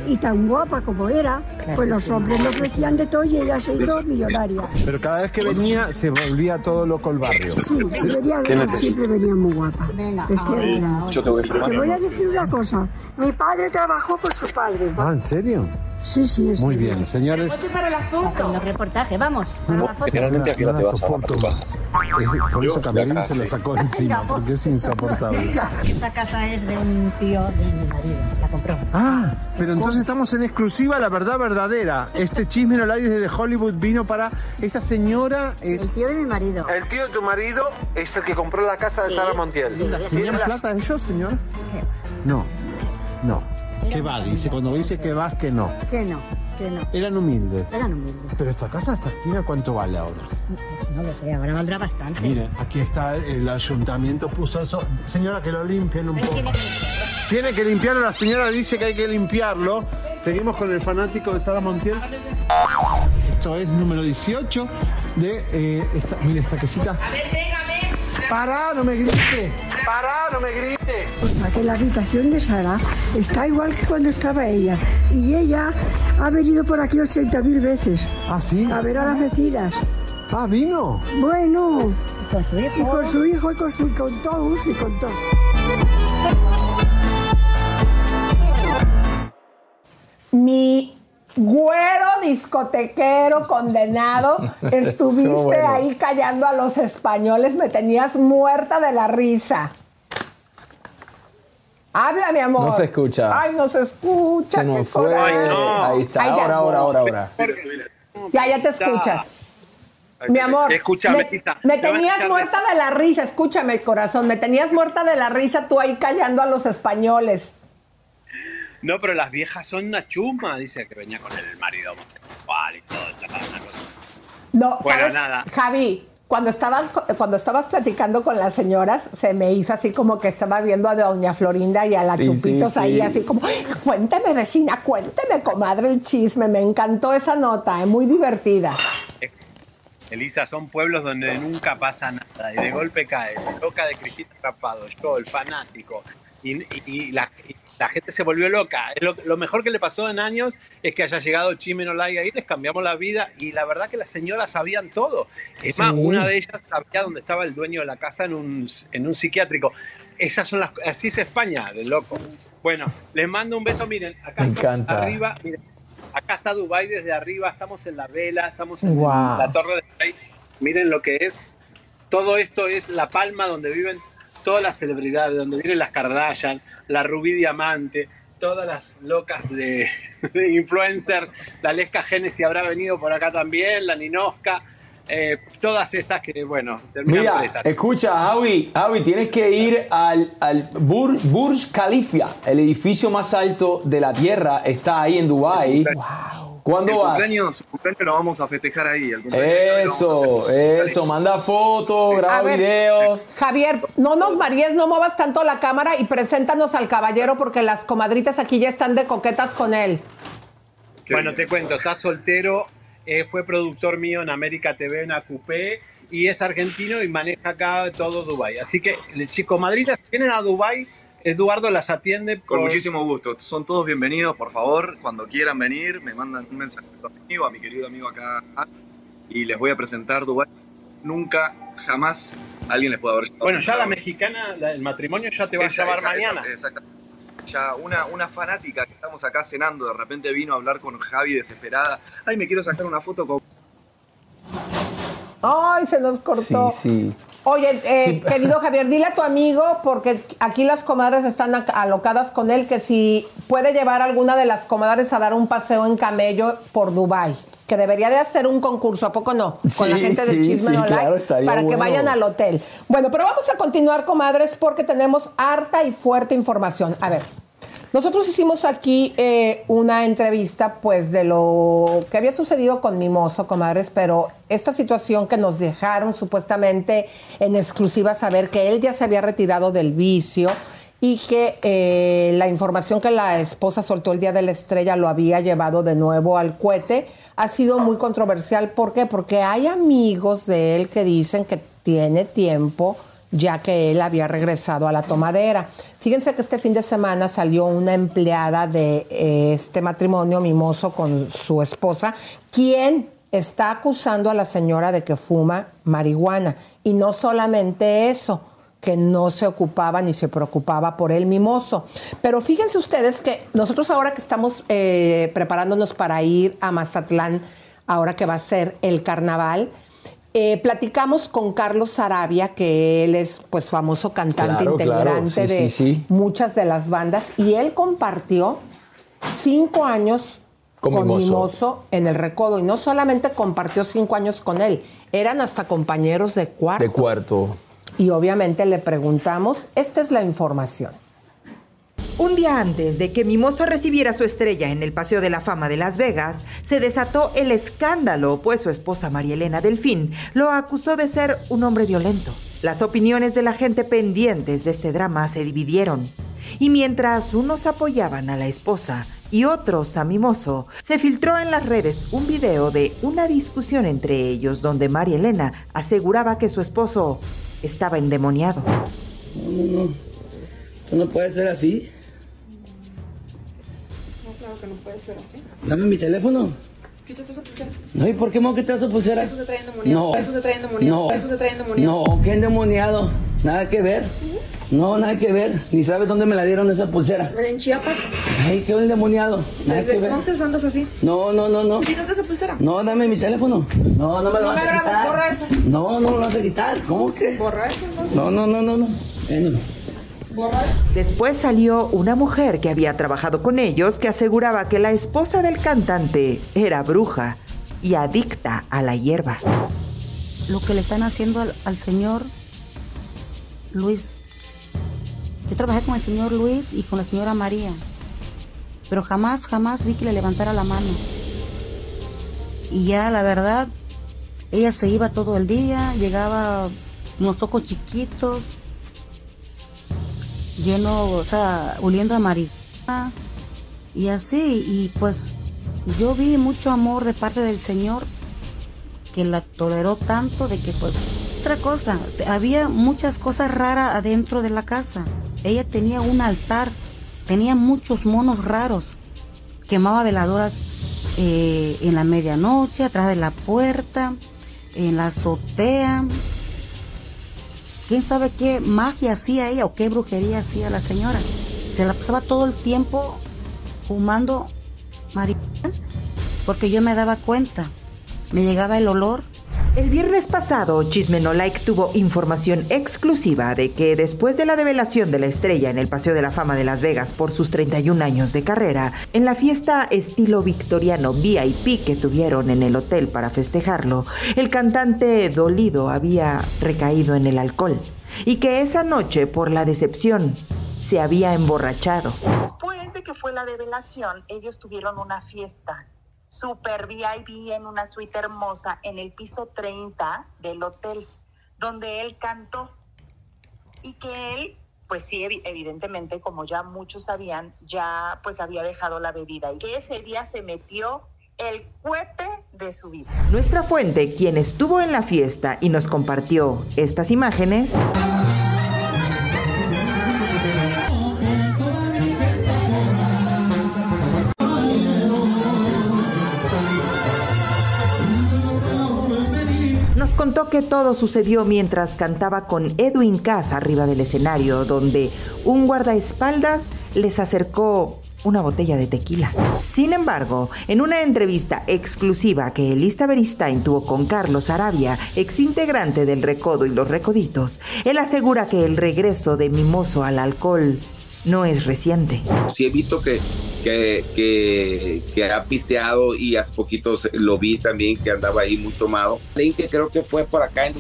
[SPEAKER 23] Y tan guapa como era, pues los hombres le ofrecían de todo y ella se hizo millonaria.
[SPEAKER 10] Pero cada vez que venía se volvía todo loco el barrio.
[SPEAKER 23] Sí, venía, siempre venía muy guapa. Que-
[SPEAKER 10] Yo te voy a filmar.
[SPEAKER 23] te voy a decir una cosa. Mi padre trabajó con su padre.
[SPEAKER 10] Ah, ¿en serio?
[SPEAKER 23] Sí, sí, es
[SPEAKER 10] Muy bien, señores.
[SPEAKER 16] para la. Los reportajes, vamos. Para la foto.
[SPEAKER 10] Generalmente aquí no te vas a Por eso Camerín se lo sacó de encima, porque es insoportable.
[SPEAKER 16] Esta casa es de un tío de mi marido. La compró.
[SPEAKER 10] Ah, pero entonces estamos en exclusiva la verdad verdadera. Este chisme no nadie desde Hollywood vino para esta señora. eh,
[SPEAKER 16] El tío de mi marido.
[SPEAKER 10] el tío de tu marido es el que compró la casa de
[SPEAKER 16] Sí,
[SPEAKER 10] Sara Montiel.
[SPEAKER 16] sí,
[SPEAKER 10] ¿Tienen
[SPEAKER 16] sí.
[SPEAKER 10] plata ellos, señor? No, no. ¿Qué va? Dice, cuando dice que vas, que no.
[SPEAKER 16] Que no, que no.
[SPEAKER 10] Eran humildes.
[SPEAKER 16] Eran humildes.
[SPEAKER 10] Pero esta casa, esta esquina, ¿cuánto vale ahora?
[SPEAKER 16] No lo sé, ahora valdrá bastante.
[SPEAKER 10] Miren, aquí está el ayuntamiento puso eso. Señora, que lo limpien un poco. Tiene que limpiarlo, la señora dice que hay que limpiarlo. Seguimos con el fanático de Sara Montiel. Esto es número 18 de eh, esta, mire esta quesita.
[SPEAKER 24] A ver, venga, ven.
[SPEAKER 10] ¡Pará, no me grite! ¡Pará, no me grite!
[SPEAKER 23] Que la habitación de Sara está igual que cuando estaba ella. Y ella ha venido por aquí 80.000 veces.
[SPEAKER 10] ¿Ah, sí?
[SPEAKER 23] A ver a las vecinas.
[SPEAKER 10] Ah, vino.
[SPEAKER 23] Bueno.
[SPEAKER 16] Y con su hijo.
[SPEAKER 23] Y con su hijo y con, su, y con todos y con todos.
[SPEAKER 1] Mi güero discotequero condenado, estuviste
[SPEAKER 3] bueno.
[SPEAKER 1] ahí callando a los españoles, me tenías muerta de la risa. Habla, mi amor.
[SPEAKER 3] No se escucha.
[SPEAKER 1] Ay, no se escucha.
[SPEAKER 3] Se
[SPEAKER 1] qué
[SPEAKER 3] nos fue.
[SPEAKER 1] coraje.
[SPEAKER 3] Ahí está.
[SPEAKER 1] Ay,
[SPEAKER 3] ahora, ahora, ahora, ahora.
[SPEAKER 1] Ya, ya te escuchas. Mi amor,
[SPEAKER 15] Escúchame,
[SPEAKER 1] me, me tenías muerta de la risa, escúchame, corazón, me tenías muerta de la risa tú ahí callando a los españoles.
[SPEAKER 15] No, pero las viejas son una chuma, dice que venía con el marido homosexual y todo, una cosa.
[SPEAKER 1] No,
[SPEAKER 15] Bueno,
[SPEAKER 1] ¿sabes?
[SPEAKER 15] nada.
[SPEAKER 1] Javi, cuando, estaban, cuando estabas platicando con las señoras, se me hizo así como que estaba viendo a doña Florinda y a la
[SPEAKER 3] Sí,
[SPEAKER 1] Chupitos
[SPEAKER 3] sí,
[SPEAKER 1] ahí,
[SPEAKER 3] sí.
[SPEAKER 1] así como, "Ay, cuénteme vecina, cuénteme comadre el chisme, me encantó esa nota, es muy divertida.
[SPEAKER 15] Elisa, son pueblos donde nunca pasa nada y de golpe cae. Loca de Cristina Rapado, yo, el fanático. Y, y- y la, y la gente se volvió loca. Lo, lo mejor que le pasó en años es que haya llegado Chime Olaya ahí, les cambiamos la vida y la verdad que las señoras sabían todo. Es más,
[SPEAKER 3] Sí.
[SPEAKER 15] una de ellas sabía dónde estaba el dueño de la casa en un, en un psiquiátrico. Esas son las así es España, de loco. Bueno, les mando un beso, miren, acá
[SPEAKER 3] Me encanta.
[SPEAKER 15] arriba, miren, acá está Dubai desde arriba, estamos en la vela, estamos en la torre de Dubai. Miren lo que es. Todo esto es La Palma, donde viven todas las celebridades, donde viven las Kardashian, la Rubí Diamante, todas las locas de, de influencer, la Lesca Genesis habrá venido por acá también, la Ninosca, eh, todas estas que, bueno,
[SPEAKER 3] Mira,
[SPEAKER 15] presas.
[SPEAKER 3] escucha, Javi, Javi, tienes que ir al, al Bur- Burj Khalifa, el edificio más alto de la Tierra, está ahí en Dubai. ¿Cuándo
[SPEAKER 17] el
[SPEAKER 3] vas?
[SPEAKER 17] Cumpleaños, cumpleaños lo vamos a festejar ahí. el
[SPEAKER 3] Eso, eso, manda fotos, graba
[SPEAKER 1] ver,
[SPEAKER 3] videos.
[SPEAKER 1] Javier, no nos varíes, no muevas tanto la cámara y preséntanos al caballero porque las comadritas aquí ya están de coquetas con él.
[SPEAKER 15] Bueno, te cuento, está soltero, eh, fue productor mío en América TV, en AQP, y es argentino y maneja acá todo Dubai. Así que, el chico Madrid, si vienen a Dubai, Eduardo las atiende
[SPEAKER 17] Con muchísimo gusto. Son todos bienvenidos, por favor. Cuando quieran venir, me mandan un mensaje a mi amigo, a mi querido amigo acá. Y les voy a presentar Dubái. Nunca, jamás alguien les puede haber
[SPEAKER 15] Bueno, ya la mexicana, la- el matrimonio ya te va
[SPEAKER 17] Esa,
[SPEAKER 15] a llamar
[SPEAKER 17] esa,
[SPEAKER 15] mañana.
[SPEAKER 17] esa, exactamente. Ya una, una fanática que estamos acá cenando, de repente vino a hablar con Javi desesperada. Ay, me quiero sacar una foto con...
[SPEAKER 1] Ay, se nos cortó.
[SPEAKER 3] Sí, sí.
[SPEAKER 1] Oye, eh,
[SPEAKER 3] Sí.
[SPEAKER 1] querido Javier, dile a tu amigo, porque aquí las comadres están alocadas con él, que si puede llevar a alguna de las comadres a dar un paseo en camello por Dubai que debería de hacer un concurso, ¿a poco no? Con la
[SPEAKER 3] Sí,
[SPEAKER 1] gente de Chisme
[SPEAKER 3] sí, claro,
[SPEAKER 1] para que vayan al hotel. Bueno, pero vamos a continuar, comadres, porque tenemos harta y fuerte información. A ver, Nosotros hicimos aquí eh, una entrevista, pues, de lo que había sucedido con Mimoso, comadres, pero esta situación que nos dejaron supuestamente en exclusiva saber que él ya se había retirado del vicio y que eh, la información que la esposa soltó el día de la estrella lo había llevado de nuevo al cohete, ha sido muy controversial. ¿Por qué? Porque hay amigos de él que dicen que tiene tiempo ya que él había regresado a la tomadera. Fíjense que este fin de semana salió una empleada de eh, este matrimonio mimoso con su esposa, quien está acusando a la señora de que fuma marihuana. Y no solamente eso, que no se ocupaba ni se preocupaba por el mimoso. Pero fíjense ustedes que nosotros ahora que estamos eh, preparándonos para ir a Mazatlán, ahora que va a ser el carnaval, eh, platicamos con Carlos Sarabia, que él es pues famoso cantante
[SPEAKER 3] Claro,
[SPEAKER 1] integrante
[SPEAKER 3] claro. Sí,
[SPEAKER 1] de
[SPEAKER 3] sí, sí.
[SPEAKER 1] muchas de las bandas, y él compartió cinco años
[SPEAKER 3] Con
[SPEAKER 1] con,
[SPEAKER 3] Mimoso.
[SPEAKER 1] Mimoso. en el Recodo, y no solamente compartió cinco años con él, eran hasta compañeros de cuarto.
[SPEAKER 3] De cuarto.
[SPEAKER 1] Y obviamente le preguntamos, esta es la información.
[SPEAKER 8] Un día antes de que Mimoso recibiera su estrella en el Paseo de la Fama de Las Vegas, se desató el escándalo, pues su esposa María Elena Delfín lo acusó de ser un hombre violento. Las opiniones de la gente pendientes de este drama se dividieron. Y mientras unos apoyaban a la esposa y otros a Mimoso, se filtró en las redes un video de una discusión entre ellos donde María Elena aseguraba que su esposo estaba endemoniado.
[SPEAKER 25] No, no, no. Esto no puede ser así.
[SPEAKER 26] Claro que no puede ser así.
[SPEAKER 25] Dame mi teléfono.
[SPEAKER 26] Quítate esa pulsera.
[SPEAKER 25] No, ¿y por qué me voy a quitar esa pulsera?
[SPEAKER 26] Eso se trae endemoniado.
[SPEAKER 25] No.
[SPEAKER 26] Eso se trae endemoniado.
[SPEAKER 25] No.
[SPEAKER 26] Eso se trae endemoniado.
[SPEAKER 25] No, qué endemoniado. Nada que ver. No, nada que ver. Ni sabes dónde me la dieron esa pulsera.
[SPEAKER 26] En Chiapas.
[SPEAKER 25] Ay, qué endemoniado. Nada que
[SPEAKER 26] ¿Desde
[SPEAKER 25] ver.
[SPEAKER 26] entonces andas así?
[SPEAKER 25] No, no, no, no.
[SPEAKER 26] Quítate esa pulsera.
[SPEAKER 25] No, dame mi teléfono. No, no me lo
[SPEAKER 26] No
[SPEAKER 25] vas
[SPEAKER 26] me
[SPEAKER 25] a
[SPEAKER 26] grabes,
[SPEAKER 25] quitar.
[SPEAKER 26] borra eso.
[SPEAKER 25] No, no me lo vas a quitar. ¿Cómo que?
[SPEAKER 26] Borra eso,
[SPEAKER 25] No,
[SPEAKER 26] ¿no?
[SPEAKER 25] no, no, no, no.
[SPEAKER 8] Después salió una mujer que había trabajado con ellos que aseguraba que la esposa del cantante era bruja y adicta a la hierba.
[SPEAKER 27] lo que le están haciendo al, al señor Luis. Yo trabajé con el señor Luis y con la señora María, pero jamás, jamás vi que le levantara la mano. Y ya, la verdad, ella se iba todo el día, llegaba unos ojos chiquitos, lleno, o sea, oliendo a marihuana y así, y pues yo vi mucho amor de parte del Señor que la toleró tanto de que pues otra cosa, había muchas cosas raras adentro de la casa. Ella tenía un altar, tenía muchos monos raros, quemaba veladoras eh, en la medianoche, atrás de la puerta, en la azotea. ¿Quién sabe qué magia hacía ella o qué brujería hacía la señora? Se la pasaba todo el tiempo fumando marihuana porque yo me daba cuenta. Me llegaba el olor.
[SPEAKER 8] El viernes pasado, Chisme No Like tuvo información exclusiva de que después de la develación de la estrella en el Paseo de la Fama de Las Vegas por sus 31 años de carrera, en la fiesta estilo victoriano VIP que tuvieron en el hotel para festejarlo, el cantante dolido había recaído en el alcohol y que esa noche, por la decepción, se había emborrachado.
[SPEAKER 28] Después de que fue la develación, ellos tuvieron una fiesta super VIP en una suite hermosa en el piso 30 del hotel, donde él cantó. Y que él, pues sí, evi- evidentemente, como ya muchos sabían, ya pues había dejado la bebida y que ese día se metió el cohete de su vida.
[SPEAKER 8] Nuestra fuente, quien estuvo en la fiesta y nos compartió estas imágenes, contó que todo sucedió mientras cantaba con Edwin Cass arriba del escenario, donde un guardaespaldas les acercó una botella de tequila. Sin embargo, en una entrevista exclusiva que Elista Beristain tuvo con Carlos Arabia, exintegrante del Recodo y los Recoditos, él asegura que el regreso de Mimoso al alcohol no es reciente.
[SPEAKER 29] Sí he visto que, que, que, que ha pisteado y hace poquito se- lo vi también que andaba ahí muy tomado. Palenque creo que fue por acá en,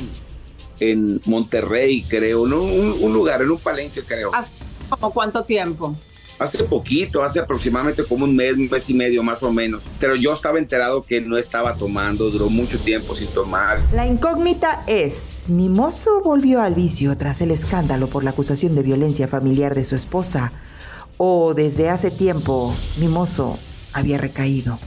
[SPEAKER 29] en Monterrey, creo, ¿no? un, un lugar, en un palenque creo.
[SPEAKER 1] ¿Hace como cuánto tiempo?
[SPEAKER 29] hace poquito, hace aproximadamente como un mes, un mes y medio más o menos. Pero yo estaba enterado que no estaba tomando, duró mucho tiempo sin tomar.
[SPEAKER 8] La incógnita es, ¿Mimoso volvió al vicio tras el escándalo por la acusación de violencia familiar de su esposa? ¿O desde hace tiempo Mimoso había recaído?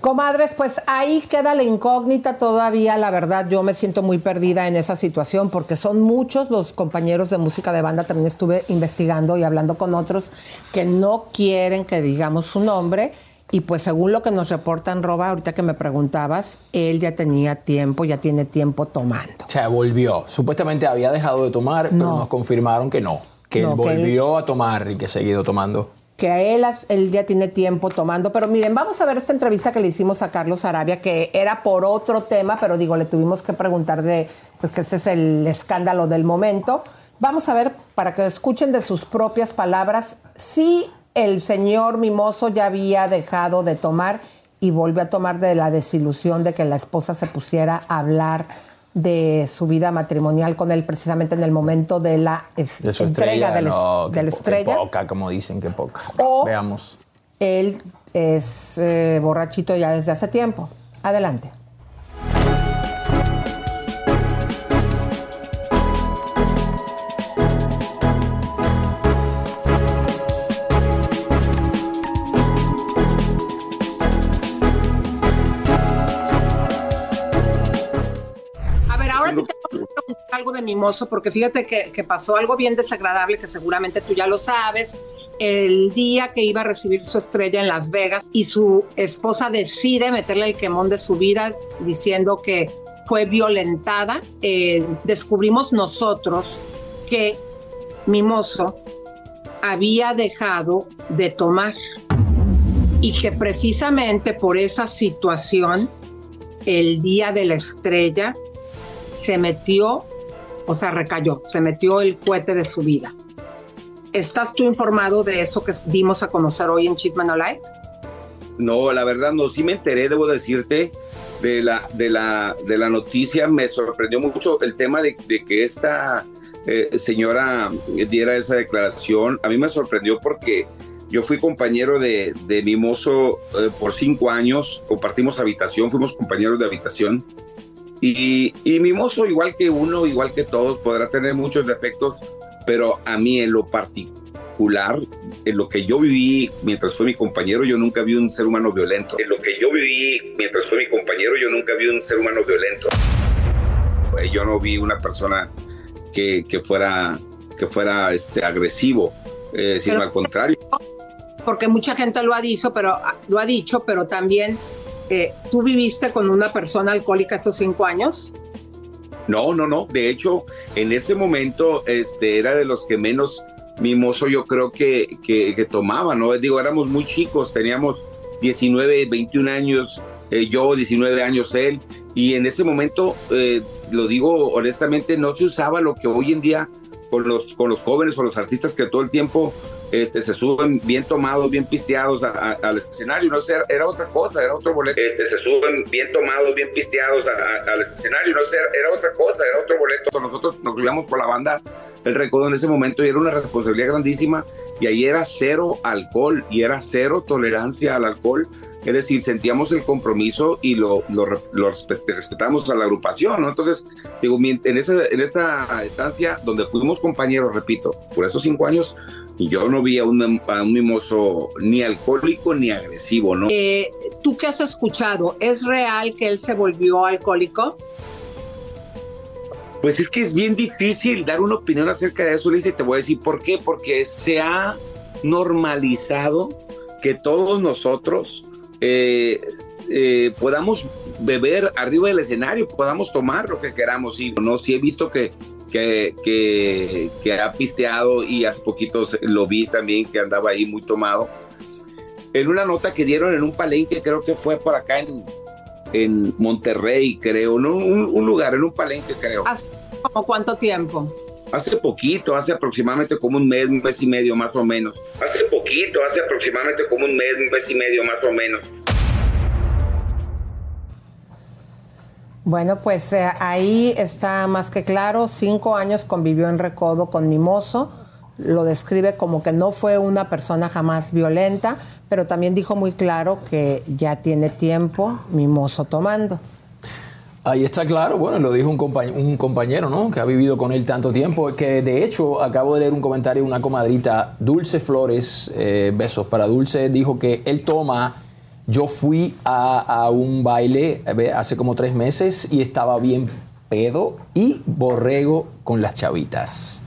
[SPEAKER 1] Comadres, pues ahí queda la incógnita todavía. La verdad, yo me siento muy perdida en esa situación porque son muchos los compañeros de música de banda. También estuve investigando y hablando con otros que no quieren que digamos su nombre. Y pues según lo que nos reportan, Roba, ahorita que me preguntabas, él ya tenía tiempo, ya tiene tiempo tomando.
[SPEAKER 3] O sea, volvió. Supuestamente había dejado de tomar, pero
[SPEAKER 1] No.
[SPEAKER 3] nos confirmaron que no. Que
[SPEAKER 1] No,
[SPEAKER 3] él
[SPEAKER 1] que él-
[SPEAKER 3] volvió a tomar y que ha seguido tomando.
[SPEAKER 1] que a él, él ya tiene tiempo tomando. Pero miren, vamos a ver esta entrevista que le hicimos a Carlos Arabia, que era por otro tema, pero digo, le tuvimos que preguntar de, pues que ese es el escándalo del momento. Vamos a ver, para que escuchen de sus propias palabras, si el señor Mimoso ya había dejado de tomar y volvió a tomar de la desilusión de que la esposa se pusiera a hablar de su vida matrimonial con él precisamente en el momento de la es-
[SPEAKER 3] De su
[SPEAKER 1] entrega
[SPEAKER 3] estrella.
[SPEAKER 1] de la,
[SPEAKER 3] no,
[SPEAKER 1] de la estrella.
[SPEAKER 3] Qué poca, como dicen, qué poca.
[SPEAKER 1] O-
[SPEAKER 3] Veamos.
[SPEAKER 1] Él es eh, borrachito ya desde hace tiempo. Adelante. De Mimoso, porque fíjate que, pasó algo bien desagradable que seguramente tú ya lo sabes. El día que iba a recibir su estrella en Las Vegas y su esposa decide meterle el quemón de su vida diciendo que fue violentada, eh, descubrimos nosotros que Mimoso había dejado de tomar y que precisamente por esa situación, el día de la estrella, se metió, o sea, recayó, se metió el cohete de su vida. ¿Estás tú informado de eso que dimos a conocer hoy en Chisme No Light?
[SPEAKER 29] No, la verdad no, sí me enteré, debo decirte, de la, de la, de la noticia. Me sorprendió mucho el tema de, de que esta eh, señora diera esa declaración. A mí me sorprendió porque yo fui compañero de, de Mimoso eh, por cinco años, compartimos habitación, fuimos compañeros de habitación. Y, y Mimoso, igual que uno, igual que todos, podrá tener muchos defectos, pero a mí en lo particular, en lo que yo viví mientras fue mi compañero, yo nunca vi un ser humano violento. En lo que yo viví mientras fue mi compañero, yo nunca vi un ser humano violento. Eh, Yo no vi una persona que, que fuera, que fuera este, agresivo, eh, sino
[SPEAKER 1] Pero-
[SPEAKER 29] al contrario.
[SPEAKER 1] Porque mucha gente lo ha dicho, pero lo ha dicho, pero también tú viviste con una persona alcohólica esos cinco años.
[SPEAKER 29] No, no, no. De hecho, en ese momento este, era de los que menos mimoso yo creo que, que, que tomaba, ¿no? Digo, éramos muy chicos, teníamos 19, 21 años, eh, yo 19 años él, y en ese momento, eh, lo digo honestamente, no se usaba lo que hoy en día con los, con los jóvenes, con los artistas que todo el tiempo este, se suben bien tomados, bien pisteados a- a- al escenario, no sé, era, era otra cosa, era otro boleto. Este, se suben bien tomados, bien pisteados a- al escenario, no sé, era otra cosa, era otro boleto. Nosotros nos subíamos por la banda El Recodo en ese momento y era una responsabilidad grandísima y ahí era cero alcohol y era cero tolerancia al alcohol. Es decir, sentíamos el compromiso y lo, lo, lo respe- respetamos a la agrupación, ¿no? Entonces, digo, en, esa, en esta estancia donde fuimos compañeros, repito, por esos cinco años, yo no vi a un, a un mimoso ni alcohólico ni agresivo, ¿no?
[SPEAKER 1] Eh, ¿Tú qué has escuchado? ¿Es real que él se volvió alcohólico?
[SPEAKER 29] Pues es que es bien difícil dar una opinión acerca de eso, Lisa, y te voy a decir por qué. Porque se ha normalizado que todos nosotros eh, eh, podamos beber arriba del escenario, podamos tomar lo que queramos. Y no, sí he visto que, que, que, que ha pisteado y hace poquito se- lo vi también que andaba ahí muy tomado. En una nota que dieron en un palenque, creo que fue por acá en, en Monterrey, creo, ¿no? Un, un lugar, en un palenque, creo.
[SPEAKER 1] ¿Hace como cuánto tiempo?
[SPEAKER 29] Hace poquito, hace aproximadamente como un mes, un mes y medio más o menos. Hace poquito, hace aproximadamente como un mes, un mes y medio más o menos.
[SPEAKER 1] Bueno, pues eh, ahí está más que claro. Cinco años convivió en Recodo con Mimoso. Lo describe como que no fue una persona jamás violenta, pero también dijo muy claro que ya tiene tiempo Mimoso tomando.
[SPEAKER 3] Ahí está claro, bueno, lo dijo un compañero, un compañero, ¿no? Que ha vivido con él tanto tiempo, que de hecho acabo de leer un comentario de una comadrita, Dulce Flores, eh, besos para Dulce, dijo que él toma, yo fui a, a un baile eh, hace como tres meses y estaba bien pedo y borrego con las chavitas.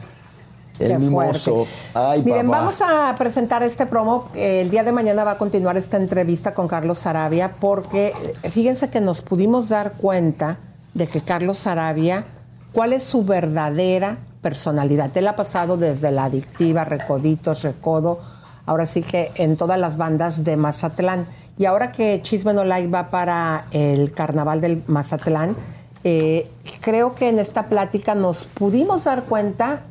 [SPEAKER 3] El mimoso. Ay,
[SPEAKER 1] Miren,
[SPEAKER 3] papá.
[SPEAKER 1] vamos a presentar este promo. El día de mañana va a continuar esta entrevista con Carlos Sarabia porque eh, fíjense que nos pudimos dar cuenta de que Carlos Sarabia, cuál es su verdadera personalidad. Él ha pasado desde la adictiva, Recoditos, Recodo, ahora sí que en todas las bandas de Mazatlán. Y ahora que Chisme No Like va para el carnaval del Mazatlán, eh, creo que en esta plática nos pudimos dar cuenta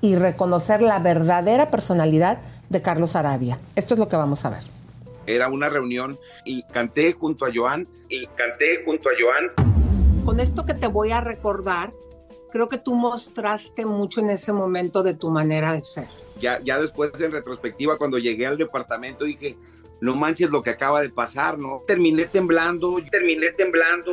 [SPEAKER 1] y reconocer la verdadera personalidad de Carlos Arabia. Esto es lo que vamos a ver.
[SPEAKER 29] Era una reunión y canté junto a Joan y canté junto a Joan.
[SPEAKER 1] Con esto que te voy a recordar, creo que tú mostraste mucho en ese momento de tu manera de ser.
[SPEAKER 29] Ya, ya después en retrospectiva, cuando llegué al departamento, dije, no manches lo que acaba de pasar, ¿no? Terminé temblando, terminé temblando.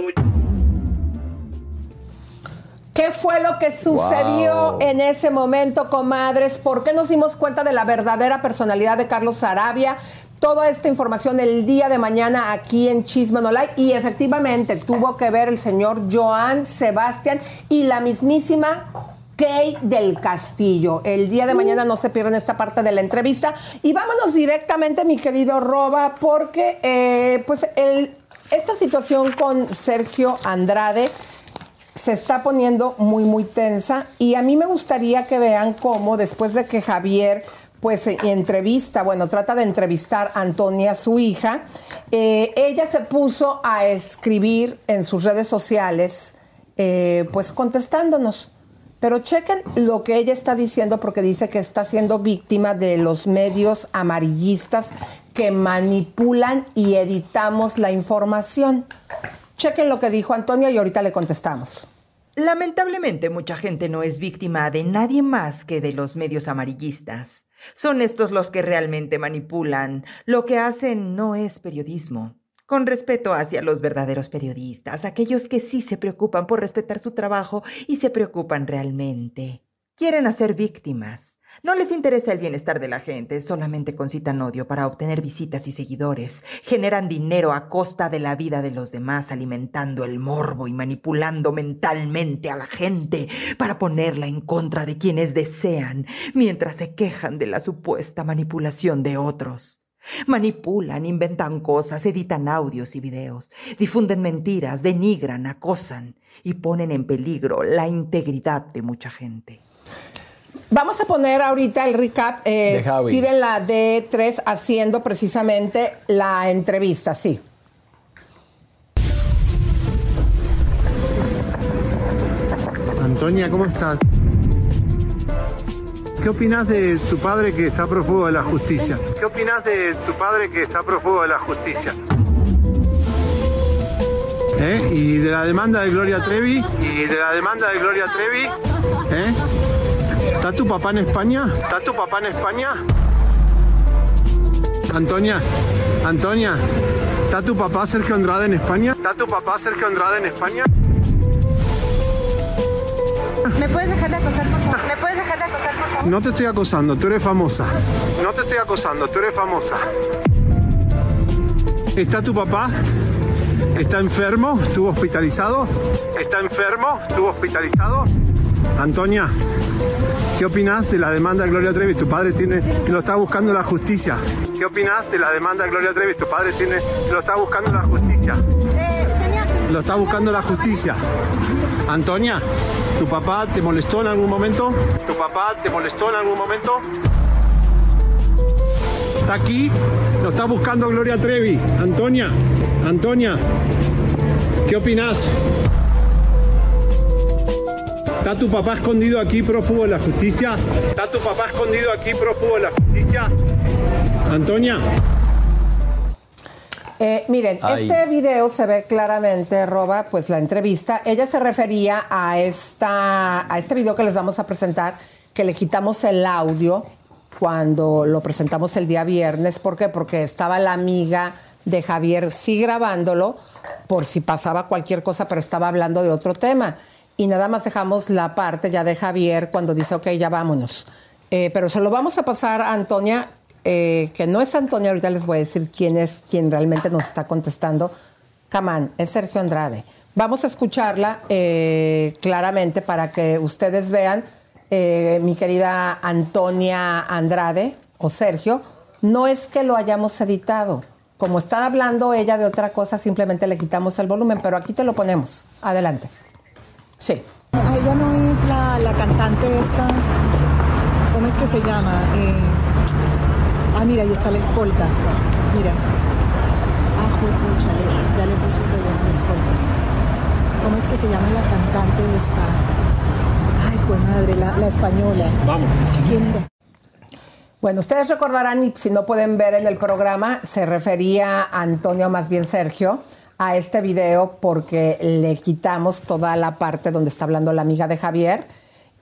[SPEAKER 1] ¿Qué fue lo que sucedió
[SPEAKER 29] Wow.
[SPEAKER 1] en ese momento, comadres? ¿Por qué nos dimos cuenta de la verdadera personalidad de Carlos Arabia? Toda esta información el día de mañana aquí en Chisme No Like. Y efectivamente tuvo que ver el señor Joan Sebastián y la mismísima Kay del Castillo. El día de mañana no se pierdan esta parte de la entrevista. Y vámonos directamente, mi querido Roba, porque eh, pues esta situación con Sergio Andrade se está poniendo muy, muy tensa y a mí me gustaría que vean cómo después de que Javier pues eh, entrevista, bueno, trata de entrevistar a Antonia, su hija, eh, ella se puso a escribir en sus redes sociales, pues contestándonos. Pero chequen lo que ella está diciendo porque dice que está siendo víctima de los medios amarillistas que manipulan y editamos la información. Chequen lo que dijo Antonia y ahorita le contestamos.
[SPEAKER 8] Lamentablemente mucha gente no es víctima de nadie más que de los medios amarillistas. Son estos los que realmente manipulan. Lo que hacen no es periodismo. Con respeto hacia los verdaderos periodistas, aquellos que sí se preocupan por respetar su trabajo y se preocupan realmente. Quieren hacer víctimas. No les interesa el bienestar de la gente, solamente concitan odio para obtener visitas y seguidores. Generan dinero a costa de la vida de los demás, alimentando el morbo y manipulando mentalmente a la gente para ponerla en contra de quienes desean, mientras se quejan de la supuesta manipulación de otros. Manipulan, inventan cosas, editan audios y videos, difunden mentiras, denigran, acosan y ponen en peligro la integridad de mucha gente.
[SPEAKER 1] Vamos a poner ahorita el recap. Eh,
[SPEAKER 8] De Javi.
[SPEAKER 1] tiren la D3 haciendo precisamente la entrevista, sí.
[SPEAKER 10] Antonia, ¿cómo estás? ¿Qué opinas de tu padre que está prófugo de la justicia? ¿Qué opinas de tu padre que está prófugo de la justicia? ¿Eh? ¿Y de la demanda de Gloria Trevi? ¿Y de la demanda de Gloria Trevi? ¿Eh? ¿Está tu papá en España? ¿Está tu papá en España? Antonia, Antonia, ¿está tu papá Sergio Andrade en España? ¿Está tu papá Sergio Andrade en España?
[SPEAKER 26] ¿Me puedes dejar de acosar, por favor? ¿Me puedes
[SPEAKER 10] No te estoy acosando, tú eres famosa. No te estoy acosando, tú eres famosa. ¿Está tu papá? ¿Está enfermo? ¿Estuvo hospitalizado? ¿Está enfermo? ¿Estuvo hospitalizado? Antonia, ¿qué opinas de la demanda de Gloria Trevi? Tu padre tiene, lo está buscando la justicia. ¿Qué opinas de la demanda de Gloria Trevi? Tu padre tiene, lo está buscando la justicia. Lo está buscando la justicia. Antonia, ¿tu papá te molestó en algún momento? ¿Tu papá te molestó en algún momento? Está aquí, lo está buscando Gloria Trevi. Antonia, Antonia, ¿qué opinas? ¿Está tu papá escondido aquí prófugo de la justicia? ¿Está tu papá escondido aquí prófugo de la justicia? Antonia.
[SPEAKER 1] Eh, miren,
[SPEAKER 3] Ay.
[SPEAKER 1] este video se ve claramente, Roba, pues la entrevista. Ella se refería a, esta, a este video que les vamos a presentar, que le quitamos el audio cuando lo presentamos el día viernes. ¿Por qué? Porque estaba la amiga de Javier, sí grabándolo, por si pasaba cualquier cosa, pero estaba hablando de otro tema. Y nada más dejamos la parte ya de Javier cuando dice, ok, ya vámonos. Eh, pero se lo vamos a pasar a Antonia, eh, que no es Antonia, ahorita les voy a decir quién es quien realmente nos está contestando. Camán, es Sergio Andrade. Vamos a escucharla eh, claramente para que ustedes vean, eh, mi querida Antonia Andrade o Sergio, no es que lo hayamos editado. Como está hablando ella de otra cosa, simplemente le quitamos el volumen, pero aquí te lo ponemos. Adelante. Sí.
[SPEAKER 30] Ella no es la, la cantante esta, ¿cómo es que se llama? Ah, mira, ahí está la escolta. Mira. Ah, juepucha, le- ya le puse un reloj de escolta. ¿Cómo es que se llama la cantante esta? Ay, jue madre, la, la española.
[SPEAKER 15] Vamos.
[SPEAKER 30] ¿Quién?
[SPEAKER 1] Bueno, ustedes recordarán, y si no pueden ver en el programa, se refería a Antonio, más bien Sergio, a este video porque le quitamos toda la parte donde está hablando la amiga de Javier,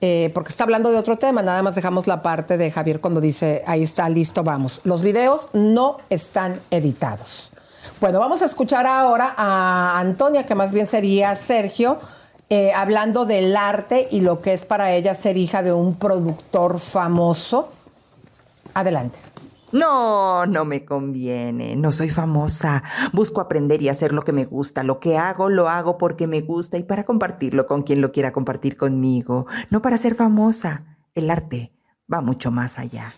[SPEAKER 1] eh, porque está hablando de otro tema, nada más dejamos la parte de Javier cuando dice, ahí está, listo, vamos. Los videos no están editados. Bueno, vamos a escuchar ahora a Antonia, que más bien sería Sergio, eh, hablando del arte y lo que es para ella ser hija de un productor famoso. Adelante.
[SPEAKER 8] No, no me conviene. No soy famosa. Busco aprender y hacer lo que me gusta. Lo que hago, lo hago porque me gusta y para compartirlo con quien lo quiera compartir conmigo. No para ser famosa. El arte va mucho más allá.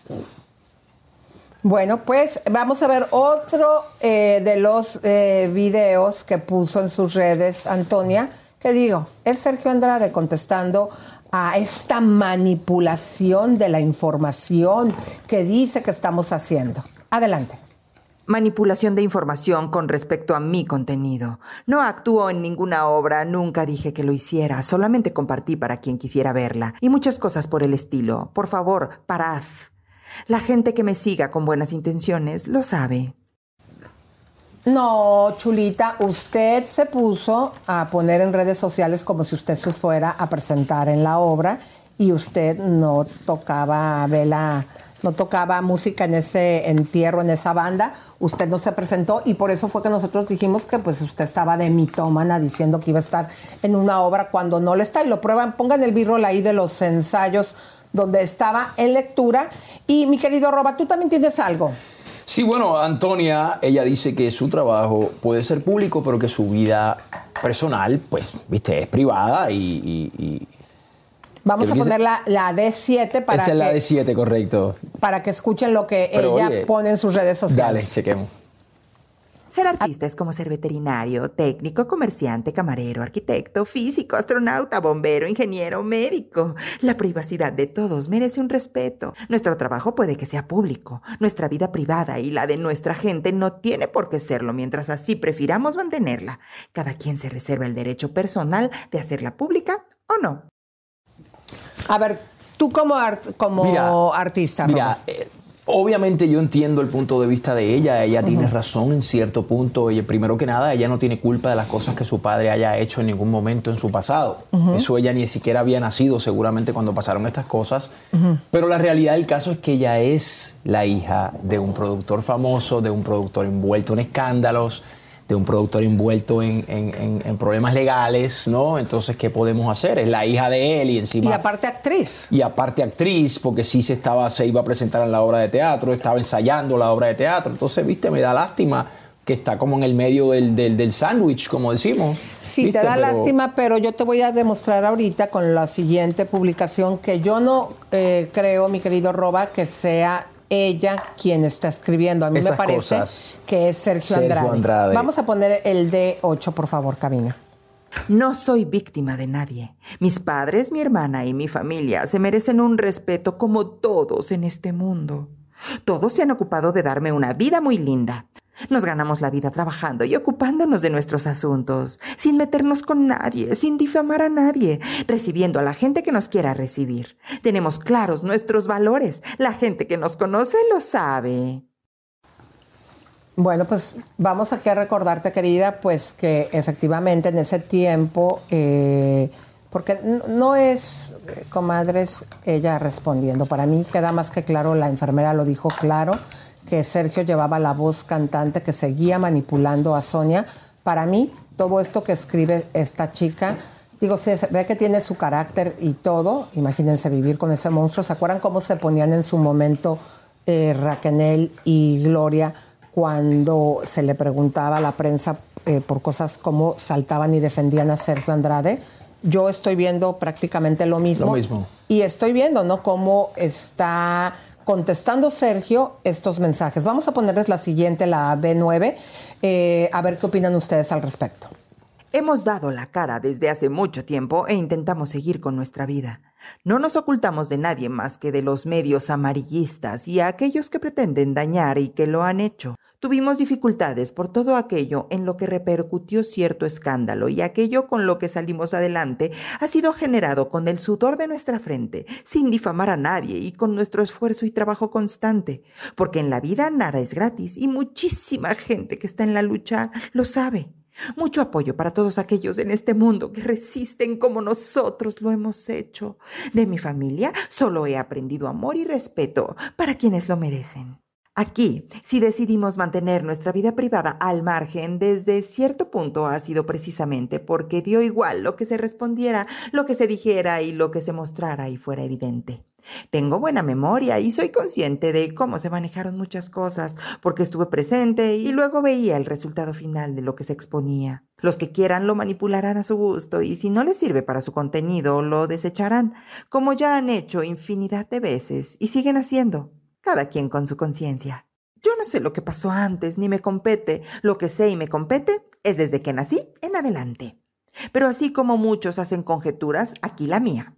[SPEAKER 1] Bueno, pues vamos a ver otro eh, de los eh, videos que puso en sus redes Antonia, que digo, es Sergio Andrade contestando a esta manipulación de la información que dice que estamos haciendo. Adelante.
[SPEAKER 8] Manipulación de información con respecto a mi contenido. No actúo en ninguna obra, nunca dije que lo hiciera, solamente compartí para quien quisiera verla y muchas cosas por el estilo. Por favor, parad. La gente que me siga con buenas intenciones lo sabe.
[SPEAKER 1] No, chulita, usted se puso a poner en redes sociales como si usted se fuera a presentar en la obra y usted no tocaba vela, no tocaba música en ese entierro, en esa banda, usted no se presentó y por eso fue que nosotros dijimos que pues usted estaba de mitómana diciendo que iba a estar en una obra cuando no le está. Y lo prueban, pongan el b-roll ahí de los ensayos donde estaba en lectura. Y mi querido Roba, tú también tienes algo.
[SPEAKER 3] Sí, bueno, Antonia, ella dice que su trabajo puede ser público, pero que su vida personal, pues, viste, es privada y... y- y-
[SPEAKER 1] Vamos a
[SPEAKER 3] que
[SPEAKER 1] poner la, la D7 para
[SPEAKER 3] esa es la
[SPEAKER 1] que,
[SPEAKER 3] de 7, correcto.
[SPEAKER 1] para que escuchen lo que
[SPEAKER 3] Pero,
[SPEAKER 1] ella
[SPEAKER 3] oye,
[SPEAKER 1] pone en sus redes
[SPEAKER 3] Dale,
[SPEAKER 1] sociales.
[SPEAKER 3] chequemos.
[SPEAKER 8] Ser artista es como ser veterinario, técnico, comerciante, camarero, arquitecto, físico, astronauta, bombero, ingeniero, médico. La privacidad de todos merece un respeto. Nuestro trabajo puede que sea público. Nuestra vida privada y la de nuestra gente no tiene por qué serlo mientras así prefiramos mantenerla. Cada quien se reserva el derecho personal de hacerla pública o no.
[SPEAKER 1] A ver, tú como, art- como
[SPEAKER 3] Mira,
[SPEAKER 1] artista,
[SPEAKER 3] Mira, eh, obviamente yo entiendo el punto de vista de ella. Ella tiene razón en cierto punto. Ella, primero que nada, ella no tiene culpa de las cosas que su padre haya hecho en ningún momento en su pasado. Eso ella ni siquiera había nacido seguramente cuando pasaron estas cosas. Pero la realidad del caso es que ella es la hija de un productor famoso, de un productor envuelto en escándalos, de un productor envuelto en, en- en- en problemas legales, ¿no? Entonces, ¿qué podemos hacer? Es la hija de él y encima...
[SPEAKER 1] y aparte actriz.
[SPEAKER 3] Y aparte actriz, porque sí se estaba, se iba a presentar en la obra de teatro, estaba ensayando la obra de teatro. Entonces, viste, me da lástima que está como en el medio del, del, del sándwich, como decimos.
[SPEAKER 1] Sí,
[SPEAKER 3] ¿Viste?
[SPEAKER 1] te da
[SPEAKER 3] Pero-
[SPEAKER 1] lástima, pero yo te voy a demostrar ahorita con la siguiente publicación que yo no eh, creo, mi querido Roba, que sea ella quien está escribiendo. A mí me parece
[SPEAKER 3] cosas.
[SPEAKER 1] que es Sergio,
[SPEAKER 8] Sergio
[SPEAKER 1] Andrade.
[SPEAKER 8] Andrade.
[SPEAKER 1] Vamos a poner el D8, por favor, Cabina.
[SPEAKER 8] No soy víctima de nadie. Mis padres, mi hermana y mi familia se merecen un respeto como todos en este mundo. Todos se han ocupado de darme una vida muy linda. Nos ganamos la vida trabajando y ocupándonos de nuestros asuntos, sin meternos con nadie, sin difamar a nadie, recibiendo a la gente que nos quiera recibir. Tenemos claros nuestros valores. La gente que nos conoce lo sabe.
[SPEAKER 1] Bueno, pues vamos aquí a recordarte, querida, pues que efectivamente en ese tiempo, eh, porque no es, eh, comadres, ella respondiendo. Para mí queda más que claro, la enfermera lo dijo claro, que Sergio llevaba la voz cantante que seguía manipulando a Sonia. Para mí, todo esto que escribe esta chica, digo, se ve que tiene su carácter y todo. Imagínense vivir con ese monstruo. ¿Se acuerdan cómo se ponían en su momento eh, Raquel y Gloria cuando se le preguntaba a la prensa eh, por cosas como saltaban y defendían a Sergio Andrade? Yo estoy viendo prácticamente lo mismo.
[SPEAKER 3] Lo mismo.
[SPEAKER 1] Y estoy viendo, ¿no? Cómo está contestando Sergio estos mensajes. Vamos a ponerles la siguiente, la B9, eh, a ver qué opinan ustedes al respecto.
[SPEAKER 8] Hemos dado la cara desde hace mucho tiempo e intentamos seguir con nuestra vida. No nos ocultamos de nadie más que de los medios amarillistas y a aquellos que pretenden dañar y que lo han hecho. Tuvimos dificultades por todo aquello en lo que repercutió cierto escándalo y aquello con lo que salimos adelante ha sido generado con el sudor de nuestra frente, sin difamar a nadie y con nuestro esfuerzo y trabajo constante, porque en la vida nada es gratis y muchísima gente que está en la lucha lo sabe. Mucho apoyo para todos aquellos en este mundo que resisten como nosotros lo hemos hecho. De mi familia solo he aprendido amor y respeto para quienes lo merecen. Aquí, si decidimos mantener nuestra vida privada al margen desde cierto punto ha sido precisamente porque dio igual lo que se respondiera, lo que se dijera y lo que se mostrara y fuera evidente. Tengo buena memoria y soy consciente de cómo se manejaron muchas cosas, porque estuve presente y luego veía el resultado final de lo que se exponía. Los que quieran lo manipularán a su gusto y si no les sirve para su contenido, lo desecharán, como ya han hecho infinidad de veces y siguen haciendo, cada quien con su conciencia. Yo no sé lo que pasó antes, ni me compete. Lo que sé y me compete es desde que nací en adelante. Pero así como muchos hacen conjeturas, aquí la mía.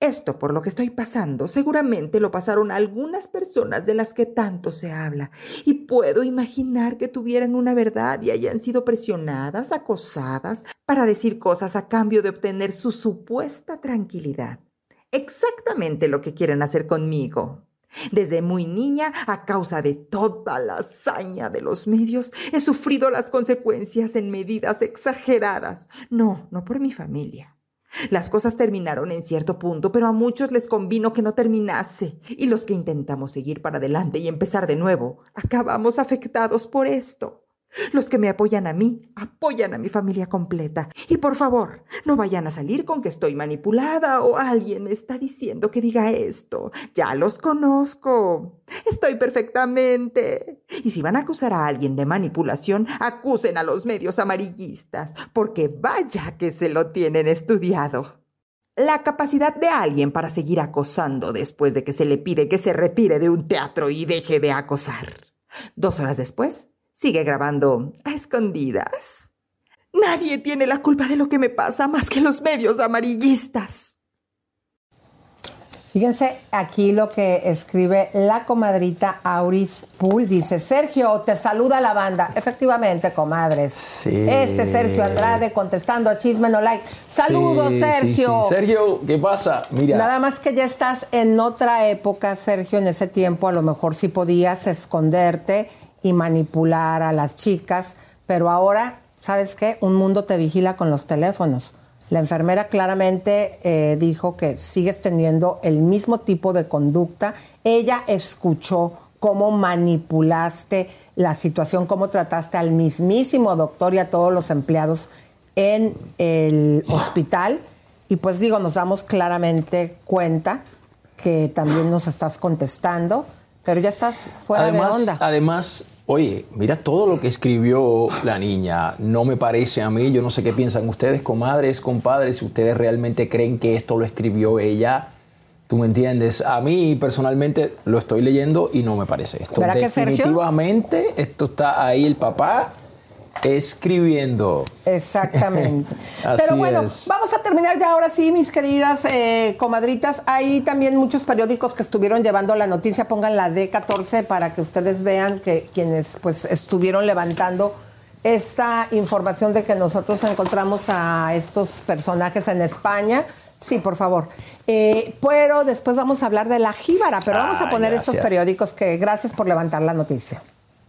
[SPEAKER 8] Esto por lo que estoy pasando seguramente lo pasaron algunas personas de las que tanto se habla y puedo imaginar que tuvieran una verdad y hayan sido presionadas, acosadas para decir cosas a cambio de obtener su supuesta tranquilidad. Exactamente lo que quieren hacer conmigo. Desde muy niña, a causa de toda la hazaña de los medios, he sufrido las consecuencias en medidas exageradas. No, no por mi familia. Las cosas terminaron en cierto punto, pero a muchos les convino que no terminase. Y los que intentamos seguir para adelante y empezar de nuevo, acabamos afectados por esto. Los que me apoyan a mí, apoyan a mi familia completa. Y por favor, no vayan a salir con que estoy manipulada o alguien me está diciendo que diga esto. Ya los conozco. Estoy perfectamente. Y si van a acusar a alguien de manipulación, acusen a los medios amarillistas, porque vaya que se lo tienen estudiado. La capacidad de alguien para seguir acosando después de que se le pide que se retire de un teatro y deje de acosar. Dos horas después, sigue grabando a escondidas. Nadie tiene la culpa de lo que me pasa más que los medios amarillistas.
[SPEAKER 1] Fíjense aquí lo que escribe la comadrita Auris Pool. Dice, Sergio, te saluda la banda. Efectivamente, comadres. Este Sergio Andrade contestando a Chisme No Like. Saludos,
[SPEAKER 3] Sí, sí,
[SPEAKER 1] Sergio.
[SPEAKER 3] sí. Sergio, ¿qué pasa? Mira.
[SPEAKER 1] Nada más que ya estás en otra época, Sergio, en ese tiempo a lo mejor sí podías esconderte y manipular a las chicas, pero ahora, ¿sabes qué? Un mundo te vigila con los teléfonos. La enfermera claramente eh, dijo que sigues teniendo el mismo tipo de conducta. Ella escuchó cómo manipulaste la situación, cómo trataste al mismísimo doctor y a todos los empleados en el hospital. Y pues digo, nos damos claramente cuenta que también nos estás contestando, pero ya estás fuera
[SPEAKER 3] además,
[SPEAKER 1] de onda.
[SPEAKER 3] Además, oye, mira todo lo que escribió la niña. No me parece a mí, yo no sé qué piensan ustedes, comadres, compadres, si ustedes realmente creen que esto lo escribió ella. ¿Tú me entiendes? A mí personalmente lo estoy leyendo y no me parece esto.
[SPEAKER 1] ¿Verdad que, Sergio?
[SPEAKER 3] Definitivamente, esto está ahí el papá escribiendo.
[SPEAKER 1] Exactamente.
[SPEAKER 3] Así
[SPEAKER 1] Pero bueno,
[SPEAKER 3] es.
[SPEAKER 1] vamos a terminar ya ahora sí, mis queridas eh, comadritas. Hay también muchos periódicos que estuvieron llevando la noticia. Pongan la D14 para que ustedes vean que quienes pues estuvieron levantando esta información de que nosotros encontramos a estos personajes en España. Sí, por favor. Eh, pero después vamos a hablar de la jíbara, pero vamos a
[SPEAKER 3] Ah,
[SPEAKER 1] poner estos periódicos que gracias por levantar la noticia.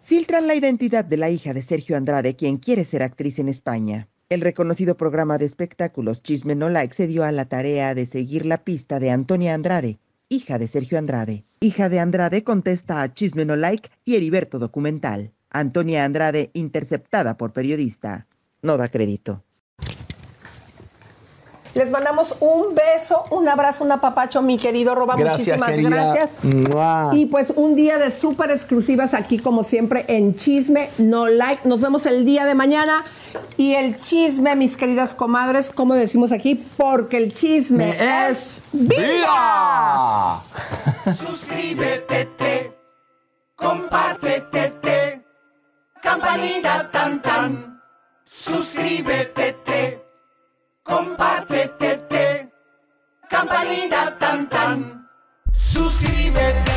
[SPEAKER 8] Filtran la identidad de la hija de Sergio Andrade, quien quiere ser actriz en España. El reconocido programa de espectáculos Chisme No se dio a la tarea de seguir la pista de Antonia Andrade, hija de Sergio Andrade. Hija de Andrade contesta a Chisme No Like y Heriberto Documental. Antonia Andrade interceptada por periodista. No da crédito.
[SPEAKER 1] Les mandamos un beso, un abrazo, un apapacho, mi querido Roba.
[SPEAKER 3] Gracias,
[SPEAKER 1] Muchísimas
[SPEAKER 3] querida.
[SPEAKER 1] gracias.
[SPEAKER 3] Mua.
[SPEAKER 1] Y pues un día de súper exclusivas aquí, como siempre, en Chisme No Like. Nos vemos el día de mañana. Y el chisme, mis queridas comadres, como decimos aquí, porque el chisme
[SPEAKER 3] Me
[SPEAKER 1] es vida.
[SPEAKER 31] Suscríbete, te, compártete, te, campanita tan tan. Suscríbete, te, compártete, te, campanita tan tan. Te, suscríbete,